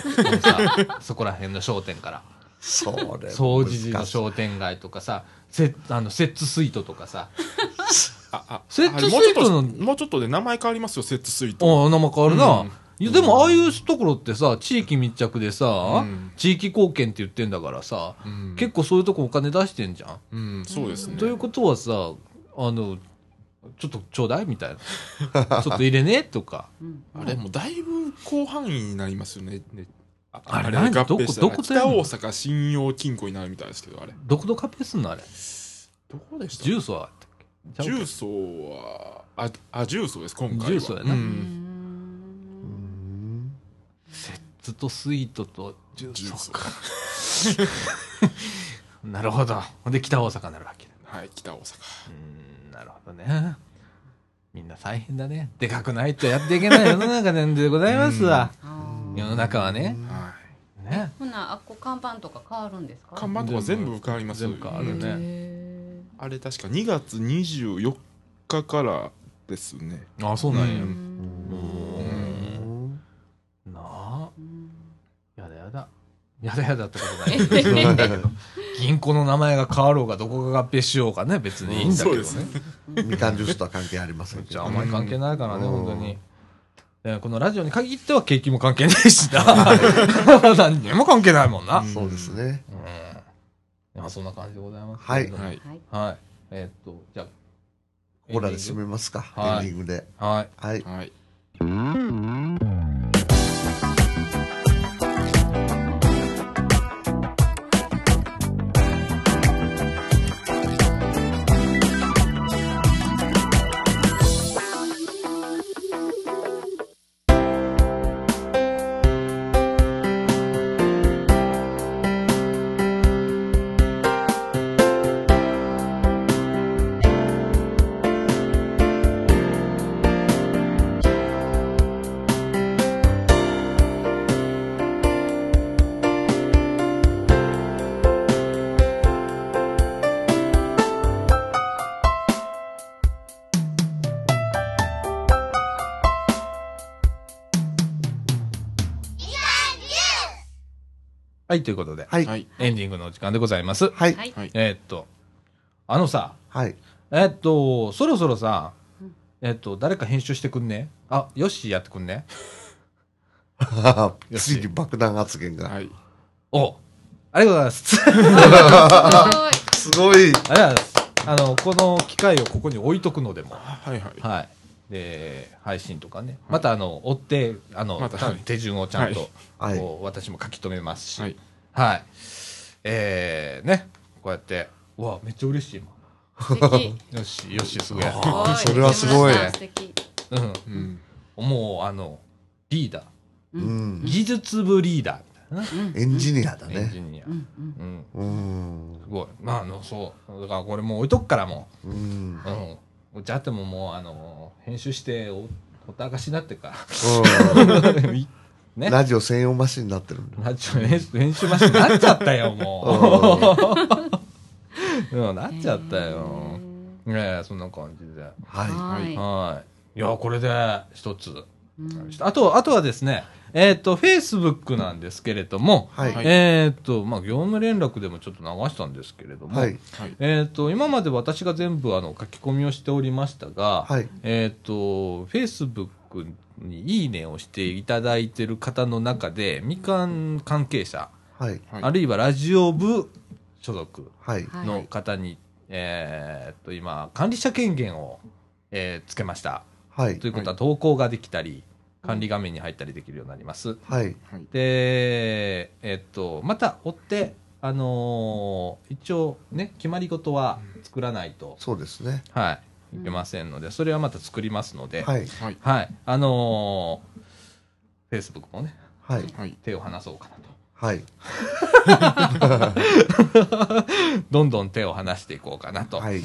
Speaker 1: そこら辺の商店から。
Speaker 2: それ。
Speaker 1: 掃除時の商店街とかさセあのセッツスイートとかさ。
Speaker 3: ああ
Speaker 1: セット
Speaker 3: あれもうちょっ
Speaker 1: スイートの
Speaker 3: ともうちょっとで名前変わりますよセットスイート。
Speaker 1: ああ名前変わるな、
Speaker 3: うん。
Speaker 1: いやでもああいうところってさ地域密着でさ、
Speaker 3: うん。
Speaker 1: 地域貢献って言ってんだからさ、
Speaker 3: うん。
Speaker 1: 結構そういうとこお金出してんじゃん、
Speaker 3: うんそうですね。
Speaker 1: ということはさあのちょっとちょうだいみたいな。ちょっと入れねとか。
Speaker 4: うん。
Speaker 3: あれもうだいぶ広範囲になりますよね。ね。あ
Speaker 1: あれ
Speaker 3: 合
Speaker 1: 何？
Speaker 3: 併したら
Speaker 1: どこどこ
Speaker 3: 北大阪信用金庫になるみたいですけどあれ。
Speaker 1: どこどこ合併すんのあれ？
Speaker 3: どこでした？
Speaker 1: 重曹は
Speaker 3: 重曹はああ重曹です今回は。
Speaker 1: 重曹やな。
Speaker 3: う
Speaker 4: うん。ん
Speaker 2: うん。
Speaker 1: セッツとスイートと重
Speaker 3: 重曹
Speaker 1: 曹か。なるほど。ほんで北大阪になるわけ。だ
Speaker 3: はい北大阪。
Speaker 1: うーんなるほどね。みんな大変だね。でかくないとやっていけない世の中なんでございますわ。世の中はね。
Speaker 3: はい
Speaker 1: ね。
Speaker 4: ほなあっこ看板とか変わるんですか？
Speaker 3: 看板とか全部変わります
Speaker 1: 全部変わるね。
Speaker 4: へ
Speaker 3: あれ確か2月24日からですね。
Speaker 1: あそうなんや、なあ。
Speaker 4: うん。
Speaker 1: やだやだやだやだってことない 銀行の名前が変わろうがどこが合併しようかね別にいいんだけどね、
Speaker 3: そうです
Speaker 2: みかんジュースとは関係ありませんけど
Speaker 1: じゃああんまり関係ないからね、
Speaker 2: うん
Speaker 1: 本当に。でこのラジオに限っては景気も関係ないしな。何にも関係ないもんな。うん。
Speaker 2: そうですね。
Speaker 1: いやそんな感じでございます。
Speaker 2: はい
Speaker 3: はい
Speaker 4: はい
Speaker 1: はい。えーっと、じゃあ、
Speaker 2: ここらで締めますか。
Speaker 1: はい
Speaker 2: エンディングで。
Speaker 1: はい。
Speaker 2: はい。
Speaker 3: はい
Speaker 1: はい、ということで、
Speaker 2: はい。
Speaker 3: はい
Speaker 1: エンディングのお時間でございます。
Speaker 2: はい。
Speaker 4: はい
Speaker 3: はい
Speaker 1: えーっと、あのさ、
Speaker 2: はい。
Speaker 1: えーっと、そろそろさ
Speaker 4: うん、
Speaker 1: えーっと、誰か編集してくんね？あ、よし、やってくんね？
Speaker 2: ついに爆弾発言が。
Speaker 3: はい
Speaker 1: おありがとうございます。
Speaker 4: すごい
Speaker 2: すごい。
Speaker 1: ありがとうございます。あの、この機械をここに置いとくのでも、
Speaker 3: はいはい
Speaker 1: はい。で、配信とかね。また、あの、追って、あの、
Speaker 3: またはい
Speaker 1: 手順をちゃんと、
Speaker 2: はい
Speaker 1: こう私も書き留めますし、
Speaker 3: はい
Speaker 1: はい。えー、ね、こうやって、うわ、めっちゃ嬉しい
Speaker 4: 素敵
Speaker 1: 今。よし、よし、すごい。
Speaker 2: あーそれはすごい
Speaker 1: うん。
Speaker 3: うん
Speaker 1: もう、あの、リーダー、
Speaker 2: うん。
Speaker 1: 技術部リーダーみたいなね。
Speaker 2: エンジニアだ
Speaker 1: エンジ
Speaker 2: ね。
Speaker 1: ニア。
Speaker 4: うんうん
Speaker 1: うん。
Speaker 2: うん。
Speaker 1: すごい。まあ、あの、そう。だからこれもう置いとくからも
Speaker 2: うん。
Speaker 1: う。うん。じゃあってももう、あの、編集して、おほったらかしになってるか
Speaker 2: うん
Speaker 1: ら。ね。
Speaker 2: ラジオ専用マシンになってる。
Speaker 1: ラジオ編集編集マシンになっちゃったよ、もう。うん、なっちゃったよ。ねえ、そんな感じで。
Speaker 2: は
Speaker 4: はい。
Speaker 1: はい。いや、これで一つ。
Speaker 4: うん
Speaker 1: あと、あとはですね、えっ、と、Facebook なんですけれども、
Speaker 2: い。はい。
Speaker 3: はい
Speaker 1: えっ、と、まあ、業務連絡でもちょっと流したんですけれども、
Speaker 2: はい。
Speaker 3: はい。
Speaker 1: えっ、と、今まで私が全部あの書き込みをしておりましたが、
Speaker 2: はい。
Speaker 1: えっ、と、Facebook にいいねをしていただいている方の中で、みかん関係者、
Speaker 2: はい。
Speaker 3: はい
Speaker 1: あるいはラジオ部所属の方に、えっと、今、管理者権限を、えーつけました。
Speaker 2: はい
Speaker 1: とい。うことは、投稿ができたり、管理画面に入ったりできるようになります。
Speaker 2: はい。
Speaker 3: はい。
Speaker 1: で、えっと、また追って、あのー一応ね、決まり事は作らないと、
Speaker 2: そうですね。
Speaker 1: はい、いけませんので、それはまた作りますので、
Speaker 2: はい。
Speaker 3: はい。
Speaker 1: はい、あのー、Facebook もね、
Speaker 2: はい。
Speaker 3: はい。
Speaker 1: 手を離そうかなと。
Speaker 2: はい。
Speaker 1: どんどん手を離していこうかなと、は
Speaker 2: はいい。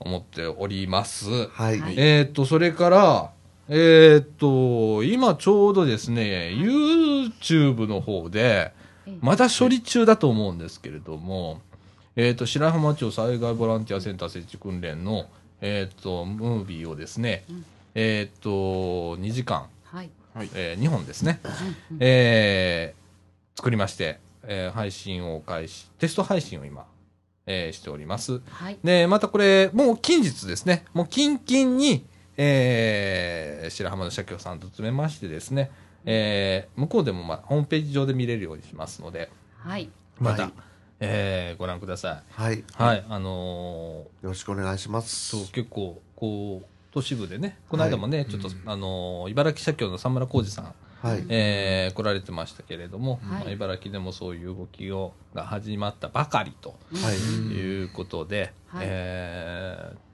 Speaker 1: 思っております。
Speaker 2: はい。
Speaker 4: はい
Speaker 1: えーっと、それから、えーっと、今ちょうどですね、YouTube の方で、まだ処理中だと思うんですけれども、えーっと、白浜町災害ボランティアセンター設置訓練の、えーっと、ムービーをですね、えーっと、2時間、
Speaker 4: はい。
Speaker 3: はい。
Speaker 1: え2本ですね、えー作りまして、えー配信を開始、テスト配信を今、えーしております。
Speaker 4: はい。
Speaker 1: で、またこれ、もう近日ですね、もう近々に、えー白浜の社協さんと詰めましてですね、えー向こうでも、まあ、ホームページ上で見れるようにしますので、
Speaker 4: はい。
Speaker 1: また、
Speaker 2: はい
Speaker 1: えーご覧くださ
Speaker 2: はい。
Speaker 1: い。はい、あの
Speaker 2: よろしくお願いしま
Speaker 1: ー
Speaker 2: す。
Speaker 1: そう、結構、こう、都市部でね、この間もね、ちょっと、あのー茨城社協の佐村浩二さん、
Speaker 2: はい。
Speaker 1: えー来られてましたけれども、
Speaker 4: はい
Speaker 1: まあ茨城でもそういう動きをが始まったばかりと
Speaker 2: はい。
Speaker 1: いうことで、
Speaker 4: はい
Speaker 1: えー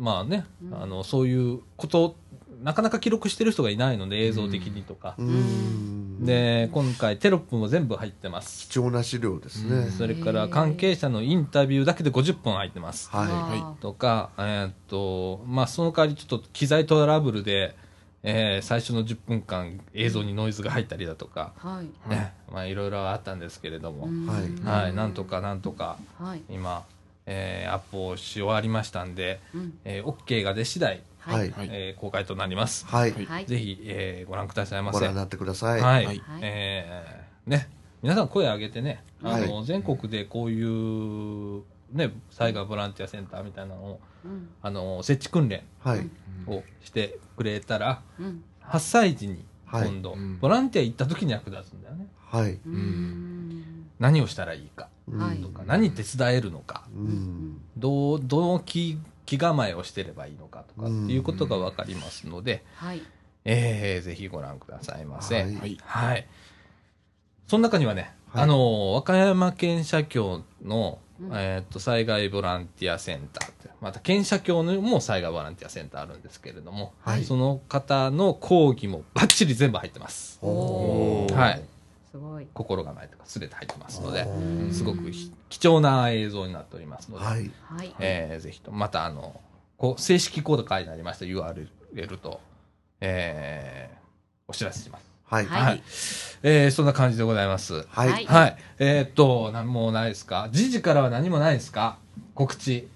Speaker 1: まあね、
Speaker 4: うん。
Speaker 1: あのそういうことなかなか記録してる人がいないので映像的にとか。
Speaker 2: う、ーん。
Speaker 1: で今回テロップも全部入ってます。
Speaker 2: 貴重な資料ですね。
Speaker 1: それから関係者のインタビューだけで50分入ってます。
Speaker 2: は
Speaker 4: は
Speaker 1: とか、えーっとまあ、その代わりちょっと機材トラブルで、えー最初の10分間映像にノイズが入ったりだとか、
Speaker 4: はい。
Speaker 1: ねまあ、いろいろあったんですけれども、
Speaker 4: うん。
Speaker 2: はい。
Speaker 1: はい、なんとかなんとか
Speaker 4: はい。
Speaker 1: 今、えーアップをし終わりましたんで、
Speaker 4: うん
Speaker 1: えー、OK が出次第、
Speaker 2: い。
Speaker 4: は
Speaker 2: はい
Speaker 1: えー公開となります。
Speaker 2: はい。
Speaker 3: はい
Speaker 4: はい。
Speaker 1: ぜひ、えーご覧くださいませ。は
Speaker 2: ご覧になってください。
Speaker 1: い。
Speaker 3: はい
Speaker 4: はい
Speaker 1: えーね、皆さん声上げてね、あの、
Speaker 2: は
Speaker 1: 全国でこういう、ね、災害ボランティアセンターみたいなのを、
Speaker 4: うん
Speaker 1: あの、設置訓練
Speaker 2: はい。
Speaker 1: をしてくれたら、
Speaker 4: うん。
Speaker 1: 8歳児に
Speaker 2: はい
Speaker 1: 今度、
Speaker 3: うん
Speaker 1: ボランティア行った時に役立つんだよね。
Speaker 2: はい。
Speaker 4: うーん。
Speaker 1: 何をしたらいいか
Speaker 4: はい
Speaker 1: とか、何手伝えるのか、
Speaker 2: うん。
Speaker 1: どう、どの気、気構えをしてればいいのかとかっていうことがわかりますので、
Speaker 4: はい。
Speaker 1: えーぜひご覧くださいませ。
Speaker 2: はい
Speaker 3: はい。
Speaker 1: はい。その中にはね、
Speaker 2: はい
Speaker 1: あの、和歌山県社協の、
Speaker 4: うん
Speaker 1: えーっと、災害ボランティアセンターって、また県社協のも災害ボランティアセンターあるんですけれども、
Speaker 2: はい
Speaker 1: その方の講義もバッチリ全部入ってます。はい。
Speaker 4: すごい。
Speaker 1: 心構えとか全て入ってますので、
Speaker 2: うん
Speaker 1: すごくひ貴重な映像になっておりますので、
Speaker 2: はい。
Speaker 4: はい。
Speaker 1: えーぜひと、またあの、こう正式コード書いてありました URL と、えーお知らせします。
Speaker 2: はい。
Speaker 4: はい
Speaker 1: はい。えーそんな感じでございます。
Speaker 2: はい。
Speaker 4: はい
Speaker 1: はい。えーっと、なんもないですか？時事からは何もないですか？告知。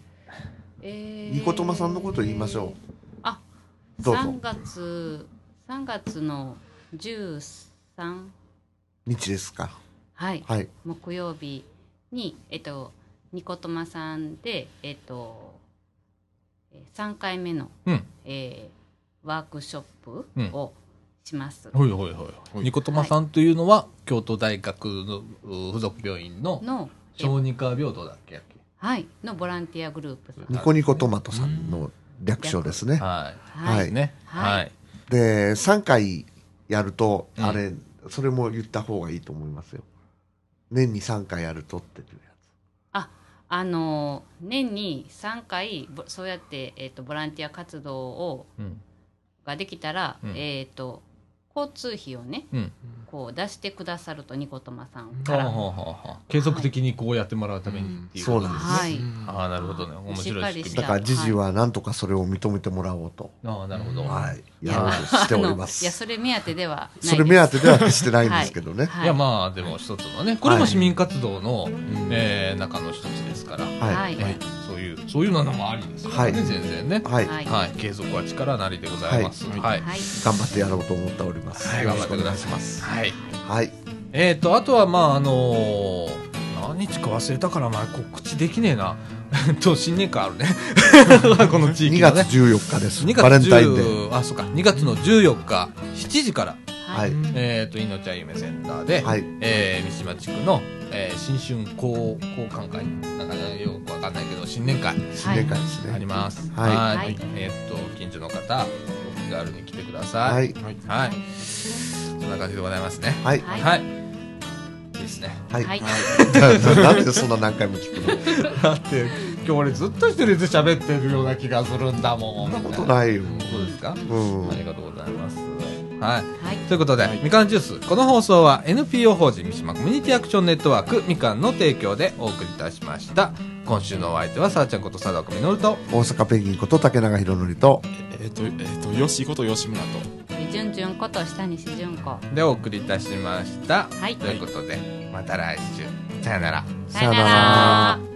Speaker 4: え
Speaker 2: ニコトマさんのこと言いましょう。
Speaker 4: あ、
Speaker 2: どうぞ
Speaker 4: 3月、3月の13、
Speaker 2: 日ですか？
Speaker 4: はい、
Speaker 2: はい。
Speaker 4: 木曜日に、えっと、ニコトマさんで、えっと、えー3回目の、
Speaker 1: うん。
Speaker 4: えーワークショップをします。
Speaker 1: ほいほいほい。ニコトマさんというのは、京都大学のう附属病院の小児科病棟だっけ
Speaker 4: はい、のボランティアグループさん。
Speaker 2: ニコニコトマトさんの略称ですね。
Speaker 1: はい。
Speaker 4: は
Speaker 2: はい
Speaker 1: ね。
Speaker 4: はい
Speaker 1: はい。
Speaker 2: で、3回やると、
Speaker 1: うん
Speaker 2: あれ、それも言った方がいいと思いますよ。年に3回やるとっていうや
Speaker 4: あ、あのー年に3回ぼそうやってえっ、とボランティア活動を
Speaker 1: うん。
Speaker 4: ができたら、
Speaker 1: うん
Speaker 4: えっ、と交通費をね、
Speaker 1: うん。
Speaker 4: こう出してくださるとニコトマさん
Speaker 1: はあは
Speaker 4: から。
Speaker 1: あはあはあ継続的にこうやってもらうためにっていう。
Speaker 2: そうなんですね。
Speaker 4: はい。
Speaker 1: ああなるほどね。面白い
Speaker 2: だから時事はなんとかそれを認めてもらおうと、
Speaker 1: ああなるほど、
Speaker 2: はい、
Speaker 4: い
Speaker 2: やろうとしておりま
Speaker 4: あのいや、
Speaker 2: す。
Speaker 4: それ目当てではないです。
Speaker 2: それ目当てでは決してないんですけどね。
Speaker 4: はい。
Speaker 1: いやまあでも一つのねこれも市民活動の、えー中の一つですから、
Speaker 2: はい。
Speaker 4: はい。
Speaker 1: えそういうそういうのもありですからね、
Speaker 2: はい
Speaker 1: 全然ね
Speaker 2: はい。
Speaker 4: はい
Speaker 1: はい、継続は力なりでございます。
Speaker 3: はい
Speaker 1: はい。
Speaker 4: はい。
Speaker 2: 頑張ってやろうと思っております。
Speaker 1: はい、頑張ってください。
Speaker 3: ます
Speaker 1: はい。
Speaker 2: はい。
Speaker 1: えっ、と、あとは、まあ、あのー何日か忘れたから、まあ、告知できねえな。と、新年会あるね。この地域
Speaker 2: 2
Speaker 1: がね。
Speaker 2: 月14日です。
Speaker 1: 2月
Speaker 2: バレンタインデー。
Speaker 1: 10あ、そうか。2月の14日、7時から、
Speaker 2: はい。
Speaker 1: えっ、と、いのちゃん夢センターで、
Speaker 2: はい。
Speaker 1: えー、三島地区の、えー、新春交交換会なんかねよくわかんないけど、新年会
Speaker 2: 新年会ですね。
Speaker 1: あります。
Speaker 2: はい
Speaker 4: はい
Speaker 1: えっ、と、近所の方、お気軽に来てください。
Speaker 2: はい。
Speaker 1: はい。そんな感じでございますね。
Speaker 2: はい。
Speaker 4: は
Speaker 1: いですね。
Speaker 2: はい。
Speaker 4: はい。
Speaker 2: なんでそんな何回も聞くの？
Speaker 1: だって、今日俺ずっと一人で喋ってるような気がするんだもん。
Speaker 2: そんなことないよ。
Speaker 1: そうですか？
Speaker 2: うん
Speaker 1: あ。りがとうございます。はい。
Speaker 4: はい。
Speaker 1: ということで、みかんジュース。この放送は NPO 法人三島コミュニティアクションネットワークみかんの提供でお送りいたしました。今週のお相手はさあちゃんこと佐藤みのると、
Speaker 2: 大阪ペンギンこと竹永宏典と、
Speaker 3: えっ、と、えっ、と、よしこと吉村と。
Speaker 4: じゅんじゅんこと下西純子。
Speaker 1: でお送りいたしました。
Speaker 4: はい
Speaker 1: ということで、また来週。さよなら。
Speaker 2: さよなら。